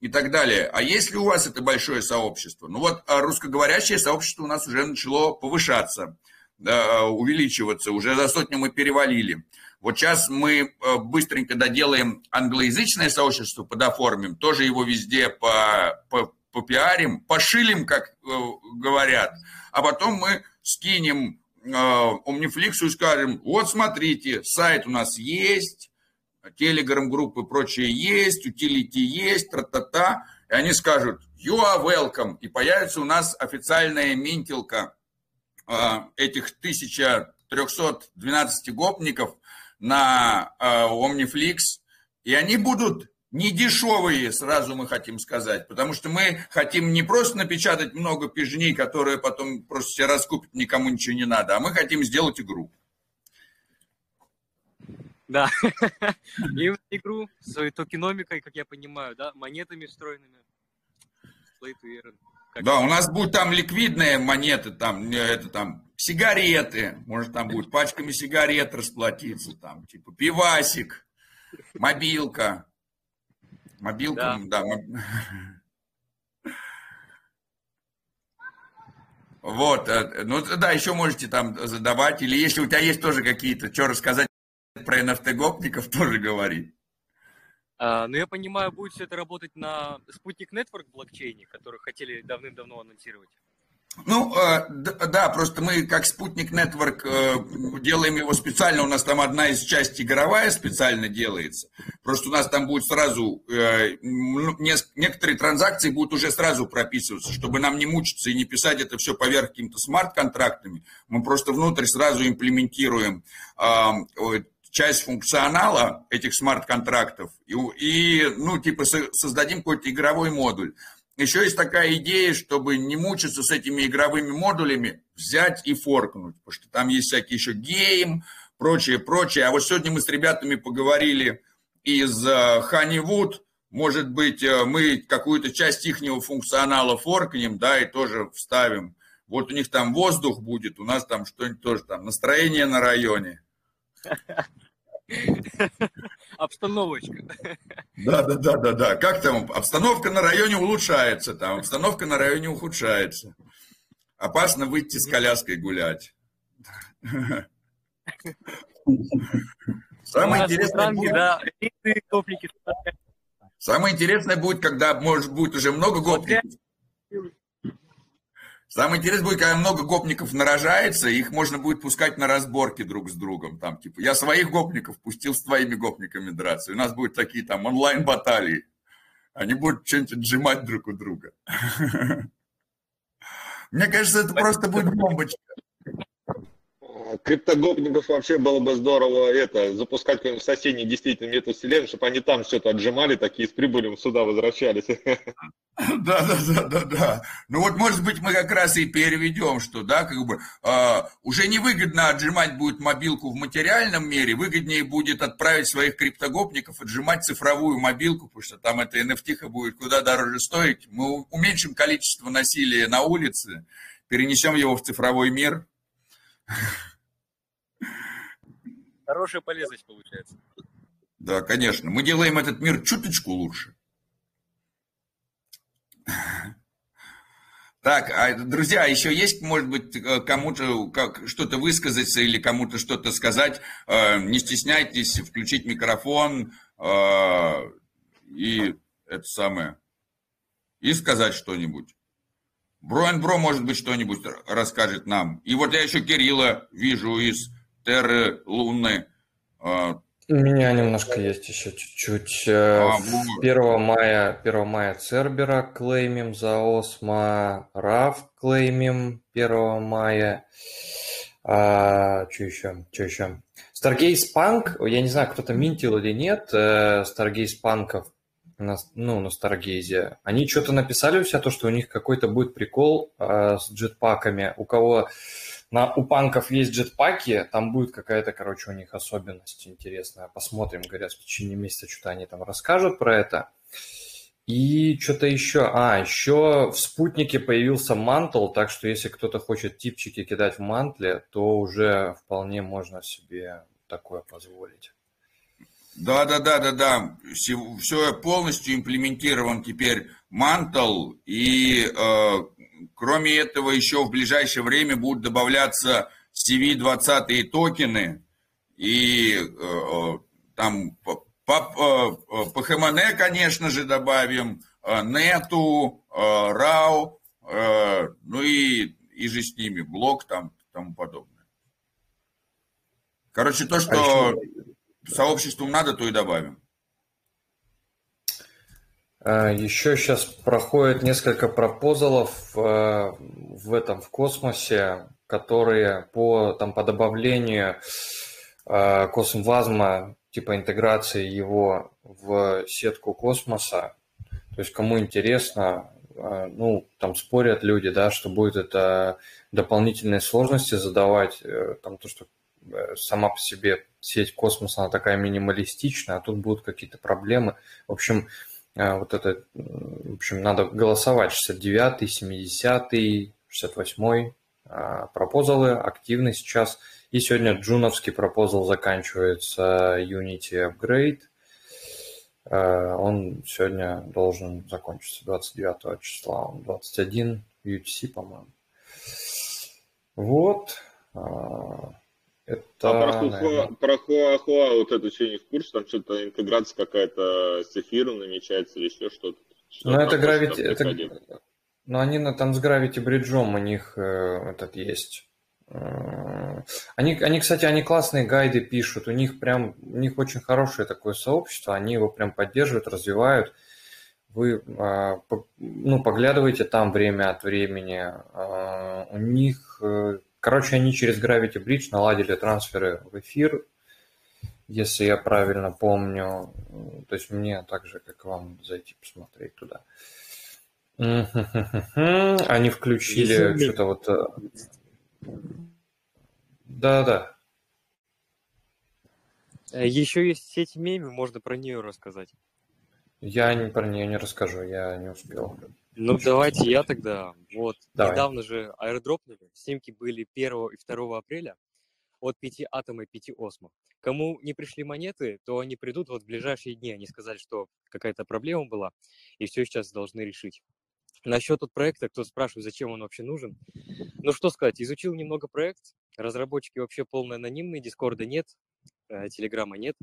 и так далее. А если у вас это большое сообщество? Ну вот а русскоговорящее сообщество у нас уже начало повышаться, да, увеличиваться, уже за сотню мы перевалили. Вот сейчас мы э, быстренько доделаем англоязычное сообщество, подоформим, тоже его везде по, по, попиарим, пошилим, как э, говорят, а потом мы скинем э, Omniflix и скажем, вот смотрите, сайт у нас есть, телеграм-группы прочее есть, утилити есть, тра-та-та, и они скажут, you are welcome, и появится у нас официальная минтилка э, этих 1312 гопников на э, Omniflix, и они будут не дешевые, сразу мы хотим сказать, потому что мы хотим не просто напечатать много пижней, которые потом просто все раскупят, никому ничего не надо, а мы хотим сделать игру. Да, и игру с токеномикой, как я понимаю, да, монетами встроенными. Да, у нас будут там ликвидные монеты, там, это там, сигареты, может, там будет пачками сигарет расплатиться, там, типа пивасик, мобилка. Мобилка, да. да. Вот, э, ну да, еще можете там задавать, или если у тебя есть тоже какие-то, что рассказать про NFT-гопников, тоже говори. А, ну, я понимаю, будет все это работать на Спутник Network блокчейне, который хотели давным-давно анонсировать. Ну, э, да, просто мы как спутник Network э, делаем его специально, у нас там одна из частей игровая специально делается. Просто у нас там будет сразу, э, некоторые транзакции будут уже сразу прописываться, чтобы нам не мучиться и не писать это все поверх какими-то смарт-контрактами. Мы просто внутрь сразу имплементируем часть функционала этих смарт-контрактов и, и, ну, типа, создадим какой-то игровой модуль. Еще есть такая идея, чтобы не мучиться с этими игровыми модулями, взять и форкнуть, потому что там есть всякие еще гейм, прочее, прочее. А вот сегодня мы с ребятами поговорили из Honeywood, э, может быть, э, мы какую-то часть их функционала форкнем, да, и тоже вставим. Вот у них там воздух будет, у нас там что-нибудь тоже там, настроение на районе. Обстановочка. Да, да, да, да, да. Как там? Обстановка на районе улучшается, там обстановка на районе ухудшается. Опасно выйти с коляской гулять. Самое интересное будет... Да, Самое интересное будет, когда, может, будет уже много гопников. Самое интересное будет, когда много гопников нарожается, их можно будет пускать на разборки друг с другом. Там, типа, я своих гопников пустил с твоими гопниками драться. И у нас будут такие там онлайн-баталии. Они будут что-нибудь отжимать друг у друга. Мне кажется, это просто будет бомбочка. Криптогопников вообще было бы здорово это, запускать какой-нибудь соседний действительно метавселенную, чтобы они там что-то отжимали, такие с прибылью сюда возвращались. Да, да, да, да, да. Ну вот, может быть, мы как раз и переведем, что, да, как бы э, уже невыгодно отжимать будет мобилку в материальном мире, выгоднее будет отправить своих криптогопников отжимать цифровую мобилку, потому что там эта NFT будет куда дороже стоить. Мы уменьшим количество насилия на улице, перенесем его в цифровой мир. Хорошая полезность получается. Да, конечно. Мы делаем этот мир чуточку лучше. Так, а, друзья, а еще есть, может быть, э, кому-то как, что-то высказаться или кому-то что-то сказать? Э, не стесняйтесь включить микрофон э, и это самое, и сказать что-нибудь. Бро Бро, может быть, что-нибудь расскажет нам. И вот я еще Кирилла вижу из Терры Луны. У меня немножко есть еще чуть-чуть. Э, а, 1 мая, 1 мая Цербера клеймим за Осмо, РАВ клеймим 1 мая. А, что еще? Что еще? Stargaze Punk, я не знаю, кто-то минтил или нет, э, Stargaze Панков, на, ну, на Старгейзе. Они что-то написали у себя, то, что у них какой-то будет прикол э, с джетпаками. У кого на, у панков есть джетпаки, там будет какая-то, короче, у них особенность интересная. Посмотрим, говорят, в течение месяца что-то они там расскажут про это. И что-то еще. А, еще в спутнике появился мантл, так что если кто-то хочет типчики кидать в мантле, то уже вполне можно себе такое позволить. Да, да, да, да, да. Все, все полностью имплементирован теперь мантл и э, Кроме этого, еще в ближайшее время будут добавляться CV20 токены, и э, там по, по, по ХМН, конечно же, добавим, э, Нету, э, э, ну и, и же с ними, блок там и тому подобное. Короче, то, что а еще... сообществу надо, то и добавим. А, Еще сейчас проходит несколько пропозалов э, в этом в космосе, которые по, там, по добавлению э, космвазма, типа интеграции его в сетку космоса. То есть кому интересно, э, ну, там спорят люди, да, что будет это дополнительные сложности задавать, там то, что сама по себе сеть космоса, она такая минималистичная, а тут будут какие-то проблемы. В общем, вот это, в общем, надо голосовать 69-й, 70-й, 68-й пропозалы активны сейчас. И сегодня джуновский пропозал заканчивается Unity Upgrade. А, он сегодня должен закончиться 29 числа. Он 21 UTC, по-моему. Вот. А, это, а про, Хуа, про Хуахуа вот это еще не в курсе, там что-то интеграция какая-то с эфиром намечается или еще что-то. Что ну, это Gravity, это, ну, они на, там с Gravity Bridge у них э, этот есть. Э, они, они, кстати, они классные гайды пишут, у них прям, у них очень хорошее такое сообщество, они его прям поддерживают, развивают. Вы, э, по, ну, поглядывайте там время от времени. Э, у них э, Короче, они через Gravity Bridge наладили трансферы в эфир, если я правильно помню. То есть мне так же, как вам, зайти посмотреть туда. Они включили что-то вот... Э, Да-да. Э, Еще есть сеть меми, можно про нее рассказать. Я не про нее не расскажу, я не успел. Ну, давайте я тогда. Вот, Давай. недавно же аэродропнули. Снимки были 1 и 2 апреля от 5 атома и 5 осмо. Кому не пришли монеты, то они придут вот в ближайшие дни. Они сказали, что какая-то проблема была, и все сейчас должны решить. Насчет тут проекта, кто спрашивает, зачем он вообще нужен. Ну, что сказать, изучил немного проект. Разработчики вообще полно анонимные, Дискорда нет, э, Телеграма нет.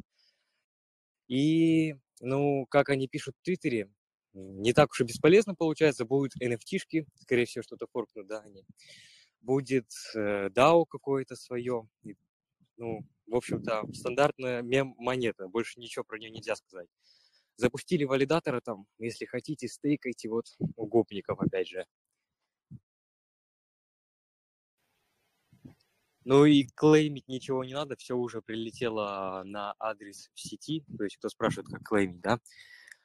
И, ну, как они пишут в Твиттере, не так уж и бесполезно получается. Будут NFT-шки, скорее всего, что-то форкнут, да, они. Будет э, DAO какое-то свое. Ну, в общем-то, стандартная мем-монета. Больше ничего про нее нельзя сказать. Запустили валидатора там, если хотите, стейкайте вот у гопников, опять же. Ну и клеймить ничего не надо, все уже прилетело на адрес в сети, то есть кто спрашивает, как клеймить, да,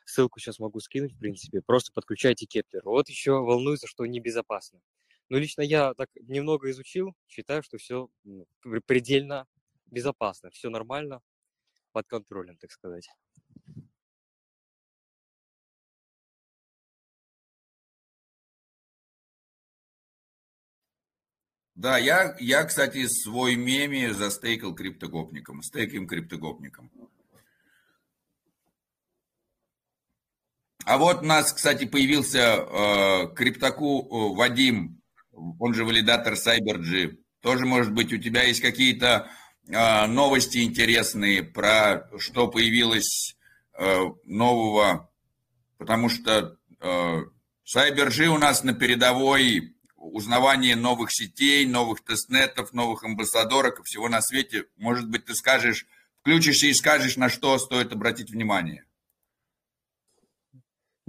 Ссылку сейчас могу скинуть, в принципе. Просто подключайте Keplr. Вот еще волнуется, что небезопасно. Но лично я так немного изучил, считаю, что все ну, предельно безопасно, все нормально, под контролем, так сказать. Да, я, я, кстати, свой меми застейкал криптогопником, стейким криптогопником. А вот у нас, кстати, появился э, криптаку э, Вадим, он же валидатор CyberG. Тоже, может быть, у тебя есть какие-то э, новости интересные про что появилось э, нового, потому что э, CyberG у нас на передовой узнавание новых сетей, новых тестнетов, новых амбассадоров и всего на свете. Может быть, ты скажешь, включишься и скажешь, на что стоит обратить внимание.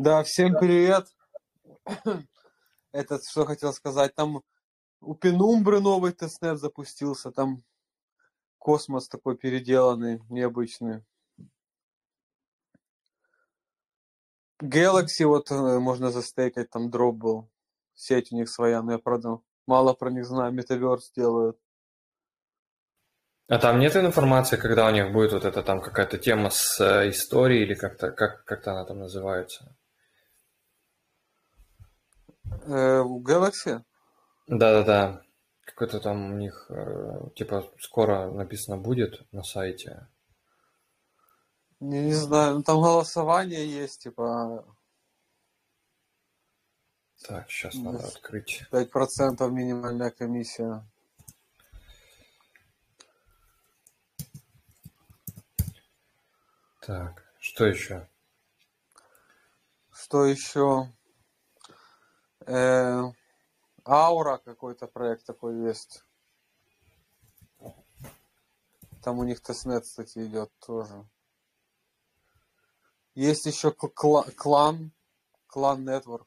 Да, всем привет. Этот, что хотел сказать, там у Пенумбры новый тестнет запустился, там космос такой переделанный, необычный. Galaxy вот э, можно застейкать, там дроп был. Сеть у них своя, но я, правда, мало про них знаю, Metaverse делают. А там нет информации, когда у них будет вот эта там какая-то тема с э, историей или как-то как, как-то она там называется? Э, Galaxy? Да-да-да. Какой-то там у них, э, типа, скоро написано будет на сайте. Не, не знаю, ну там голосование есть, типа... Так, сейчас надо открыть. 5% минимальная комиссия. Так, что еще? Что еще? Э, Аура какой-то проект такой есть. Там у них тестнет, кстати, идет тоже. Есть еще клан, клан Network,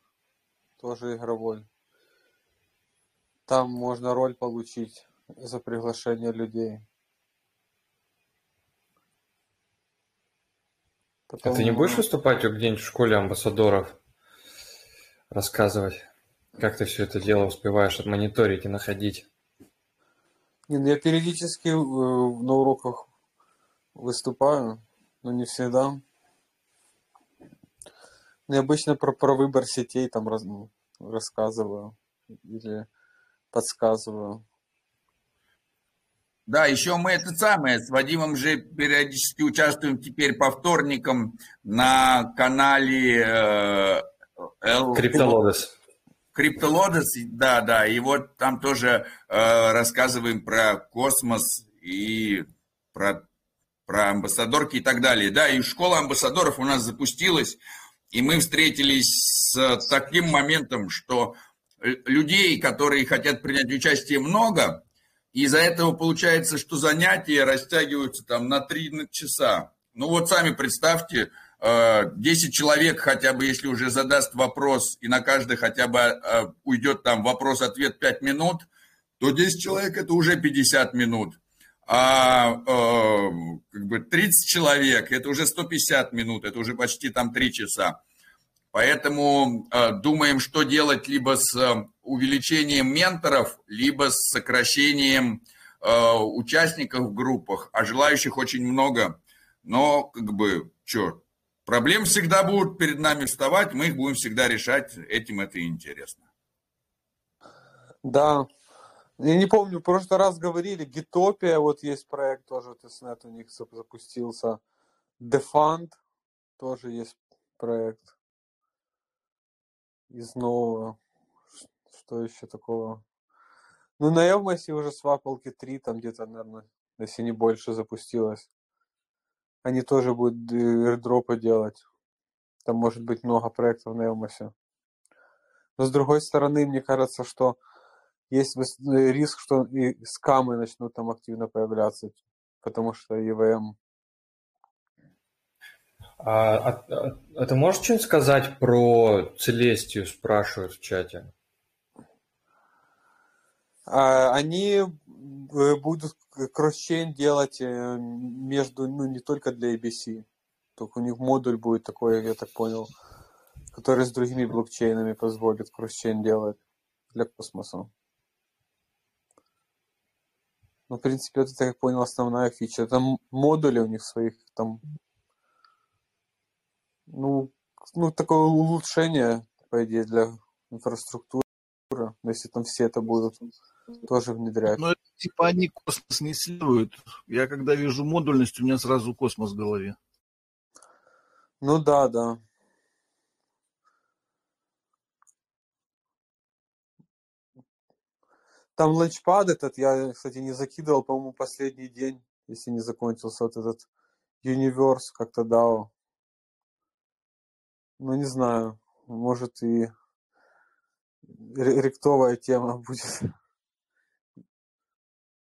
тоже игровой. Там можно роль получить за приглашение людей. Потом... А ты не будешь выступать где-нибудь в школе амбассадоров? Рассказывать, как ты все это дело успеваешь отмониторить и находить? Не, ну я периодически э, на уроках выступаю, но не всегда. Ну, я обычно про, про выбор сетей там раз, ну, рассказываю или подсказываю. Да, еще мы это самое, с Вадимом же периодически участвуем теперь по вторникам на канале э, L... Криптолодес. Криптолодес, да, да, и вот там тоже э, рассказываем про космос и про, про амбассадорки и так далее. Да, и школа амбассадоров у нас запустилась, и мы встретились с таким моментом, что людей, которые хотят принять участие, много, из-за этого получается, что занятия растягиваются там на 3 часа. Ну вот сами представьте, 10 э, человек хотя бы, если уже задаст вопрос, и на каждый хотя бы э, уйдет там вопрос-ответ 5 минут, то 10 человек это уже 50 минут. А э, как бы 30 человек это уже 150 минут, это уже почти там 3 часа. Поэтому думаем, что делать либо с увеличением менторов, либо с сокращением участников в группах, а желающих очень много. Но, как бы, что, проблем всегда будут перед нами вставать, мы их будем всегда решать, этим это и интересно. Да, я не помню, в прошлый раз говорили, Gitopia, вот есть проект тоже, testnet у них запустился. Defund тоже есть проект из нового. Что еще такого? Ну, на Элмасе уже с Вапалки 3, там где-то, наверное, если не больше запустилось. Они тоже будут airdропы делать. Там может быть много проектов на Элмасе. Но с другой стороны, мне кажется, что есть риск, что и скамы начнут там активно появляться, потому что а, а, а, а ты можешь что-нибудь сказать про Целестию, спрашивают в чате? А, они э, будут кросс-чейн делать э, между, ну, не только для ABC. Только у них модуль будет такой, я так понял, который с другими блокчейнами позволит кросс-чейн делать для космоса. Ну, в принципе, это, я понял, основная фича. Там модули у них своих там ну, ну, такое улучшение, по идее, для инфраструктуры, если там все это будут тоже внедряют. Но это типа они космос не исследуют. Я когда вижу модульность, у меня сразу космос в голове. Ну да, да. Там ланчпад этот, я, кстати, не закидывал, по-моему, последний день, если не закончился вот этот Universe как-то DAO. Ну, не знаю, может и ректовая тема будет.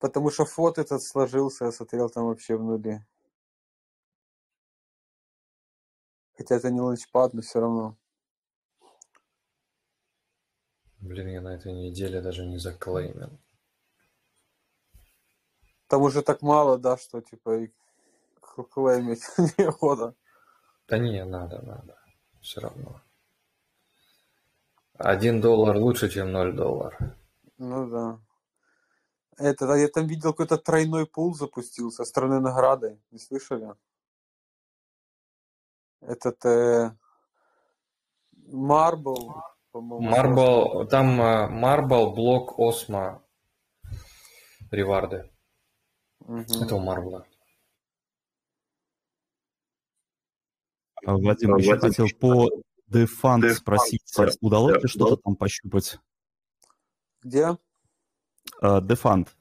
Потому что фот этот сложился, я смотрел там вообще в нуле. Хотя это не ланчпад, но все равно. Блин, я на этой неделе даже не заклеймил. Там уже так мало, да, что типа и клеймить неохота. Да не, надо, надо. Все равно. Один доллар лучше, чем ноль доллар. Ну да. Это, я там видел какой-то тройной пул запустился с тройной наградой. Не слышали? Этот э, Marble, по-моему. Marble, там э, Marble, блок Осмо, реварды. Угу. Это у Марбла. Вадим, еще хотел по Дефанд спросить, удалось ли что-то там пощупать? Где? Дефанд.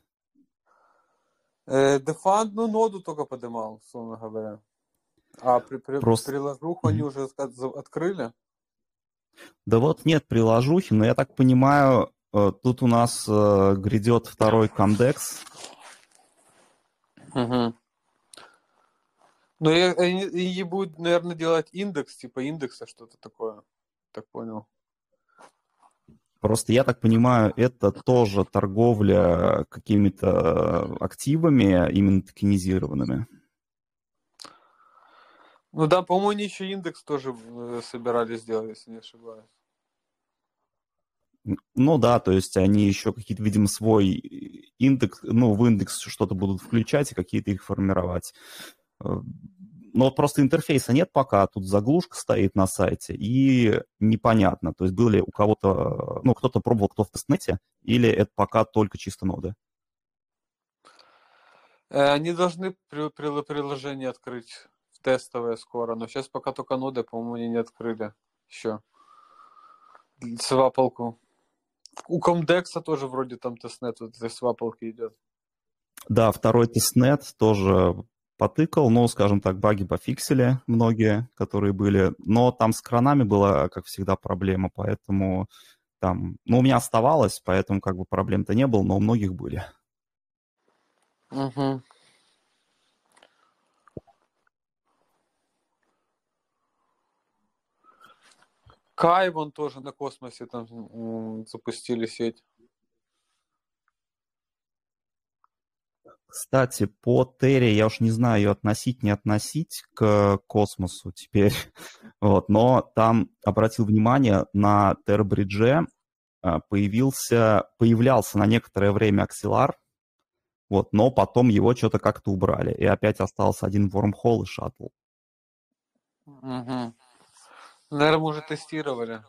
Дефанд, ну, ноду только поднимал, условно говоря. А при, при, Просто... приложуху они уже открыли? Да вот нет приложухи, но я так понимаю, э, тут у нас э, грядет второй кондекс. Угу. Ну, и, они, и будут, наверное, делать индекс, типа индекса, что-то такое. Так понял. Просто я так понимаю, это тоже торговля какими-то активами, именно токенизированными. Ну да, по-моему, они еще индекс тоже э, собирались сделать, если не ошибаюсь. Ну да, то есть они еще какие-то, видимо, свой индекс, ну, в индекс что-то будут включать и какие-то их формировать. Но просто интерфейса нет пока, тут заглушка стоит на сайте, и непонятно, то есть был ли у кого-то, ну, кто-то пробовал, кто в тестнете, или это пока только чисто ноды? Э, они должны при, при, приложение открыть тестовое скоро, но сейчас пока только ноды, по-моему, они не открыли еще. Свапалку. У Comdex а тоже вроде там testnet вот этой свапалки идет. Да, второй testnet тоже потыкал, но, скажем так, баги пофиксили многие, которые были. Но там с кранами была, как всегда, проблема, поэтому там... Ну, у меня оставалось, поэтому как бы проблем-то не было, но у многих были. Угу. Кай вон тоже на космосе там запустили сеть. Кстати, по Терри я уж не знаю, ее относить, не относить к космосу теперь. вот, но там обратил внимание на Тербридже а, появился, появлялся на некоторое время аксилар, вот, но потом его что-то как-то убрали. И опять остался один вормхолл и шаттл. Угу. Наверное, уже тестировали.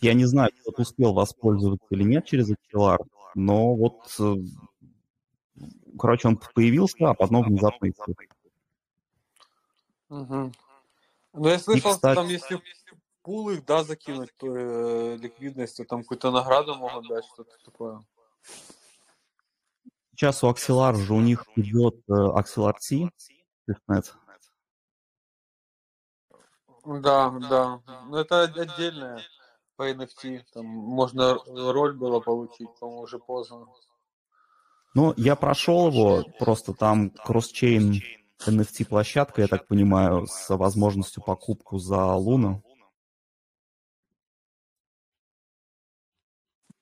Я не знаю, кто успел воспользоваться или нет через XLR, но вот, э, короче, он появился, а потом внезапно исчез. Угу. Ну, я слышал, кстати... что там если пул их, да, закинуть, то э, ликвидность, то там какую-то награду могут дать, что-то такое. Сейчас у Axelar же у них идет э, Axelar T, testnet. Да, да. Но ну, это отдельное по NFT. Там можно роль было получить, по-моему, уже поздно. Ну, я прошел его, просто там cross-chain NFT-площадка, я так понимаю, с возможностью покупку за Луну.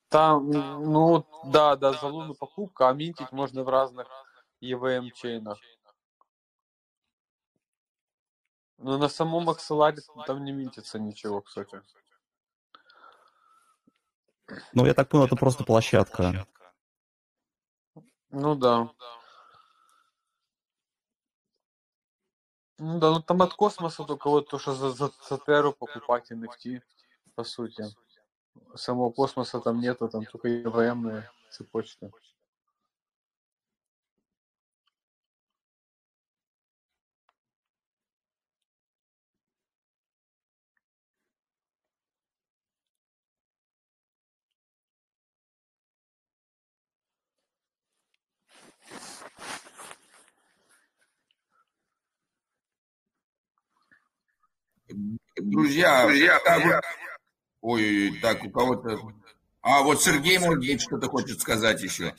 Там, ну, да, да, за Луну покупка, а минтить можно в разных EVM-чейнах. Но на самом Акселаре там не минтится ничего, кстати. Ну, я так понял, это просто площадка. Ну да. Ну да, ну там от космоса только вот то, что за, за, за Терру покупать NFT, по сути. Самого космоса там нету, там только EVM цепочки. Друзья, друзья, друзья. Ой, так, у кого-то... А, вот Сергей Мургеев что-то хочет сказать еще.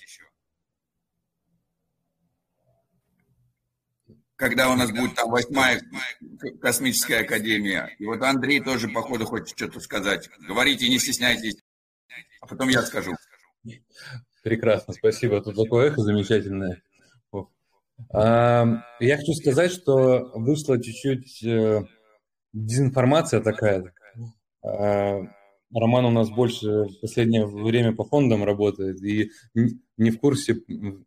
Когда у нас будет там восьмая космическая академия. И вот Андрей тоже, походу, хочет что-то сказать. Говорите, не стесняйтесь. А потом я скажу. Прекрасно, спасибо. Тут такое эхо замечательное. Я хочу сказать, что вышла чуть-чуть э, дезинформация такая. А, Роман у нас больше в последнее время по фондам работает и не в курсе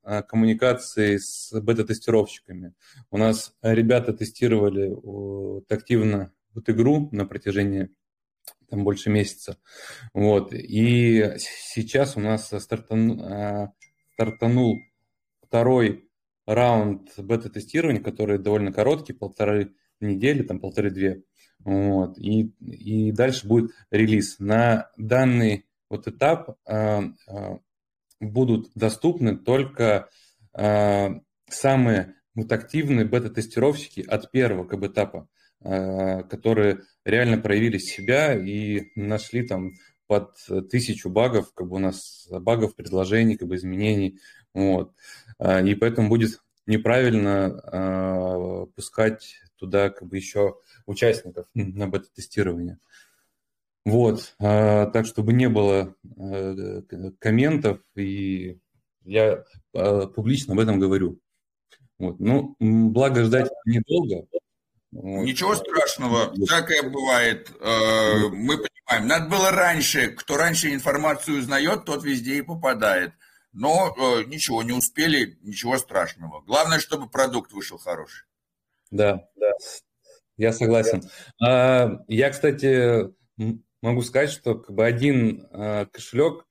а, коммуникации с бета-тестировщиками. У нас ребята тестировали вот, активно вот игру на протяжении там больше месяца. Вот. И сейчас у нас стартан, а, стартанул второй раунд бета-тестирования, который довольно короткий, полторы недели, там полторы-две. Вот. И, и дальше будет релиз. На данный вот этап э, э, будут доступны только э, самые вот активные бета-тестировщики от первого как бы, этапа, э, которые реально проявили себя и нашли там под тысячу багов, как бы у нас багов, предложений, как бы изменений. Вот. И поэтому будет неправильно э, пускать туда как бы еще участников на бета-тестирование. Вот, а, так чтобы не было а, комментов, и я а, публично об этом говорю. Вот. Ну, благо ждать недолго. Вот. Ничего страшного, всякое бывает. Мы понимаем, надо было раньше, кто раньше информацию узнает, тот везде и попадает. Но ничего, не успели, ничего страшного. Главное, чтобы продукт вышел хороший. Да, да. Я согласен. А, я, кстати, могу сказать, что как бы один а, кошелек,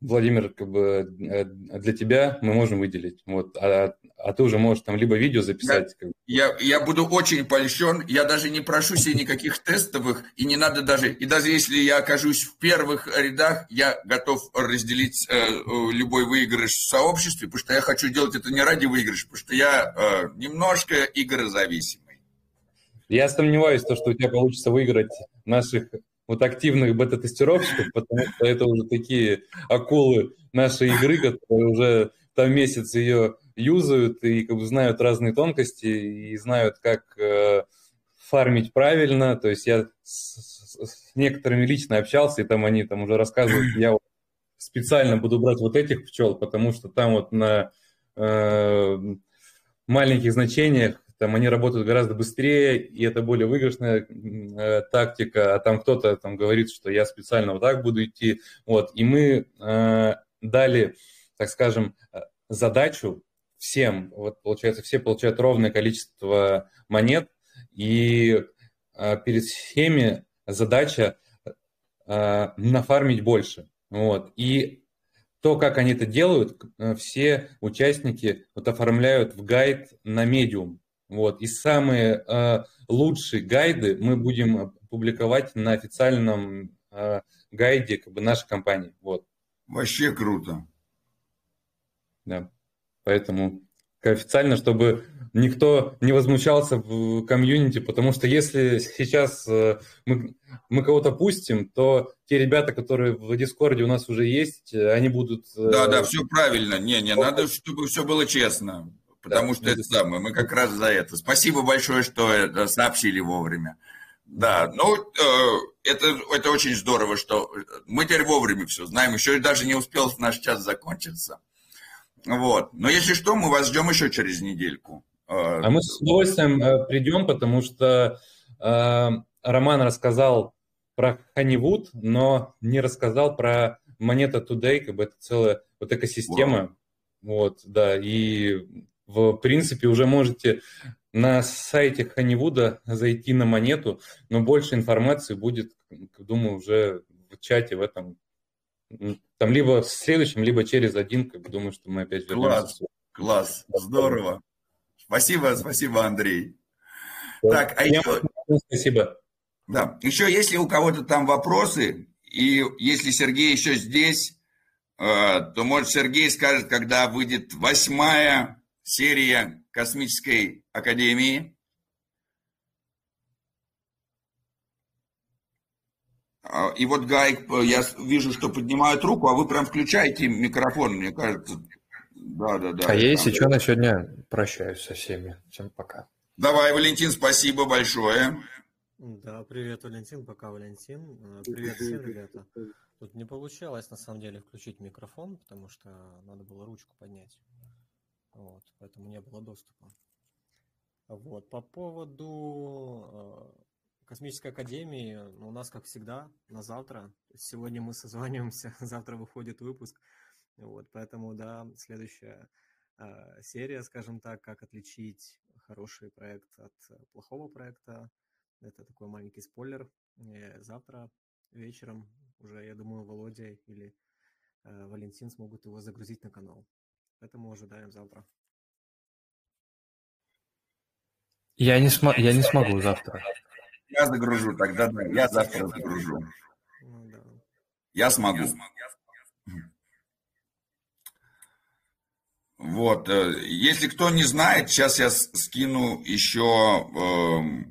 Владимир, как бы э, для тебя мы можем выделить. Вот, а, а ты уже можешь там либо видео записать. Как бы. я, я буду очень польщен. Я даже не прошу себе никаких тестовых, и не надо даже, и даже если я окажусь в первых рядах, я готов разделить э, любой выигрыш в сообществе, потому что я хочу делать это не ради выигрыша, потому что я э, немножко игрозависим. Я сомневаюсь, то, что у тебя получится выиграть наших вот активных бета-тестировщиков, потому что это уже такие акулы нашей игры, которые уже там месяц ее юзают и как бы знают разные тонкости и знают, как э, фармить правильно. То есть я с, с некоторыми лично общался, и там они там уже рассказывают, я вот специально буду брать вот этих пчел, потому что там вот на э, маленьких значениях там они работают гораздо быстрее, и это более выигрышная э, тактика, а там кто-то там говорит, что я специально вот так буду идти, вот, и мы э, дали, так скажем, э, задачу всем, вот получается, все получают ровное количество монет, и э, перед всеми задача э, нафармить больше, вот, и то, как они это делают, э, все участники вот оформляют в гайд на медиум. Вот. И самые э, лучшие гайды мы будем публиковать на официальном э, гайде как бы, нашей компании. Вот. Вообще круто. Да. Поэтому официально, чтобы никто не возмущался в комьюнити, потому что если сейчас э, мы, мы кого-то пустим, то те ребята, которые в Дискорде у нас уже есть, они будут... Э, да, да, все правильно. Не, не, надо, чтобы все было честно потому да, что это самое, мы как раз за это. Спасибо большое, что это сообщили вовремя. Да, ну, э, это, это очень здорово, что мы теперь вовремя все знаем, еще даже не успел наш час закончиться. Вот. Но если что, мы вас ждем еще через недельку. Э, а мы с удовольствием э, придем, потому что э, Роман рассказал про Honeywood, но не рассказал про Монета Today, как бы это целая вот экосистема. Wow. Вот, да, и в принципе, уже можете на сайте Ханивуда зайти на монету, но больше информации будет, думаю, уже в чате в этом. Там либо в следующем, либо через один, как думаю, что мы опять вернемся. Класс, класс, здорово. Спасибо, спасибо, Андрей. Так, а еще... Спасибо. Да, еще если у кого-то там вопросы, и если Сергей еще здесь, э, то, может, Сергей скажет, когда выйдет восьмая серия Космической Академии. А, и вот Гайк, я вижу, что поднимают руку, а вы прям включаете микрофон, мне кажется. Да, да, да. А я, если что, на сегодня прощаюсь со всеми. Всем пока. Давай, Валентин, спасибо большое. Да, привет, Валентин, пока, Валентин. Э, привет всем, ребята. Тут не получалось, на самом деле, включить микрофон, потому что надо было ручку поднять. Вот, поэтому не было доступа. Вот, по поводу э, Космической Академии у нас, как всегда, на завтра. Сегодня мы созваниваемся, завтра выходит выпуск. Вот, поэтому, да, следующая э, серия, скажем так, как отличить хороший проект от плохого проекта. Это такой маленький спойлер. И завтра вечером уже, я думаю, Володя или э, Валентин смогут его загрузить на канал. Поэтому ожидаем завтра. Я не, см... я не смогу завтра. Я загружу тогда, да, я завтра загружу. Ну, да. Я смогу. Вот, э, если кто не знает, сейчас я скину еще э,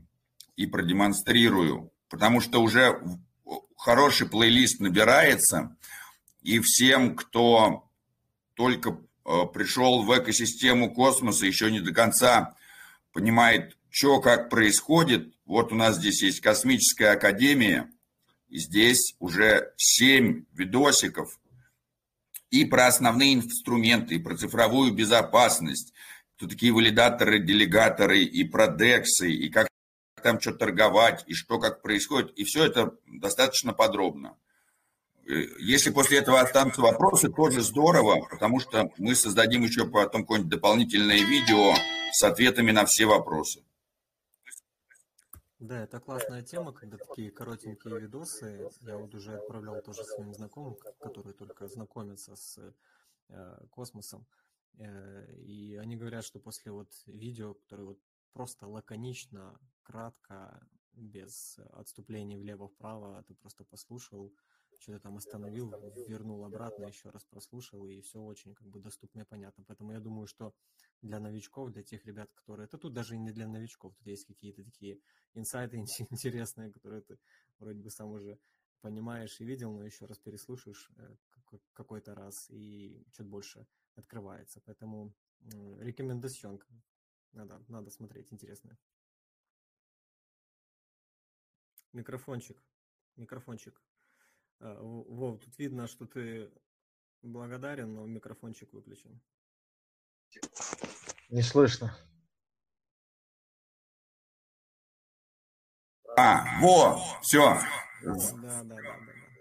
и продемонстрирую, потому что уже хороший плейлист набирается, и всем, кто только пришел в экосистему космоса, еще не до конца понимает, что как происходит, вот у нас здесь есть космическая академия, и здесь уже 7 видосиков и про основные инструменты, и про цифровую безопасность, кто такие валидаторы, делегаторы, и про дексы, и как там что торговать, и что как происходит. И все это достаточно подробно. Э, если после этого останутся вопросы, тоже здорово, потому что мы создадим еще потом какое-нибудь дополнительное видео с ответами на все вопросы. Да, это классная тема, когда такие коротенькие видосы. Я вот уже отправлял тоже своим знакомым, которые только знакомятся с э, космосом. Э, и они говорят, что после вот видео, которые вот просто лаконично, кратко, без отступлений влево-вправо, ты просто послушал, что-то там остановил, вернул обратно, еще раз прослушал, и все очень как бы доступно и понятно. Поэтому я думаю, что для новичков, для тех ребят, которые... Это тут даже не для новичков, тут есть какие-то такие инсайты интересные, которые ты вроде бы сам уже понимаешь и видел, но еще раз переслушаешь э, какой-то раз, и чуть больше открывается. Поэтому рекомендационка. Надо, надо смотреть, интересно. Микрофончик. Микрофончик. А, Вов, тут видно, что ты благодарен, но микрофончик выключен. Не слышно. А, во, все. Да, да, да.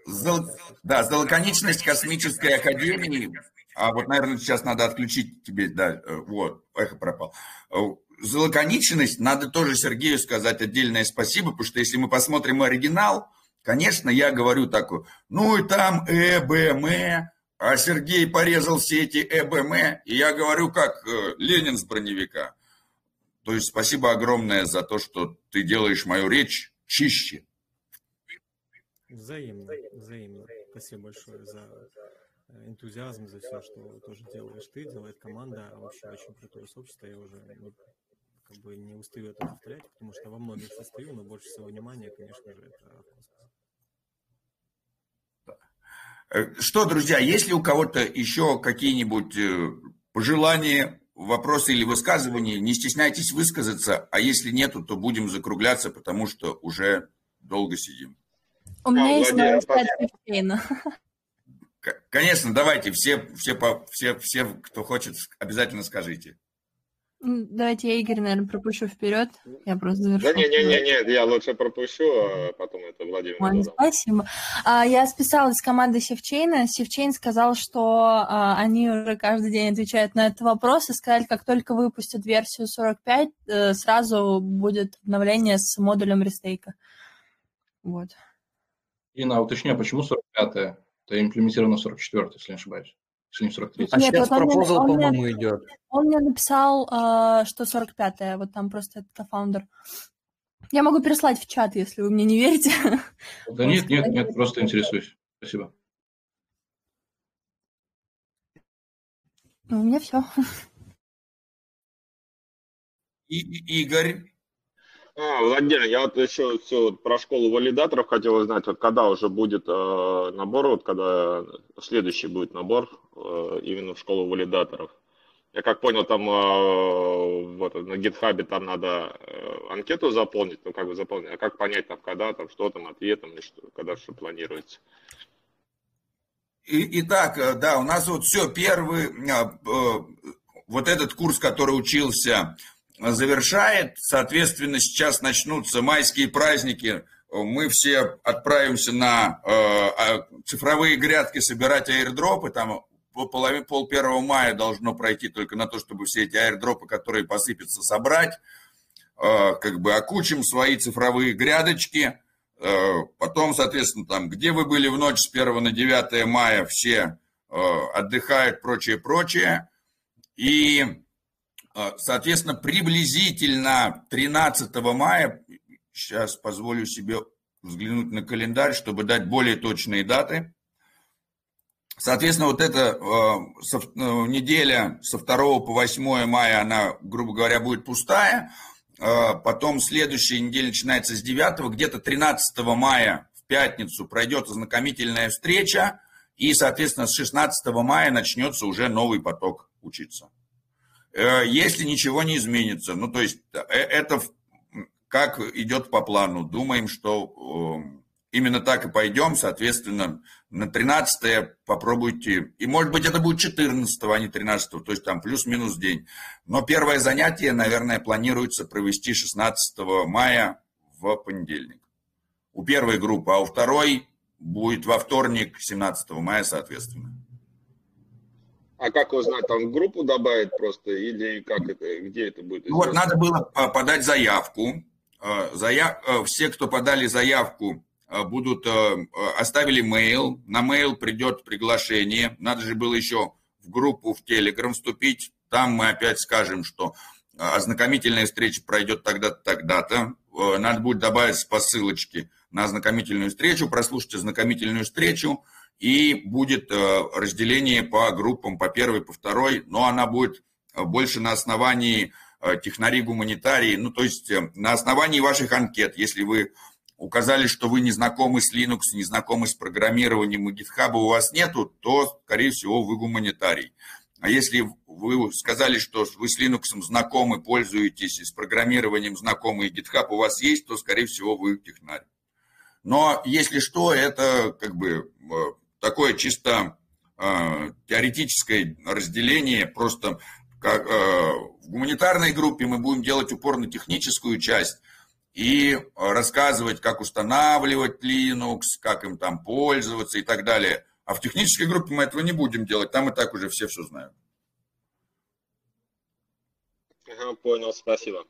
За, да, за лаконичность космической академии. А вот, наверное, сейчас надо отключить тебе, да, э, вот, эхо пропал. Э, за лаконичность надо тоже Сергею сказать отдельное спасибо, потому что если мы посмотрим оригинал, конечно, я говорю такое, ну и там э, Б, М, а Сергей порезал все эти э, Б, М, и я говорю как э, Ленин с броневика. То есть спасибо огромное за то, что ты делаешь мою речь чище. Взаимно, взаимно. Спасибо большое за э, энтузиазм, за все, что тоже делаешь ты, делает команда. Вообще очень крутое сообщество. Я уже как бы не устаю это повторять, потому что во многих состою, но больше всего внимания, конечно же, это космос. Э, что, друзья, есть ли у кого-то еще какие-нибудь э, пожелания, вопросы или высказывания, не стесняйтесь высказаться, а если нету, то будем закругляться, потому что уже долго сидим. У меня есть новость Конечно, давайте, все, все, все, все, кто хочет, обязательно скажите. Давайте я Игорь, наверное, пропущу вперед. Я просто завершу. Да не, не, не, не, я лучше пропущу, а потом это Владимир. Ой, спасибо. А, я списалась с командой Sifchain а. Sifchain сказал, что а, они уже каждый день отвечают на этот вопрос и сказали, как только выпустят версию 45, э, сразу будет обновление с модулем restake а. Вот. Инна, уточни, а почему 45-е? Это имплементировано 44 если не ошибаюсь. Если не 43 А Нет, сейчас вот proposal, по-моему, идет. Он мне написал, э, что 45-е, вот там просто этот кофаундер. Я могу переслать в чат, если вы мне не верите. Да нет, нет, нет, просто интересуюсь. Спасибо. Ну, у меня все. И, Игорь? А, Владимир, я вот еще все вот про школу валидаторов хотел узнать, вот когда уже будет э, набор, вот когда следующий будет набор э, именно в школу валидаторов. Я как понял, там э, вот, на гитхабе там надо э, анкету заполнить, ну как бы заполнить, а как понять там, когда там, что там, ответом, и что, когда что планируется. Итак, э, да, у нас вот все, первый, вот этот курс, который учился, завершает, соответственно, сейчас начнутся майские праздники, мы все отправимся на а, цифровые грядки собирать аирдропы, там половин, пол первого мая должно пройти только на то, чтобы все эти аирдропы, которые посыпятся, собрать. Э, как бы окучим свои цифровые грядочки. Э, потом, соответственно, там, где вы были в ночь с 1 на 9 мая, все э, отдыхают, прочее, прочее. И, соответственно, приблизительно 13 мая, сейчас позволю себе взглянуть на календарь, чтобы дать более точные даты – Соответственно, вот эта со, э, неделя со 2 по 8 мая, она, грубо говоря, будет пустая. Потом следующая неделя начинается с 9, где-то 13 мая в пятницу пройдет ознакомительная встреча, и, соответственно, с 16 мая начнется уже новый поток учиться. Э, если ничего не изменится, ну, то есть э, это как идет по плану. Думаем, что э, именно так и пойдем, соответственно, на 13 попробуйте, и может быть это будет 14, а не 13, то есть там плюс-минус день. Но первое занятие, наверное, планируется провести 16 мая в понедельник. У первой группы, а у второй будет во вторник, 17 мая, соответственно. А как узнать, там группу добавить просто или как это, где это будет? Вот, надо было подать заявку. А, Заяв... А, все, кто подали заявку, Э, будут, э, оставили mail, на mail придет приглашение, надо же было еще в группу в Telegram вступить, там мы опять скажем, что э, ознакомительная встреча пройдет тогда-то, тогда-то, надо будет добавить по ссылочке на ознакомительную встречу, прослушать ознакомительную встречу, и будет разделение по группам, по первой, по второй, но она будет больше на основании технари гуманитарии, ну, то есть на основании ваших анкет, если вы указали, что вы не знакомы с Linux, не знакомы с программированием и GitHub у вас нету, то, скорее всего, вы гуманитарий. А если вы сказали, что вы с Linux знакомы, пользуетесь, и с программированием знакомы, и GitHub у вас есть, то, скорее всего, вы технарь. Но, если что, это как бы э, такое чисто э, теоретическое разделение, просто как, э, в гуманитарной группе мы будем делать упор на техническую часть, и рассказывать, как устанавливать Linux, как им там пользоваться и так далее. А в технической группе мы этого не будем делать, там и так уже все все знают. Ага, понял, спасибо.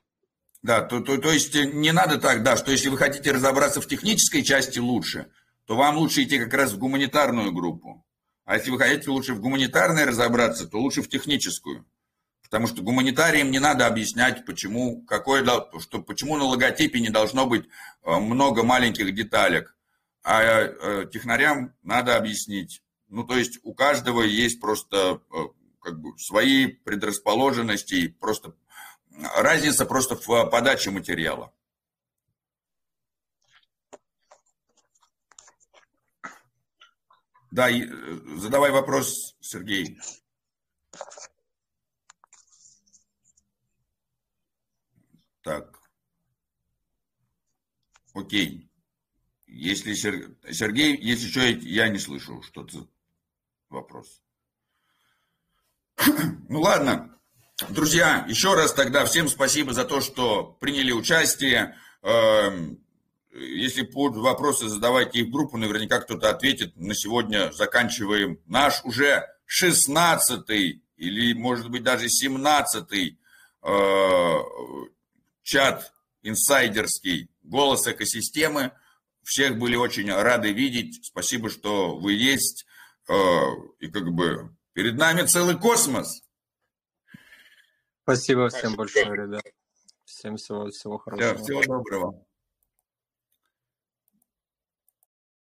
Да, то, то, то есть не надо так, да, что если вы хотите разобраться в технической части лучше, то вам лучше идти как раз в гуманитарную группу. А если вы хотите лучше в гуманитарной разобраться, то лучше в техническую. Потому что гуманитариям не надо объяснять, почему, какое, что, почему на логотипе не должно быть э, много маленьких деталек. А э, технарям надо объяснить. Ну, то есть у каждого есть просто э, как бы свои предрасположенности, просто разница просто в подаче материала. Да, задавай вопрос, Сергей. Так. Окей. Если Сергей, если что, я не слышу, что то вопрос. Ну ладно. Друзья, еще раз тогда всем спасибо за то, что приняли участие. Если будут вопросы, задавайте их в группу, наверняка кто-то ответит. На сегодня заканчиваем наш уже 16 или, может быть, даже 17 чат инсайдерский «Голос экосистемы». Всех были очень рады видеть. Спасибо, что вы есть. Э, и как бы перед нами целый космос. Спасибо всем большое, ребят. Всем всего, всего хорошего. Да, всего доброго.